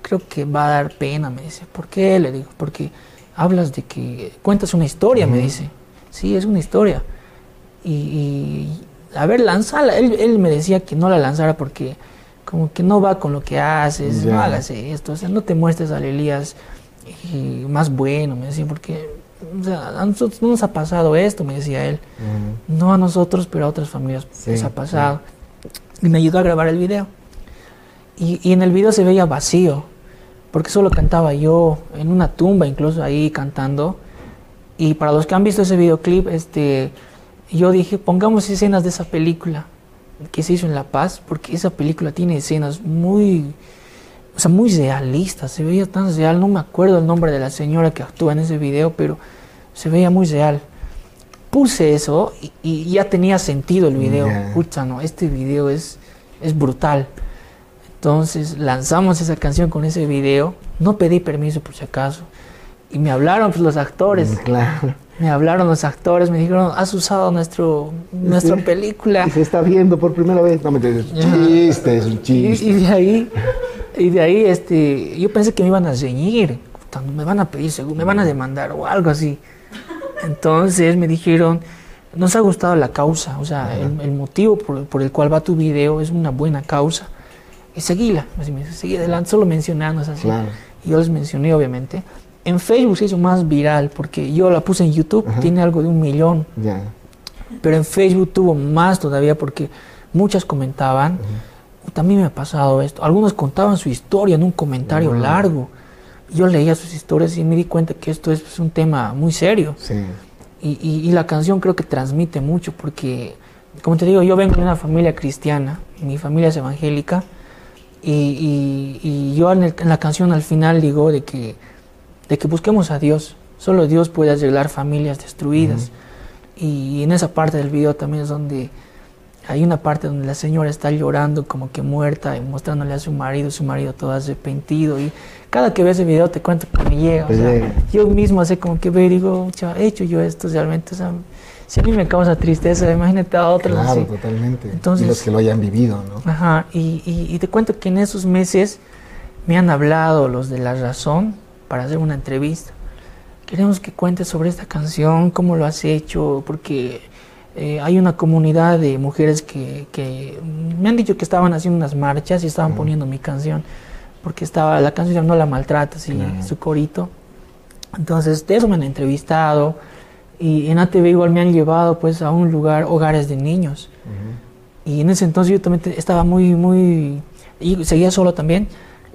creo que va a dar pena, me dice. ¿Por qué? Le digo, porque hablas de que cuentas una historia, me dice. Sí, es una historia. Y, y, a ver, lanzala. Él, él me decía que no la lanzara porque como que no va con lo que haces, no hagas esto, o sea, no te muestres al Elías y más bueno, me decía, porque o sea, a nosotros no nos ha pasado esto, me decía él. No a nosotros, pero a otras familias Sí, les ha pasado. Y me ayudó a grabar el video. Y, y en el video se veía vacío, porque solo cantaba yo, en una tumba incluso ahí cantando. Y para los que han visto ese videoclip, este, yo dije, pongamos escenas de esa película que se hizo en La Paz, porque esa película tiene escenas muy, o sea, muy realistas, se veía tan real, no me acuerdo el nombre de la señora que actúa en ese video, pero se veía muy real puse eso y, y ya tenía sentido el video. Pucha, no, este video es, es brutal. Entonces lanzamos esa canción con ese video. No pedí permiso por si acaso. Y me hablaron pues, los actores. Claro. Me hablaron los actores, me dijeron, has usado nuestro, nuestra Sí. película. Y se está viendo por primera vez. No me entiendes. Chiste, es un Y, chiste. y de ahí, y de ahí este, yo pensé que me iban a reñir, me van a pedir me van a demandar o algo así. Entonces me dijeron, nos ha gustado la causa, o sea, el, el motivo por, por el cual va tu video es una buena causa. Y seguíla, así me seguí adelante, solo mencionando así. Claro. Y yo les mencioné, obviamente. En Facebook se hizo más viral porque yo la puse en YouTube, tiene algo de un millón. Ya. Pero en Facebook tuvo más todavía porque muchas comentaban. También me ha pasado esto. Algunos contaban su historia en un comentario largo. Yo leía sus historias y me di cuenta que esto es pues, un tema muy serio. Sí. Y, y- y la canción creo que transmite mucho porque, como te digo, yo vengo de una familia cristiana, mi familia es evangélica, y, y- y yo en, el- en la canción al final digo de que, de que busquemos a Dios, solo Dios puede arreglar familias destruidas. Y en esa parte del video también es donde hay una parte donde la señora está llorando como que muerta y mostrándole a su marido, su marido todo arrepentido y cada que veo ese video te cuento que me llega. o Pues sea, llega. yo mismo así como que veo y digo, "Cha, he hecho yo esto realmente, o sea, si a mí me causa tristeza, imagínate a otros Claro, así. totalmente. Entonces- y los que lo hayan vivido, ¿no? Ajá, y, y- y te cuento que en esos meses me han hablado los de La Razón para hacer una entrevista. Queremos que cuentes sobre esta canción, cómo lo has hecho, porque eh, hay una comunidad de mujeres que, que me han dicho que estaban haciendo unas marchas y estaban poniendo mi canción, porque estaba la canción No la maltratas y su corito. Entonces, de eso me han entrevistado y en ATV igual me han llevado pues a un lugar, hogares de niños. Y en ese entonces yo también estaba muy, muy... Y seguía solo también.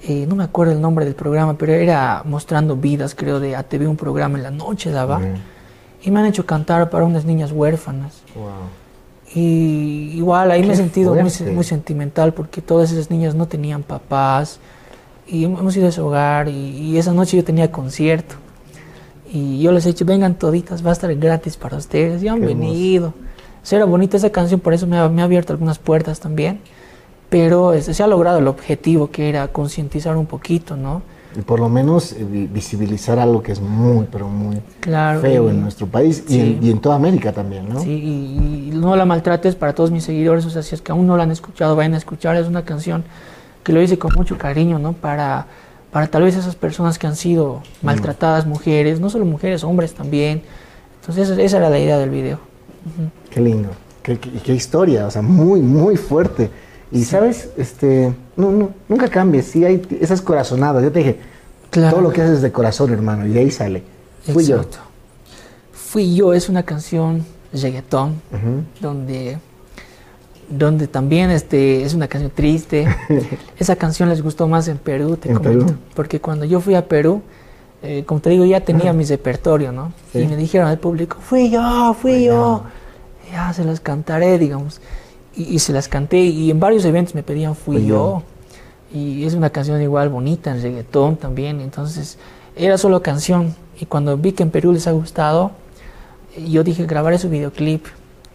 Eh, no me acuerdo el nombre del programa, pero era Mostrando Vidas, creo, de ATV, un programa en la noche daba. Ujú. Y me han hecho cantar para unas niñas huérfanas. Wow. Y igual ahí me he Qué sentido muy, sentimental porque todas esas niñas no tenían papás. Y hem- hemos ido a ese hogar y, y esa noche yo tenía concierto. Y yo les he dicho, vengan toditas, va a estar gratis para ustedes. Y han Qué venido. O sea, era bonita esa canción, por eso me ha, me ha abierto algunas puertas también. Pero este, se ha logrado el objetivo que era concientizar un poquito, ¿no? Y por lo menos eh, vi- visibilizar algo que es muy, pero muy Claro. feo y- en nuestro país y, Sí. en, y en toda América también, ¿no? Sí, y, y no la maltrates para todos mis seguidores, o sea, si es que aún no la han escuchado, vayan a escuchar, es una canción que lo hice con mucho cariño, ¿no? Para, para tal vez esas personas que han sido maltratadas, mujeres, no solo mujeres, hombres también. Entonces esa, era la idea del video. Ujú. Qué lindo. Qué, qué- qué historia, o sea, muy, muy fuerte. Y sabes, este, no, no, nunca cambies, sí hay esas corazonadas. Yo te dije, Claro. todo lo que haces de corazón, hermano, y de ahí sale. Fui yo. Exacto. Fui yo es una canción reggaetón Ujú. donde donde también este es una canción triste. Esa canción les gustó más en Perú, te En comento, Perú. porque cuando yo fui a Perú, eh, como te digo, ya tenía mi repertorio, ¿no? Sí. Y me dijeron al público, fui yo, fui yo. Ya se las cantaré, digamos. Y, y se las canté y en varios eventos me pedían fui Fui yo. Y es una canción igual bonita, en reggaetón también. Entonces, era solo canción. Y cuando vi que en Perú les ha gustado, yo dije, grabaré su videoclip.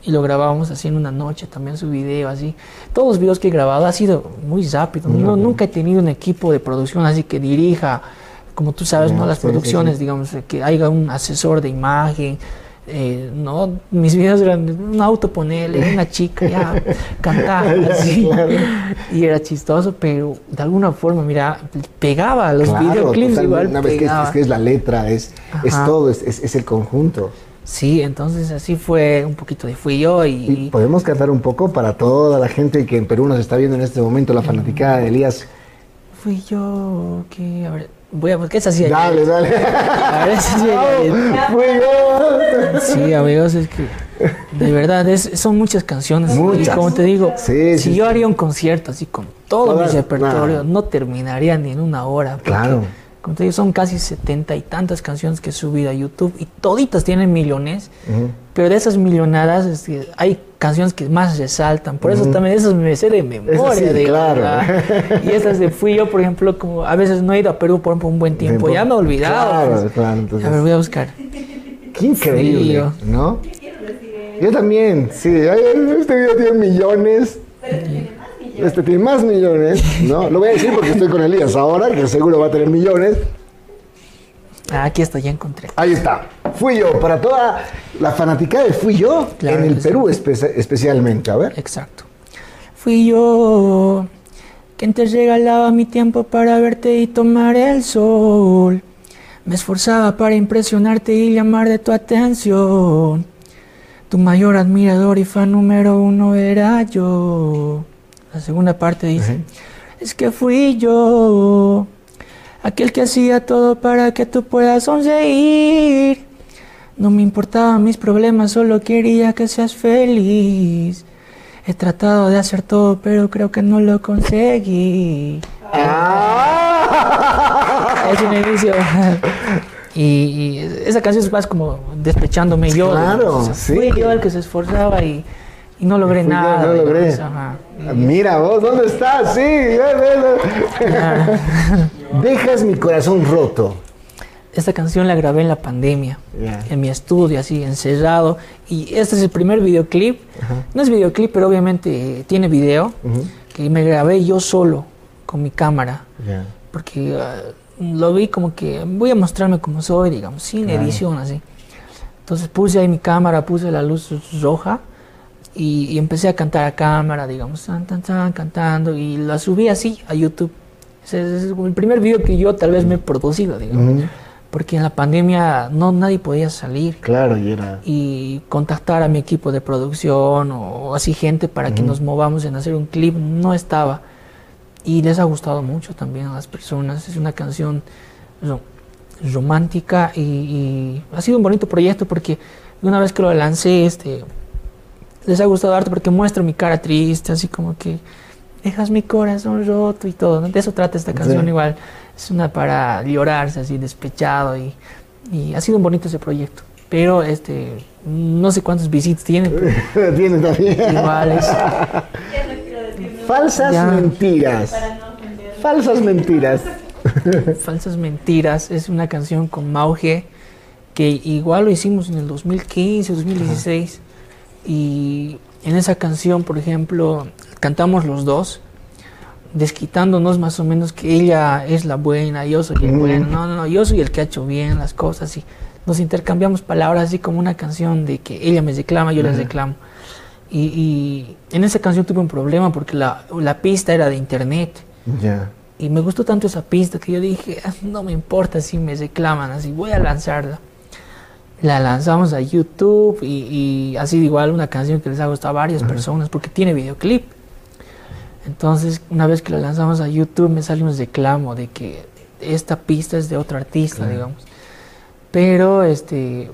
Y lo grabábamos así en una noche, también su video, así. Todos los videos que he grabado ha sido muy rápido. Muy No, nunca he tenido un equipo de producción así que dirija, como tú sabes, ¿no? Las sí, sí, producciones, sí. digamos, de que haya un asesor de imagen. Eh, no, mis videos eran un auto, ponerle una chica, ya, cantar, así. Claro. Y era chistoso, pero de alguna forma, mira, pegaba los Claro, videoclips igual. Una vez que es, que es la letra, es, es todo, es, es- es el conjunto. Sí, entonces así fue un poquito de fui yo Y y, podemos cantar un poco para toda la gente que en Perú nos está viendo en este momento, la fanaticada de Elías. fui yo que a ver, voy a porque esa sí Dale, dale. A ver, Fui yo. Sí, amigos, es que de verdad es, son muchas canciones. Muchas. Y como te digo, Sí, si sí, yo haría un concierto así con todo mi repertorio, no terminaría ni en una hora. porque, Claro. Como te digo, son casi setenta y tantas canciones que he subido a YouTube y toditas tienen millones. Ujú. Pero de esas millonadas es que hay canciones que más resaltan. Por eso también esas me sé de memoria. sí, de claro. verdad. Y estas de fui yo, por ejemplo, como a veces no he ido a Perú por un buen tiempo. Ya me he olvidado. Claro, pues. claro, entonces- A ver, voy a buscar. Qué increíble. ¿no? Yo también, sí. Este video tiene millones. Este tiene más millones, ¿no? Lo voy a decir porque estoy con Elías ahora, que seguro va a tener millones. Ah, aquí está, ya encontré. Ahí está. Fui yo, para toda la fanaticada de Fui yo, Claro en el sí. Perú espe- especialmente. A ver. Exacto. Fui yo quien te regalaba mi tiempo para verte y tomar el sol. Me esforzaba para impresionarte y llamar de tu atención. Tu mayor admirador y fan número uno era yo. La segunda parte dice, es que fui yo, aquel que hacía todo para que tú puedas sonreír. No me importaban mis problemas, solo quería que seas feliz. He tratado de hacer todo, pero creo que no lo conseguí. ¡Ah! Es un inicio. Y, y esa canción es más como despechándome yo. Claro. O sea, sí. Fui yo el que se esforzaba y, y no logré nada. no logré. digamos, ajá. Mira vos, ¿dónde estás? Sí, ven, ven. Dejas mi corazón roto. Esta canción la grabé en la pandemia, en mi estudio, así encerrado. Y este es el primer videoclip. No es videoclip, pero obviamente tiene video. Que me grabé yo solo, con mi cámara. Porque ah, lo vi como que voy a mostrarme como soy, digamos, sin Claro. edición, así. Entonces puse ahí mi cámara, puse la luz roja y, y empecé a cantar a cámara, digamos, tan, tan, tan, cantando. Y la subí así a YouTube. Ese es el primer video que yo tal vez me he producido, digamos. Ujú. Porque en la pandemia no nadie podía salir Claro, y era. y contactar a mi equipo de producción o así gente para que nos movamos en hacer un clip no estaba y les ha gustado mucho también a las personas es una canción ro- romántica y, y ha sido un bonito proyecto porque una vez que lo lancé este les ha gustado harto porque muestro mi cara triste así como que dejas mi corazón roto y todo ¿no? de eso trata esta canción Sí. igual es una para llorarse así despechado y, y ha sido un bonito ese proyecto pero este no sé cuántos visitas tiene Tiene también. igual es Falsas Ya. mentiras. Falsas mentiras. Falsas Mentiras es una canción con Mauge que igual lo hicimos en el 2015, 2016 y en esa canción, por ejemplo, cantamos los dos desquitándonos más o menos que ella es la buena, yo soy el Mm. bueno, no, no, no, yo soy el que ha hecho bien las cosas y nos intercambiamos palabras así como una canción de que ella me reclama, yo les reclamo. Y, y en esa canción tuve un problema porque la, la pista era de internet. Ya. Y me gustó tanto esa pista que yo dije, "Ah, no me importa si me reclaman, así voy a lanzarla. La lanzamos a YouTube y, y ha sido igual una canción que les ha gustado a varias personas porque tiene videoclip. Entonces, una vez que la lanzamos a YouTube me sale un reclamo de que esta pista es de otro artista, digamos. Pero este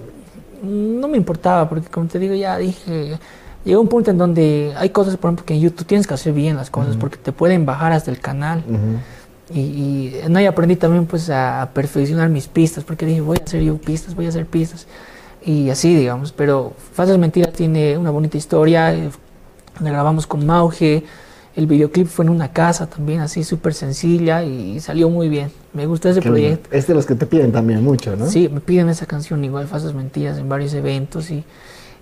no me importaba porque como te digo ya dije llegó un punto en donde hay cosas por ejemplo que en YouTube tienes que hacer bien las cosas porque te pueden bajar hasta el canal Ujú. y, y no, y aprendí también pues a, a perfeccionar mis pistas, porque dije, voy a hacer yo pistas, voy a hacer pistas. Y así, digamos, pero Falsas Mentiras tiene una bonita historia, eh, la grabamos con Mauge, el videoclip fue en una casa también, así súper sencilla y salió muy bien. Me gustó ese Qué lindo. proyecto. Es de los que te piden también mucho, ¿no? Sí, me piden esa canción igual, Falsas Mentiras, en varios eventos y,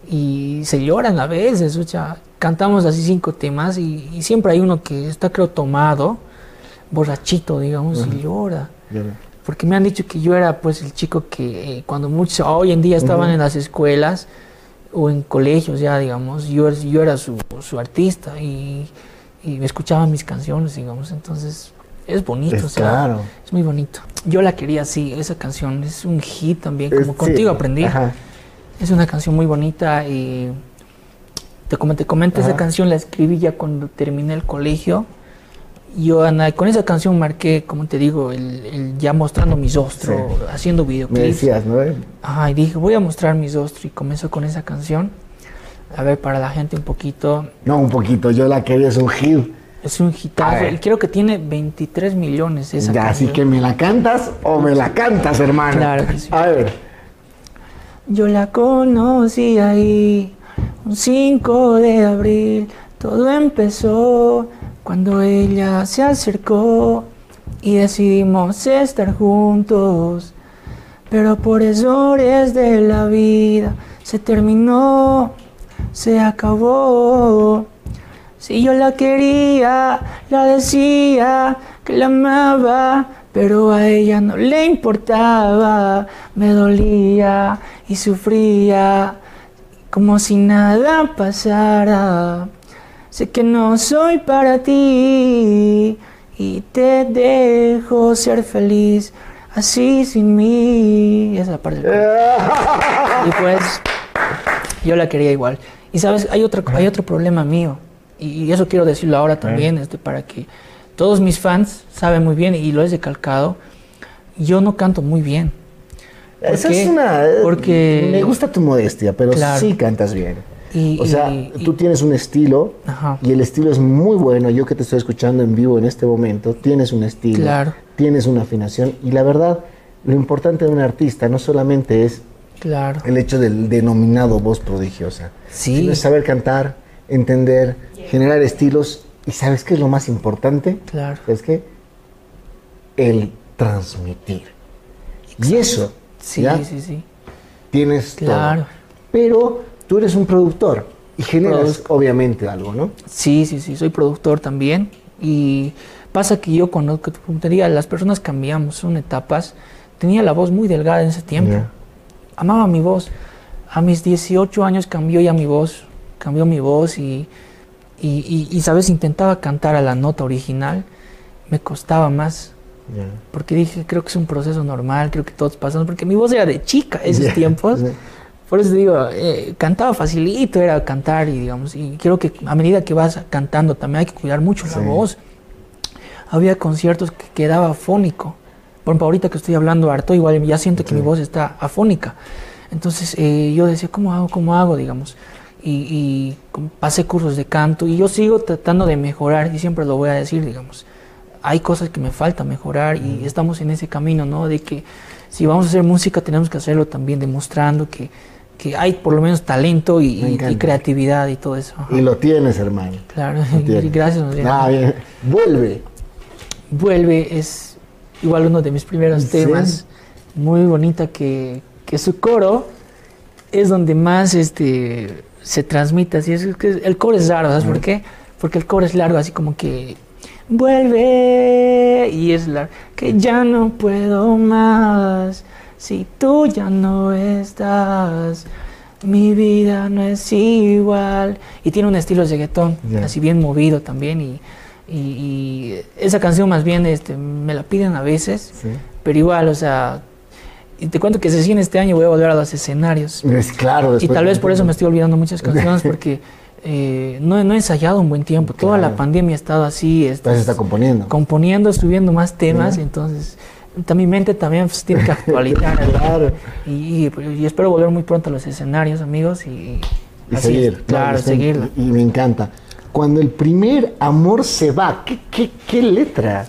y se lloran a veces, o sea, cantamos así cinco temas y, y siempre hay uno que está creo tomado, borrachito, digamos, y llora. Porque me han dicho que yo era pues el chico que eh, cuando muchos hoy en día estaban en las escuelas o en colegios ya, digamos, yo, yo era su, su artista y, y me escuchaban mis canciones, digamos, entonces es bonito, Es o sea, claro. es muy bonito. Yo la quería así, esa canción es un hit también, como sí. contigo aprendí. Ajá. Es una canción muy bonita y te, como te comento, esa canción la escribí ya cuando terminé el colegio. Yo Ana, con esa canción marqué, como te digo, el, el ya mostrando mi rostro, Sí. haciendo Me videoclips. decías, ¿no? Ajá, y dije, voy a mostrar mi rostro y comenzó con esa canción. A ver, para la gente un poquito, No, un poquito. Yo la quería, es un hit. es un hitazo y creo que tiene 23 millones esa Ya, así que me la cantas o me la cantas, hermano. Claro que sí. A ver. Yo la conocí ahí, un 5 de abril. Todo empezó cuando ella se acercó y decidimos estar juntos. Pero por errores de la vida se terminó, se acabó. Si yo la quería, la decía que la amaba, pero a ella no le importaba. Me dolía y sufría como si nada pasara. Sé que no soy para ti y te dejo ser feliz así sin mí. Esa parte. Y pues Yo la quería igual. Y sabes, hay otro, hay otro problema mío, y, eso quiero decirlo ahora también, este, para que todos mis fans saben muy bien, y lo he recalcado, yo no canto muy bien. ¿Por Esa es una. eh, Porque- Me gusta tu modestia, pero Claro. sí cantas bien. Y- o sea, y- tú tienes un estilo Ajá. y el estilo es muy bueno. Yo que te estoy escuchando en vivo en este momento, tienes un estilo, Claro. tienes una afinación y la verdad, lo importante de un artista no solamente es Claro. el hecho del denominado voz prodigiosa, Sí. sino es saber cantar, entender, generar estilos y ¿sabes qué es lo más importante? Claro. ¿Sabes qué? El transmitir. Y eso, Sí, ¿ya? sí, sí. tienes Claro. todo. Pero tú eres un productor y generas Produzco. obviamente algo, ¿no? Sí, sí, sí, soy productor también. Y pasa que yo cuando, como te diga, las personas cambiamos, son etapas. Tenía la voz muy delgada en ese tiempo. Amaba mi voz. A mis 18 años cambió ya mi voz. Cambió mi voz y, y, y- y, ¿sabes? Intentaba cantar a la nota original. Me costaba más. Porque dije, creo que es un proceso normal, creo que todos pasamos. Porque mi voz era de chica esos Ya, tiempos. Por eso digo, eh, cantaba facilito, era cantar y digamos, y creo que a medida que vas cantando también hay que cuidar mucho Sí. la voz. Había conciertos que quedaba afónico. Por ejemplo, ahorita que estoy hablando harto, igual ya siento que Sí. mi voz está afónica. Entonces eh, yo decía, ¿cómo hago? ¿Cómo hago? Digamos. Y, y pasé cursos de canto y yo sigo tratando de mejorar y siempre lo voy a decir, digamos. Hay cosas que me falta mejorar y estamos en ese camino, ¿no? De que si vamos a hacer música tenemos que hacerlo también demostrando que, que hay por lo menos talento y, creatividad y todo eso. Ajá. Y lo tienes, hermano. Claro, tienes. gracias. más bien. Ah, bien. Vuelve. Vuelve es igual uno de mis primeros Sí. temas, muy bonita que, que su coro es donde más este se transmite, así es que el coro es raro, ¿sabes por qué? Porque el coro es largo, así como que vuelve y es largo, que ya no puedo más, si tú ya no estás, mi vida no es igual. Y tiene un estilo de reggaetón, así bien movido también y, y- y esa canción más bien este, me la piden a veces, Sí. pero igual, o sea, y te cuento que recién este año voy a volver a los escenarios. Es claro. Y tal vez por eso me estoy olvidando muchas canciones porque eh, no, no he ensayado un buen tiempo. Toda la Claro. pandemia he estado así, este, Entonces está componiendo. componiendo, subiendo más temas, Ya. entonces mi mente también pues, tiene que actualizar. Claro. Y, y- y espero volver muy pronto a los escenarios, amigos, y, Y así seguir. claro, Está- seguirla. Y me encanta. Cuando el primer amor se va, ¿qué, qué, qué letra?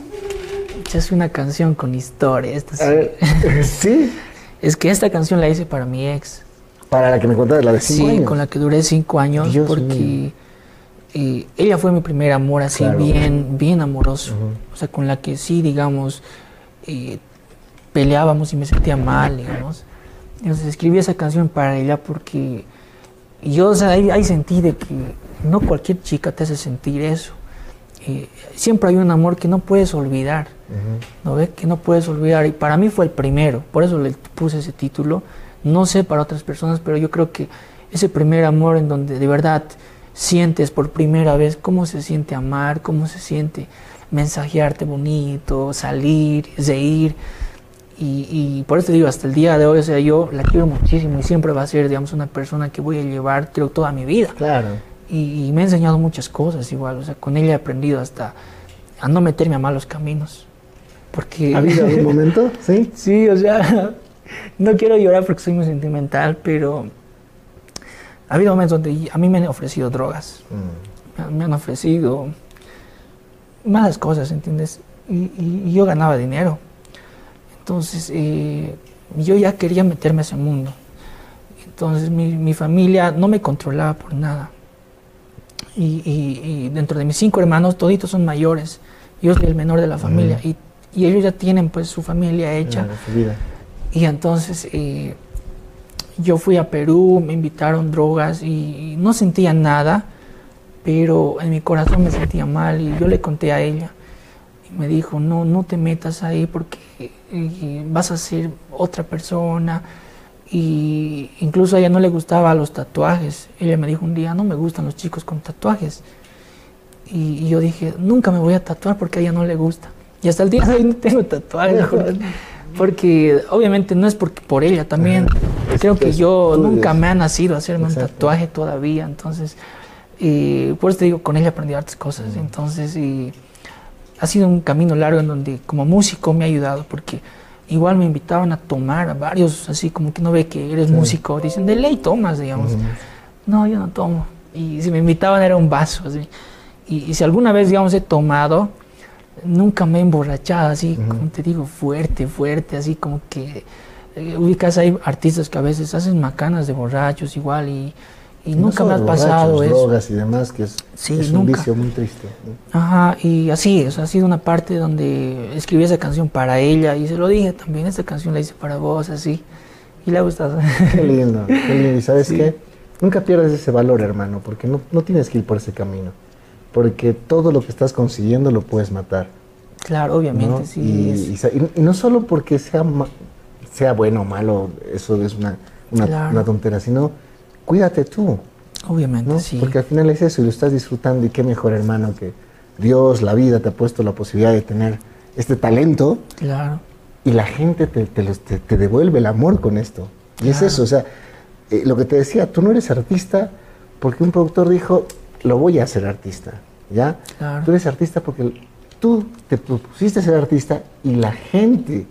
Es una canción con historia. esta sí. A ver, sí. Es que esta canción la hice para mi ex. Para la que me contaste, la de cinco Sí, años. con la que duré cinco años Dios porque eh, ella fue mi primer amor así Claro. bien, bien amoroso. O sea, con la que sí, digamos, eh, peleábamos y me sentía mal, digamos. Entonces escribí esa canción para ella porque yo, o sea, ahí, ahí sentí de que no cualquier chica te hace sentir eso. Eh, siempre hay un amor que no puedes olvidar. ¿no ve? Que no puedes olvidar. Y para mí fue el primero, por eso le puse ese título. No sé para otras personas, pero yo creo que ese primer amor en donde de verdad sientes por primera vez cómo se siente amar, cómo se siente mensajearte bonito, salir, reír. Y, y por eso te digo, hasta el día de hoy, o sea, yo la quiero muchísimo y siempre va a ser, digamos, una persona que voy a llevar, creo, toda mi vida Claro. Y, y me ha enseñado muchas cosas igual, o sea, con ella he aprendido hasta a no meterme a malos caminos. Porque... ¿Ha habido algún momento? Sí. Sí, o sea, no quiero llorar porque soy muy sentimental, pero ha habido momentos donde a mí me han ofrecido drogas, me han- me han ofrecido malas cosas, ¿entiendes? Y, y- y yo ganaba dinero. Entonces, eh, yo ya quería meterme a ese mundo. Entonces, mi, mi familia no me controlaba por nada. Y, y- y dentro de mis cinco hermanos, toditos son mayores. Yo soy el menor de la familia. y, y ellos ya tienen, pues, su familia hecha. Claro. Y entonces eh, yo fui a Perú, me invitaron drogas y, y no sentía nada, pero en mi corazón me sentía mal y yo le conté a ella. Y me dijo, no, no te metas ahí porque eh, vas a ser otra persona. Y incluso a ella no le gustaban los tatuajes. Ella me dijo un día, no me gustan los chicos con tatuajes. Y, y yo dije, nunca me voy a tatuar porque a ella no le gusta. Y hasta el día de hoy no tengo tatuajes. Porque, porque obviamente no es porque por ella también. creo que yo nunca eres- me ha nacido hacerme Exacto. un tatuaje todavía, entonces, y por eso te digo, con ella aprendí hartas cosas, entonces, y ha sido un camino largo en donde como músico me ha ayudado, porque igual me invitaban a tomar a varios, así como que no ve que eres músico, dicen, de ley tomas, digamos. No, yo no tomo. Y si me invitaban era un vaso, así. Y, y si alguna vez, digamos, he tomado, nunca me he emborrachado, así, como te digo, fuerte, fuerte, así como que eh, ubicas, hay artistas que a veces hacen macanas de borrachos igual y, y No nunca me ha pasado eso. drogas y demás, que es, Sí, es un vicio muy triste. ¿no? Ajá, y así, o sea, ha sido una parte donde escribí esa canción para ella y se lo dije también, esta canción la hice para vos, así, y le ha gustado. Qué lindo, qué lindo. Y sabes Sí. qué? Nunca pierdas ese valor, hermano, porque no, no tienes que ir por ese camino. Porque todo lo que estás consiguiendo lo puedes matar. claro, obviamente, ¿no? sí. y, y y- no solo porque sea, sea bueno o malo, eso es una, una, Claro. una tontera, sino cuídate tú, obviamente, ¿no? sí. Porque al final es eso y lo estás disfrutando y qué mejor, hermano, que Dios, la vida te ha puesto la posibilidad de tener este talento Claro, y la gente te, te los- te- te devuelve el amor con esto. Y es eso, o sea, eh, lo que te decía, tú no eres artista porque un productor dijo, lo voy a hacer artista, ¿ya? Claro. Tú eres artista porque tú te propusiste ser artista y la gente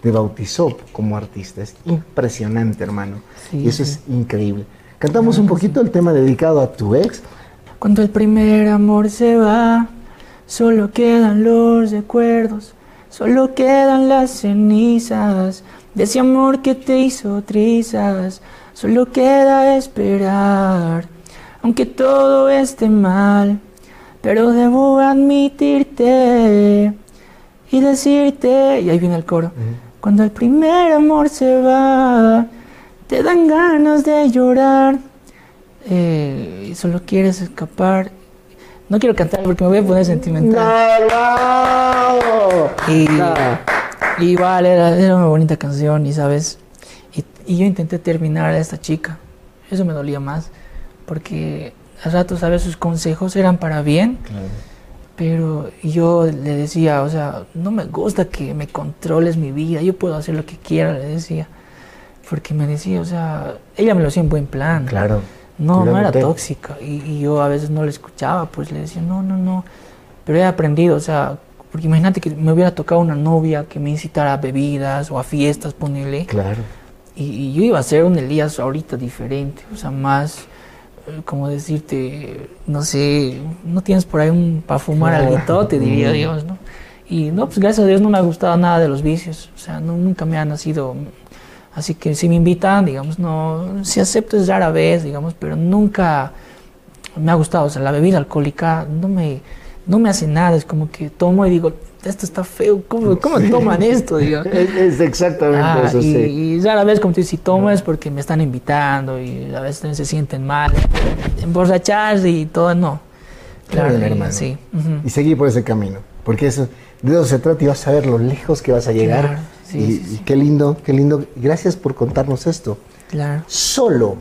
te bautizó como artista. Es impresionante, hermano. Sí, y eso sí. es increíble. Cantamos un poquito el tema dedicado a tu ex. Cuando el primer amor se va, solo quedan los recuerdos, solo quedan las cenizas de ese amor que te hizo trizas, solo queda esperar, aunque todo esté mal, pero debo admitirte y decirte, y ahí viene el coro, cuando el primer amor se va, te dan ganas de llorar eh, y solo quieres escapar. No quiero cantar porque me voy a poner sentimental. Y, y igual era, era una bonita canción y sabes, y, y yo intenté terminar a esta chica. Eso me dolía más porque al rato, sabes, sus consejos eran para bien, pero yo le decía, o sea, no me gusta que me controles mi vida, yo puedo hacer lo que quiera, le decía. Porque me decía, o sea, ella me lo hacía en buen plan. Claro. No, no era tóxica. Y, y yo a veces no le escuchaba, pues le decía, no, no, no. Pero he aprendido, o sea, porque imagínate que me hubiera tocado una novia que me incitara a bebidas o a fiestas, ponele. Claro. Y, y yo iba a ser un Elías ahorita diferente, o sea, más, eh, como decirte, no sé, no tienes por ahí un para fumar Claro. algo, te diría Mm. Dios, ¿no? Y no, pues gracias a Dios no me ha gustado nada de los vicios, o sea, no, nunca me ha nacido. Así que si me invitan, digamos, no, si acepto es rara vez, digamos, pero nunca me ha gustado, o sea, la bebida alcohólica no me, no me hace nada, es como que tomo y digo, esto está feo, ¿cómo, cómo toman esto? Digamos. Es, es exactamente Ah, eso, y, sí. y rara vez, como tú dices, si tomo es porque me están invitando y a veces también se sienten mal. Emborracharse y todo, no. Claro, hermano. sí. y seguir por ese camino. Porque eso, de eso se trata y vas a ver lo lejos que vas a llegar. Claro, sí, y, sí, y sí. qué lindo, qué lindo. Gracias por contarnos esto. Claro. Solo.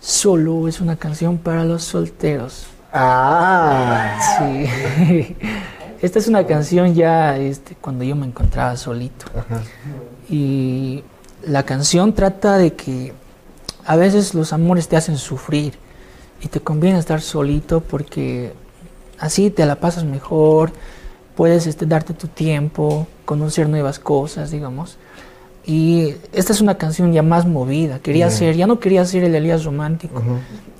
Solo es una canción para los solteros. Ah. Sí. Esta es una canción ya este, cuando yo me encontraba solito. Y la canción trata de que a veces los amores te hacen sufrir y te conviene estar solito porque así te la pasas mejor, puedes este, darte tu tiempo, conocer nuevas cosas, digamos. Y esta es una canción ya más movida. Quería Ya. ser, ya no quería ser el Elías romántico.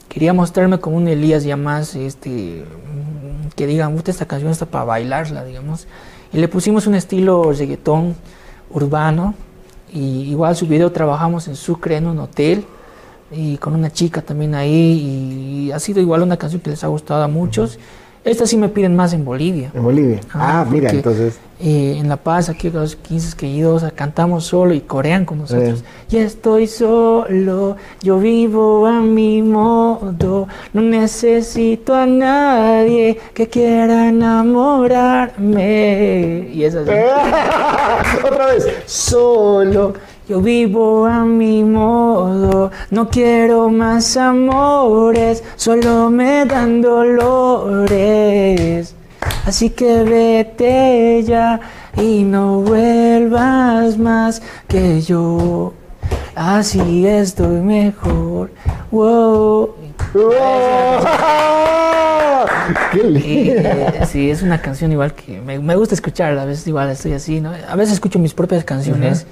Quería mostrarme como un Elías ya más, este, mm, que digan, "Puta, esta canción está para bailarla, digamos. Y le pusimos un estilo reggaetón urbano. Y igual su video trabajamos en Sucre, en un hotel. Y con una chica también ahí. Y ha sido igual una canción que les ha gustado a muchos. Esta sí me piden más en Bolivia. En Bolivia. Ah, mira, entonces. eh, en La Paz, aquí los 15 que he ido, o sea, cantamos solo y corean con nosotros. Eh. Ya estoy solo, yo vivo a mi modo, no necesito a nadie que quiera enamorarme. Y es así. Otra vez. Solo. Yo vivo a mi modo, no quiero más amores, solo me dan dolores. Así que vete ya y no vuelvas más que yo. Así estoy mejor. Wow. ¡Oh! ¡Qué lindo! eh, sí, es una canción igual que me, me gusta escuchar, a veces igual estoy así, ¿no? A veces escucho mis propias canciones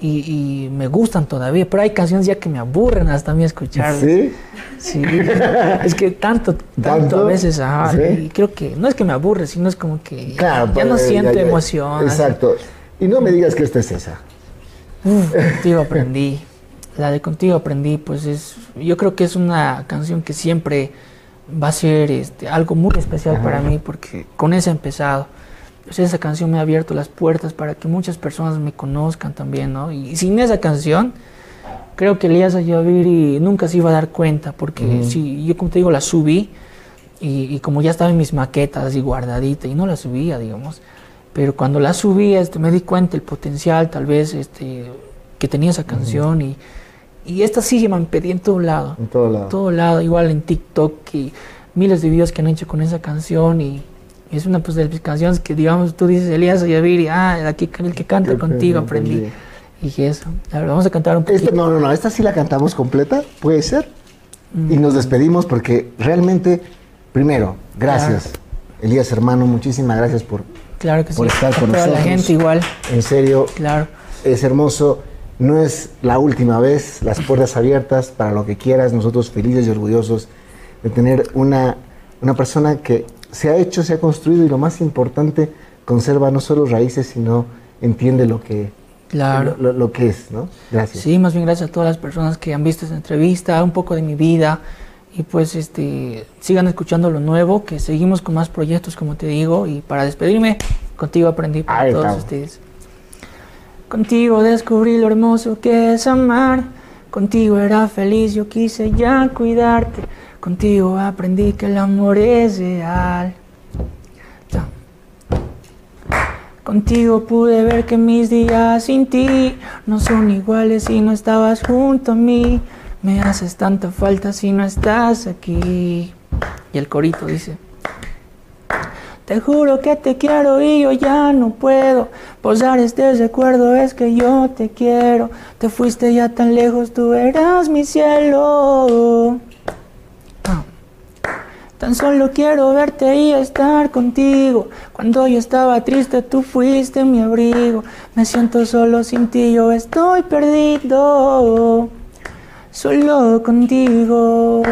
y, y me gustan todavía, pero hay canciones ya que me aburren hasta a mí escucharlas. ¿Sí? Sí, es que tanto, tanto, ¿Tanto? a veces, ajá, Sí. y creo que no es que me aburre, sino es como que Claro, ya pues, no siento ya, ya. emoción. así. Exacto. Y no me digas que esta es esa. Uf, contigo aprendí. La de contigo aprendí, pues es, yo creo que es una canción que siempre va a ser este, algo muy especial Ajá. para mí porque con esa he empezado. Pues esa canción me ha abierto las puertas para que muchas personas me conozcan también, ¿no? Y sin esa canción, creo que Elías Ayaviri nunca se iba a dar cuenta porque si yo como te digo la subí y, y como ya estaba en mis maquetas así guardadita y no la subía, digamos. Pero cuando la subí, este, me di cuenta el potencial tal vez este, que tenía esa canción y, y esta sí me pedí en todo lado. En todo lado. En todo lado, igual en TikTok y miles de videos que han hecho con esa canción y es una pues, de las canciones que digamos tú dices Elías Ayaviri, ah, el, aquí, el que canta Yo contigo aprendí. aprendí. Y dije eso. A ver, vamos a cantar un poquito. Esta, no, no, no. Esta sí la cantamos completa. ¿Puede ser? Mm. Y nos despedimos porque realmente, primero, gracias. Elías, hermano, muchísimas gracias por, Claro que sí. por estar A con nosotros. la gente igual, En serio, claro. es hermoso. No es la última vez, las puertas abiertas para lo que quieras. Nosotros felices y orgullosos de tener una, una persona que se ha hecho, se ha construido y lo más importante, conserva no solo raíces, sino entiende lo que, Claro. lo, lo- lo que es, ¿no? Gracias. Sí, más bien gracias a todas las personas que han visto esta entrevista, un poco de mi vida y pues este sigan escuchando lo nuevo, que seguimos con más proyectos como te digo y para despedirme contigo aprendí para Ahí todos estamos. ustedes. Contigo descubrí lo hermoso que es amar, contigo era feliz, yo quise ya cuidarte, contigo aprendí que el amor es real. Contigo pude ver que mis días sin ti no son iguales si no estabas junto a mí. Me haces tanta falta si no estás aquí. Y el corito dice, te juro que te quiero y yo ya no puedo posar este recuerdo, es que yo te quiero. Te fuiste ya tan lejos, tú eras mi cielo. Ah. Tan solo quiero verte y estar contigo. Cuando yo estaba triste, tú fuiste mi abrigo. Me siento solo sin ti, yo estoy perdido. Solo contigo.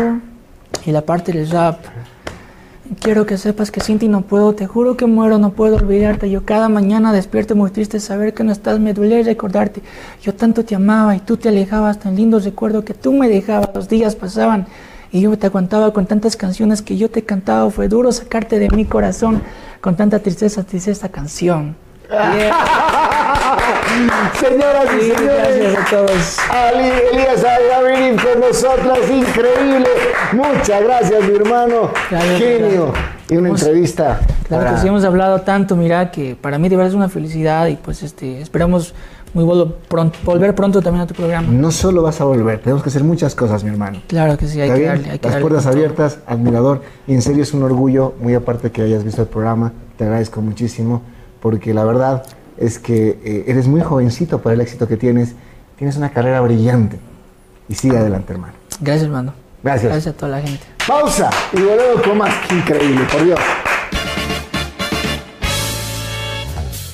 Y la parte del rap. Quiero que sepas que sin ti no puedo, te juro que muero, no puedo olvidarte. Yo cada mañana despierto muy triste saber que no estás, me duele recordarte. Yo tanto te amaba y tú te alejabas, tan lindos recuerdo que tú me dejabas, los días pasaban y yo te aguantaba con tantas canciones que yo te cantaba. Fue duro sacarte de mi corazón con tanta tristeza, triste esta canción. Señoras y Sí, señores, gracias a todos. Ali Elías Agavirín con nosotros, increíble. Muchas gracias, mi hermano. Gracias, Genio. Y una Hemos- entrevista. Claro para- que sí hemos hablado tanto, mira, que para mí de verdad es una felicidad y pues este esperamos muy pronto, volver pronto también a tu programa. No solo vas a volver, tenemos que hacer muchas cosas, mi hermano. Claro que sí, hay ¿Está que bien? darle, hay que Las darle puertas abiertas, admirador. Y en serio es un orgullo, muy aparte que hayas visto el programa. Te agradezco muchísimo porque la verdad es que eh, eres muy jovencito para el éxito que tienes. Tienes una carrera brillante. Y sigue adelante, hermano. Gracias, hermano. Gracias. Gracias a toda la gente. Pausa y volvemos con más. Qué increíble, por Dios.